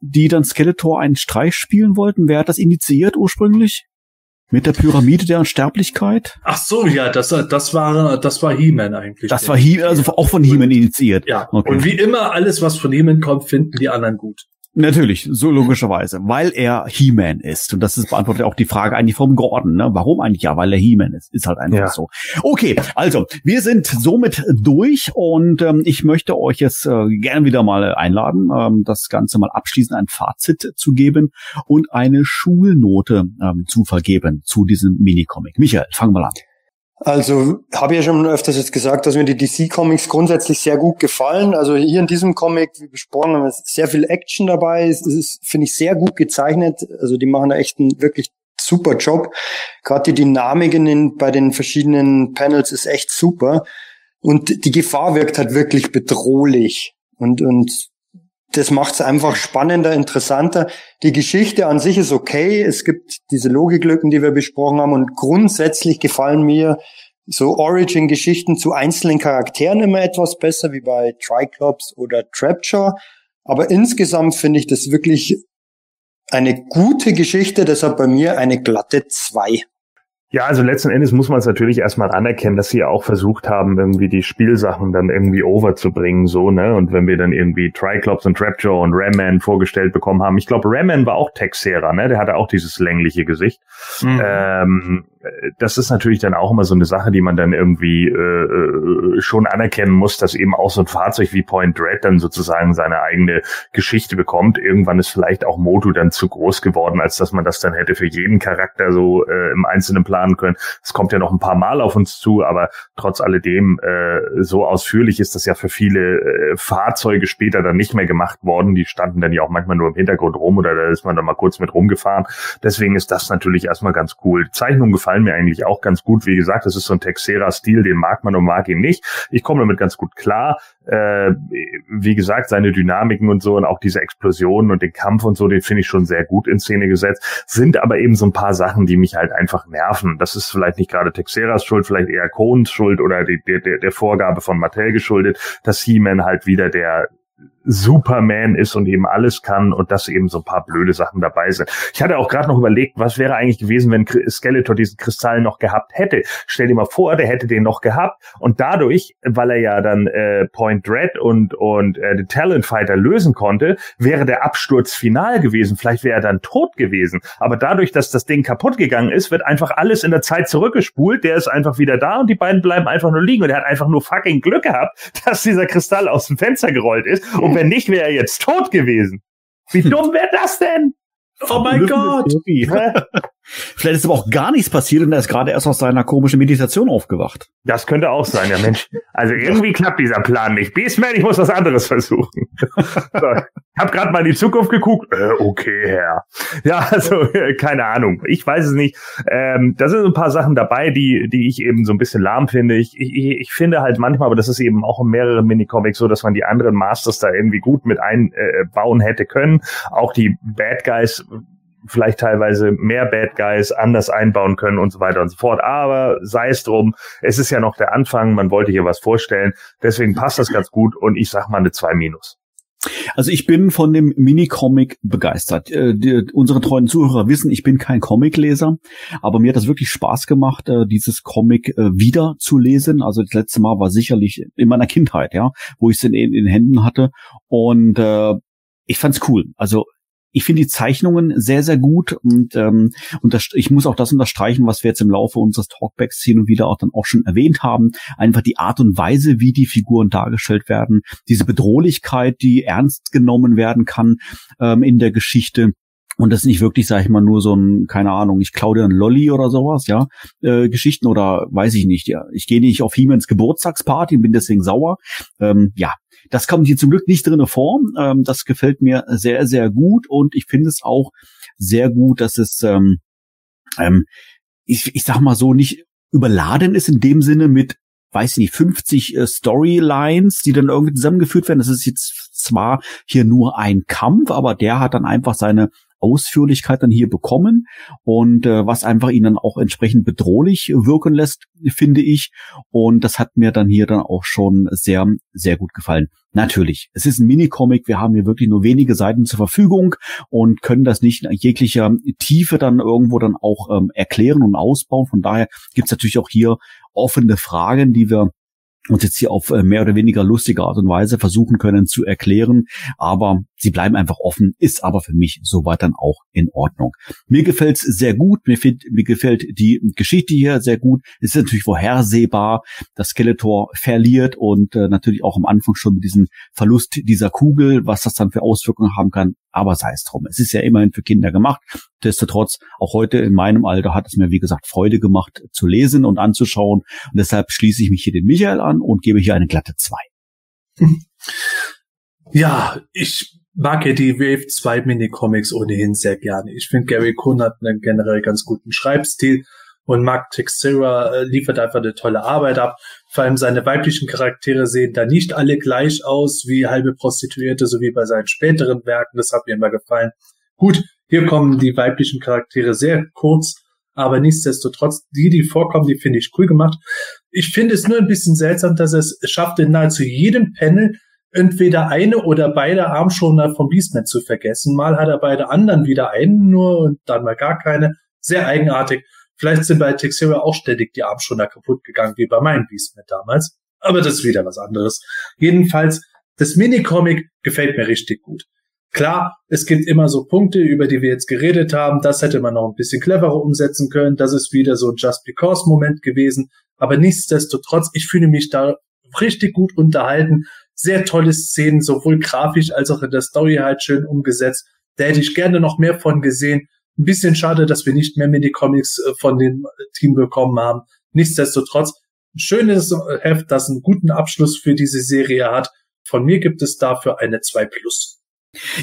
die dann Skeletor einen Streich spielen wollten? Wer hat das initiiert ursprünglich? Mit der Pyramide der Unsterblichkeit? Ach so, ja, das, das war, das war He-Man eigentlich. Das war He also auch von He-Man initiiert. Ja, Okay. und wie immer, alles, was von He-Man kommt, finden die anderen gut. Natürlich, so logischerweise, weil er He-Man ist. Und das ist beantwortet auch die Frage eigentlich vom Gordon. Ne? Warum eigentlich? Ja, weil er He-Man ist. Ist halt einfach Ja. so. Okay, also wir sind somit durch und ähm, ich möchte euch jetzt äh, gerne wieder mal einladen, ähm, das Ganze mal abschließend ein Fazit zu geben und eine Schulnote ähm, zu vergeben zu diesem Minicomic. Michael, fangen wir an. Also habe ich ja schon öfters jetzt gesagt, dass mir die DC-Comics grundsätzlich sehr gut gefallen. Also hier in diesem Comic, wie besprochen, haben wir sehr viel Action dabei. Es ist, finde ich, sehr gut gezeichnet. Also die machen da echt einen wirklich super Job. Gerade die Dynamik in den, bei den verschiedenen Panels ist echt super. Und die Gefahr wirkt halt wirklich bedrohlich. Und, und das macht es einfach spannender, interessanter. Die Geschichte an sich ist okay. Es gibt diese Logiklücken, die wir besprochen haben. Und grundsätzlich gefallen mir so Origin-Geschichten zu einzelnen Charakteren immer etwas besser, wie bei Triclops oder Trapjaw. Aber insgesamt finde ich das wirklich eine gute Geschichte. Deshalb bei mir eine glatte zwei. Ja, also letzten Endes muss man es natürlich erstmal anerkennen, dass sie ja auch versucht haben, irgendwie die Spielsachen dann irgendwie overzubringen, so, ne? Und wenn wir dann irgendwie Triclops und Trapjaw und Ramman vorgestellt bekommen haben, ich glaube, Ramman war auch Texera, ne? Der hatte auch dieses längliche Gesicht. Ähm, das ist natürlich dann auch immer so eine Sache, die man dann irgendwie äh, äh, schon anerkennen muss, dass eben auch so ein Fahrzeug wie Point Dread dann sozusagen seine eigene Geschichte bekommt. Irgendwann ist vielleicht auch Motu dann zu groß geworden, als dass man das dann hätte für jeden Charakter so äh, im Einzelnen planen können. Es kommt ja noch ein paar Mal auf uns zu, aber trotz alledem äh, so ausführlich ist das ja für viele äh, Fahrzeuge später dann nicht mehr gemacht worden. Die standen dann ja auch manchmal nur im Hintergrund rum oder da ist man dann mal kurz mit rumgefahren. Deswegen ist das natürlich erstmal ganz cool. Die Zeichnungen gefallen mir eigentlich auch ganz gut. Wie gesagt, das ist so ein Texera-Stil, den mag man und mag ihn nicht. Ich komme damit ganz gut klar. Äh, wie gesagt, seine Dynamiken und so und auch diese Explosionen und den Kampf und so, den finde ich schon sehr gut in Szene gesetzt. Sind aber eben so ein paar Sachen, die mich halt einfach nerven. Das ist vielleicht nicht gerade Texeras Schuld, vielleicht eher Cohns Schuld oder die, der, der, der Vorgabe von Mattel geschuldet, dass He-Man halt wieder der Superman ist und eben alles kann und dass eben so ein paar blöde Sachen dabei sind. Ich hatte auch gerade noch überlegt, was wäre eigentlich gewesen, wenn Skeletor diesen Kristall noch gehabt hätte. Stell dir mal vor, der hätte den noch gehabt und dadurch, weil er ja dann äh, Point Dread und und äh, den Talent Fighter lösen konnte, wäre der Absturz final gewesen. Vielleicht wäre er dann tot gewesen. Aber dadurch, dass das Ding kaputt gegangen ist, wird einfach alles in der Zeit zurückgespult. Der ist einfach wieder da und die beiden bleiben einfach nur liegen und er hat einfach nur fucking Glück gehabt, dass dieser Kristall aus dem Fenster gerollt ist und wenn nicht, wäre er jetzt tot gewesen. Wie dumm wäre das denn? Oh mein Gott! Vielleicht ist aber auch gar nichts passiert und er ist gerade erst aus seiner komischen Meditation aufgewacht. Das könnte auch sein, ja Mensch. Also irgendwie klappt dieser Plan nicht. Beastman, ich muss was anderes versuchen. so, hab gerade mal in die Zukunft geguckt. Äh, okay, Herr. Ja, also äh, keine Ahnung. Ich weiß es nicht. Ähm, da sind ein paar Sachen dabei, die die ich eben so ein bisschen lahm finde. Ich, ich, ich finde halt manchmal, aber das ist eben auch in mehreren Minicomics so, dass man die anderen Masters da irgendwie gut mit einbauen äh, hätte können. Auch die Bad Guys vielleicht teilweise mehr Bad Guys anders einbauen können und so weiter und so fort. Aber sei es drum, es ist ja noch der Anfang, man wollte hier was vorstellen, deswegen passt das ganz gut und ich sag mal eine 2 minus. Also ich bin von dem Mini-Comic begeistert. Äh, die, unsere treuen Zuhörer wissen, ich bin kein Comicleser, aber mir hat das wirklich Spaß gemacht, äh, dieses Comic äh, wieder zu lesen. Also das letzte Mal war sicherlich in meiner Kindheit, ja, wo ich es in, in den Händen hatte und äh, ich fand's cool. Also ich finde die Zeichnungen sehr, sehr gut und, ähm, und das, ich muss auch das unterstreichen, was wir jetzt im Laufe unseres Talkbacks hin und wieder auch dann auch schon erwähnt haben. Einfach die Art und Weise, wie die Figuren dargestellt werden, diese Bedrohlichkeit, die ernst genommen werden kann ähm, in der Geschichte. Und das nicht wirklich, sag ich mal, nur so ein, keine Ahnung, ich klaue dir ein Lolly oder sowas, ja, äh, Geschichten oder weiß ich nicht, ja. Ich gehe nicht auf Hiemens Geburtstagsparty und bin deswegen sauer. Ähm, ja, das kommt hier zum Glück nicht drin vor. Ähm, das gefällt mir sehr, sehr gut und ich finde es auch sehr gut, dass es, ähm, ähm, ich, ich sag mal so, nicht überladen ist in dem Sinne mit weiß ich nicht, 50 äh, Storylines, die dann irgendwie zusammengeführt werden. Das ist jetzt zwar hier nur ein Kampf, aber der hat dann einfach seine Ausführlichkeit dann hier bekommen und äh, was einfach ihn dann auch entsprechend bedrohlich wirken lässt, finde ich. Und das hat mir dann hier dann auch schon sehr, sehr gut gefallen. Natürlich, es ist ein Minicomic, wir haben hier wirklich nur wenige Seiten zur Verfügung und können das nicht in jeglicher Tiefe dann irgendwo dann auch ähm, erklären und ausbauen. Von daher gibt es natürlich auch hier offene Fragen, die wir uns jetzt hier auf äh, mehr oder weniger lustige Art und Weise versuchen können zu erklären. Aber sie bleiben einfach offen, ist aber für mich soweit dann auch in Ordnung. Mir gefällt's sehr gut, mir, find, mir gefällt die Geschichte hier sehr gut. Es ist natürlich vorhersehbar, dass Skeletor verliert und äh, natürlich auch am Anfang schon mit diesem Verlust dieser Kugel, was das dann für Auswirkungen haben kann. Aber sei es drum. Es ist ja immerhin für Kinder gemacht. Nichtsdestotrotz, auch heute in meinem Alter hat es mir, wie gesagt, Freude gemacht zu lesen und anzuschauen. Und deshalb schließe ich mich hier den Michael an und gebe hier eine glatte 2. Ja, ich mag ja die Wave 2 Minicomics ohnehin sehr gerne. Ich finde, Gary Kuhn hat einen generell ganz guten Schreibstil und Mark Texera äh, liefert einfach eine tolle Arbeit ab. Vor allem seine weiblichen Charaktere sehen da nicht alle gleich aus wie halbe Prostituierte, so wie bei seinen späteren Werken. Das hat mir immer gefallen. Gut, hier kommen die weiblichen Charaktere sehr kurz, aber nichtsdestotrotz, die, die vorkommen, die finde ich cool gemacht. Ich finde es nur ein bisschen seltsam, dass es schafft, in nahezu jedem Panel entweder eine oder beide Armschoner vom Beastman zu vergessen. Mal hat er beide anderen wieder einen nur und dann mal gar keine. Sehr eigenartig. Vielleicht sind bei Texera auch ständig die Armschoner kaputt gegangen, wie bei meinem Beastman damals. Aber das ist wieder was anderes. Jedenfalls, das Minicomic gefällt mir richtig gut. Klar, es gibt immer so Punkte, über die wir jetzt geredet haben. Das hätte man noch ein bisschen cleverer umsetzen können. Das ist wieder so ein Just Because Moment gewesen. Aber nichtsdestotrotz, ich fühle mich da richtig gut unterhalten sehr tolle Szenen, sowohl grafisch als auch in der Story halt schön umgesetzt. Da hätte ich gerne noch mehr von gesehen. Ein bisschen schade, dass wir nicht mehr Mini-Comics äh, von dem Team bekommen haben. Nichtsdestotrotz, schönes Heft, das einen guten Abschluss für diese Serie hat. Von mir gibt es dafür eine 2 Plus.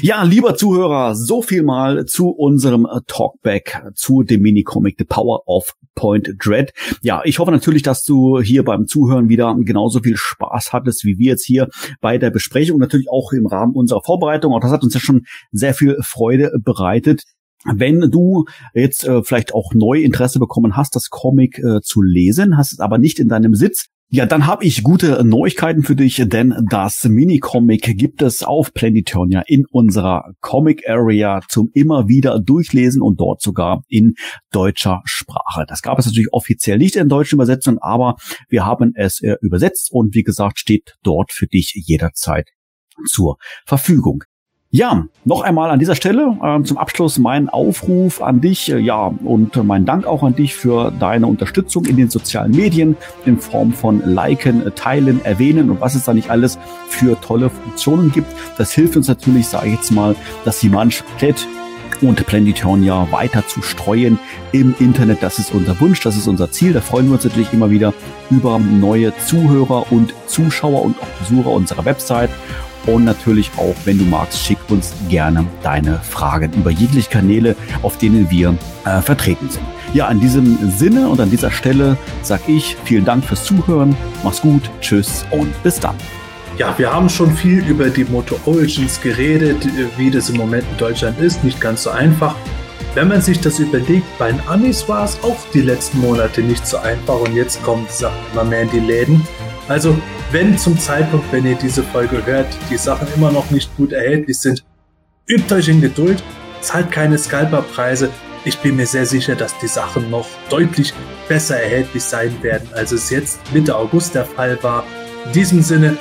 Ja, lieber Zuhörer, so viel mal zu unserem äh, Talkback zu dem Minicomic The Power of Point Dread. Ja, ich hoffe natürlich, dass du hier beim Zuhören wieder genauso viel Spaß hattest wie wir jetzt hier bei der Besprechung, natürlich auch im Rahmen unserer Vorbereitung. Auch das hat uns ja schon sehr viel Freude bereitet. Wenn du jetzt äh, vielleicht auch neu Interesse bekommen hast, das Comic äh, zu lesen, hast es aber nicht in deinem Sitz, Ja, dann habe ich gute Neuigkeiten für dich, denn das Mini-Comic gibt es auf Planetonia in unserer Comic Area zum immer wieder durchlesen und dort sogar in deutscher Sprache. Das gab es natürlich offiziell nicht in deutschen Übersetzungen, aber wir haben es äh, übersetzt und wie gesagt steht dort für dich jederzeit zur Verfügung. Ja, noch einmal an dieser Stelle äh, zum Abschluss mein Aufruf an dich, äh, ja, und mein Dank auch an dich für deine Unterstützung in den sozialen Medien in Form von Liken, Teilen, Erwähnen und was es da nicht alles für tolle Funktionen gibt. Das hilft uns natürlich, sage ich jetzt mal, dass die Mannschaft und Planetonia weiter zu streuen im Internet. Das ist unser Wunsch, das ist unser Ziel. Da freuen wir uns natürlich immer wieder über neue Zuhörer und Zuschauer und auch Besucher unserer Website. Und natürlich auch, wenn du magst, schick uns gerne deine Fragen über jegliche Kanäle, auf denen wir äh, vertreten sind. Ja, in diesem Sinne und an dieser Stelle sag ich vielen Dank fürs Zuhören. Mach's gut, tschüss und bis dann. Ja, wir haben schon viel über die Moto Origins geredet, wie das im Moment in Deutschland ist. Nicht ganz so einfach. Wenn man sich das überlegt, bei den Amis war es auch die letzten Monate nicht so einfach und jetzt die Sachen immer mehr in die Läden. Also, wenn zum Zeitpunkt, wenn ihr diese Folge hört, die Sachen immer noch nicht gut erhältlich sind, übt euch in Geduld, zahlt keine Scalperpreise. Ich bin mir sehr sicher, dass die Sachen noch deutlich besser erhältlich sein werden, als es jetzt Mitte August der Fall war. In diesem Sinne,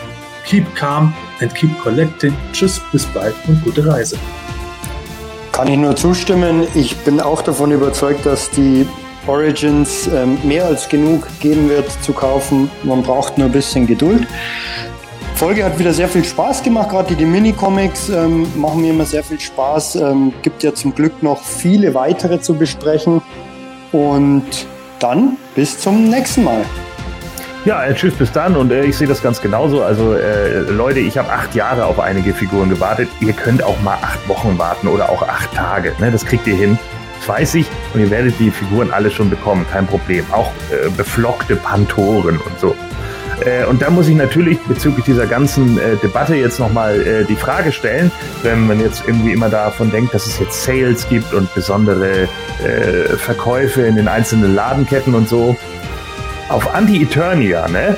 keep calm and keep collecting. Tschüss, bis bald und gute Reise. Kann ich nur zustimmen. Ich bin auch davon überzeugt, dass die Origins ähm, mehr als genug geben wird zu kaufen. Man braucht nur ein bisschen Geduld. Folge hat wieder sehr viel Spaß gemacht, gerade die, Mini-Comics ähm, machen mir immer sehr viel Spaß. Ähm, gibt ja zum Glück noch viele weitere zu besprechen. Und dann bis zum nächsten Mal. Ja, tschüss, bis dann. Und äh, ich sehe das ganz genauso. Also äh, Leute, ich habe acht Jahre auf einige Figuren gewartet. Ihr könnt auch mal acht Wochen warten oder auch acht Tage. Ne? Das kriegt ihr hin. Weiß ich. Und ihr werdet die Figuren alle schon bekommen. Kein Problem. Auch äh, beflockte Pantoren und so. Äh, und da muss ich natürlich bezüglich dieser ganzen äh, Debatte jetzt nochmal äh, die Frage stellen, wenn man jetzt irgendwie immer davon denkt, dass es jetzt Sales gibt und besondere äh, Verkäufe in den einzelnen Ladenketten und so. Auf Anti-Eternia, ne?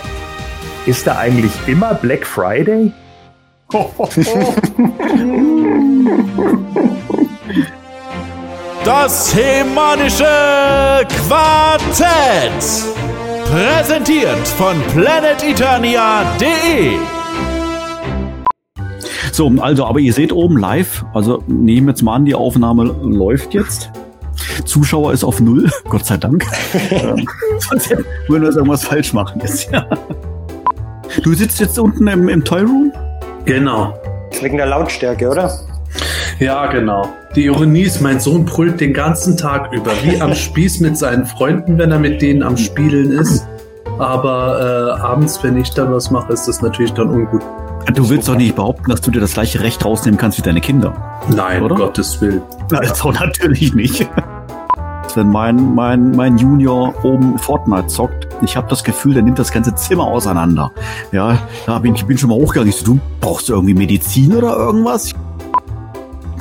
Ist da eigentlich immer Black Friday? Das hemanische Quartett. Präsentiert von planeteternia.de. So, also, aber ihr seht oben live, also nehmen wir jetzt mal an, die Aufnahme läuft jetzt. Zuschauer ist auf Null, Gott sei Dank. Ähm, Sonst würden wir irgendwas falsch machen jetzt. Ja. Du sitzt jetzt unten im, im Toy Room? Genau. Wegen der Lautstärke, oder? Ja, genau. Die Ironie ist, mein Sohn brüllt den ganzen Tag über, wie am Spieß mit seinen Freunden, wenn er mit denen am Spielen ist. Aber äh, abends, wenn ich da was mache, ist das natürlich dann ungut. Du willst doch nicht behaupten, dass du dir das gleiche Recht rausnehmen kannst wie deine Kinder. Nein, Oder? Gottes Willen. Also natürlich nicht. Wenn mein, mein, mein Junior oben Fortnite zockt, ich habe das Gefühl, der nimmt das ganze Zimmer auseinander. Ja, da bin ich bin schon mal hochgegangen. Ich so, du brauchst irgendwie Medizin oder irgendwas?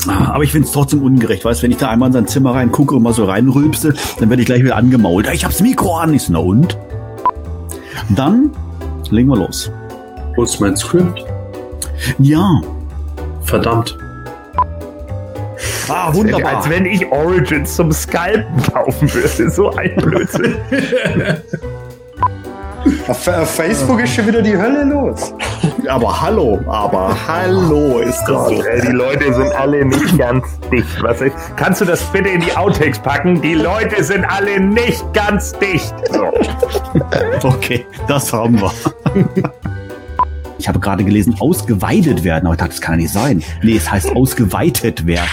Aber ich find's trotzdem ungerecht, weißt wenn ich da einmal in sein Zimmer reingucke und mal so reinrülpse, dann werde ich gleich wieder angemault. Ich hab's Mikro an. Ich so, na und? Dann legen wir los. Wo ist mein Script? Ja. Verdammt. Ah, Als wunderbar. wenn ich Origins zum Scalpen kaufen würde. So ein Blödsinn. Auf, auf Facebook ist schon wieder die Hölle los. Aber hallo, aber hallo ist das so. Äh, Die Leute sind alle nicht ganz dicht. Was ist? Kannst du das bitte in die Outtakes packen? Die Leute sind alle nicht ganz dicht. So. Okay, das haben wir. Ich habe gerade gelesen, ausgeweidet werden, aber ich dachte, das kann ja nicht sein. Nee, es heißt ausgeweitet werden.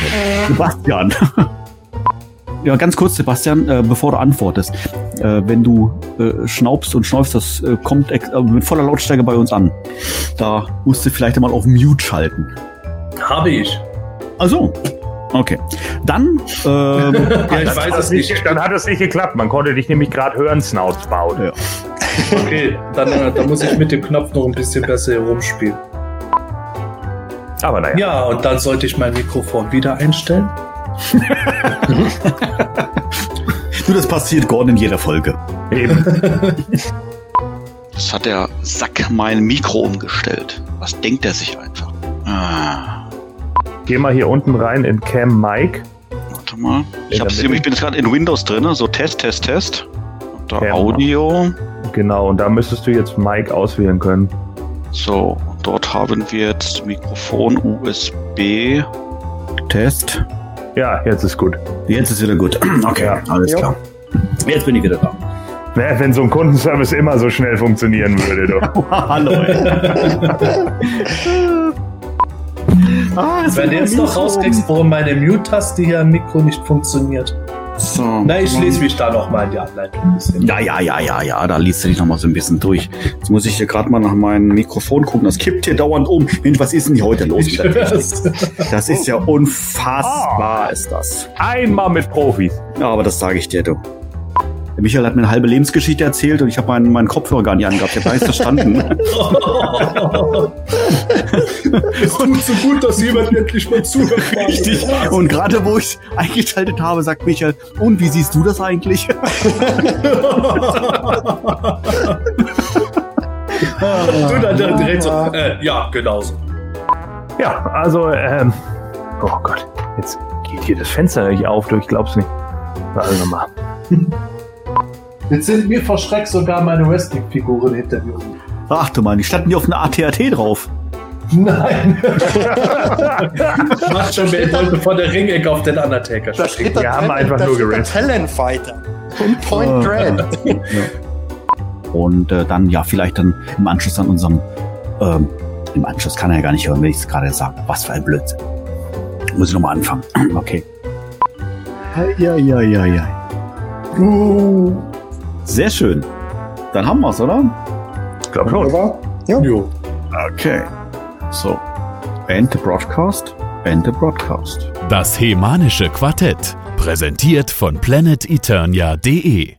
Sebastian. Ja, ganz kurz, Sebastian, äh, bevor du antwortest. Äh, wenn du äh, schnaubst und schnaufst, das äh, kommt ex- äh, mit voller Lautstärke bei uns an. Da musst du vielleicht mal auf Mute schalten. Habe ich. Also, okay. Dann, ähm, Ja, ich weiß es nicht. Dann hat es nicht geklappt. Man konnte dich nämlich gerade hören, Snoutsmaut. Ja. Okay, dann, äh, dann muss ich mit dem Knopf noch ein bisschen besser herumspielen. Aber naja. Ja, und dann sollte ich mein Mikrofon wieder einstellen. du, das passiert Gordon in jeder Folge. Eben. Jetzt hat der Sack mein Mikro umgestellt. Was denkt er sich einfach? Ah, Geh mal hier unten rein in Cam Mike. warte mal. Ich, hab's, ich bin jetzt gerade in Windows drin, so Test, Test, Test. Und da Ja. Audio. Genau, und da müsstest du jetzt Mike auswählen können. So, und dort haben wir jetzt Mikrofon USB. Test. Ja, jetzt ist gut. Jetzt ist wieder gut. Okay, Ja. alles Ja. klar. Jetzt bin ich wieder da. Naja, wenn so ein Kundenservice immer so schnell funktionieren würde, du. Hallo. ah, Wenn du jetzt noch rauskriegst, warum meine Mute-Taste hier am Mikro nicht funktioniert. So. Na, ich lese mich da noch mal in die Anleitung ein bisschen. Ja, ja, ja, ja, ja, da liest du dich noch mal so ein bisschen durch. Jetzt muss ich hier gerade mal nach meinem Mikrofon gucken. Das kippt hier dauernd um. Mensch, was ist denn hier heute los? Das ist ja unfassbar, ist das. Einmal mit Profis. Ja, aber das sage ich dir, du. Der Michael hat mir eine halbe Lebensgeschichte erzählt und ich habe meinen, meinen Kopfhörer gar nicht angehabt. Ich habe gar nichts verstanden. es tut so gut, dass jemand endlich mal zuhört. Richtig. Und gerade wo ich eingeschaltet habe, sagt Michael, und wie siehst du das eigentlich? Du dann direkt so, äh, ja, genauso. Ja, also, ähm. Oh Gott, jetzt geht hier das Fenster nicht auf, du, ich glaub's nicht. Warte nochmal. Jetzt sind mir vor Schreck sogar meine Wrestling-Figuren hinter mir. Ach du Mann, die standen hier auf einer ATAT drauf. Nein. Macht schon, wer wollte von der Ringecke auf den Undertaker Da steht der, Wir haben einfach nur steht der gerest. Talent Fighter. Und Point Dread. Und äh, dann, ja, vielleicht dann im Anschluss an unserem, ähm, im Anschluss kann er ja gar nicht hören, wenn ich es gerade sage. Was für ein Blödsinn. Muss ich nochmal anfangen. Okay. Ja, ja, ja, ja. Uh. Sehr schön. Dann haben wir's, oder? Ich glaub schon. Ja. Jo. Okay. So. End the broadcast. End the broadcast. Das Hemanische Quartett. Präsentiert von planeteternia.de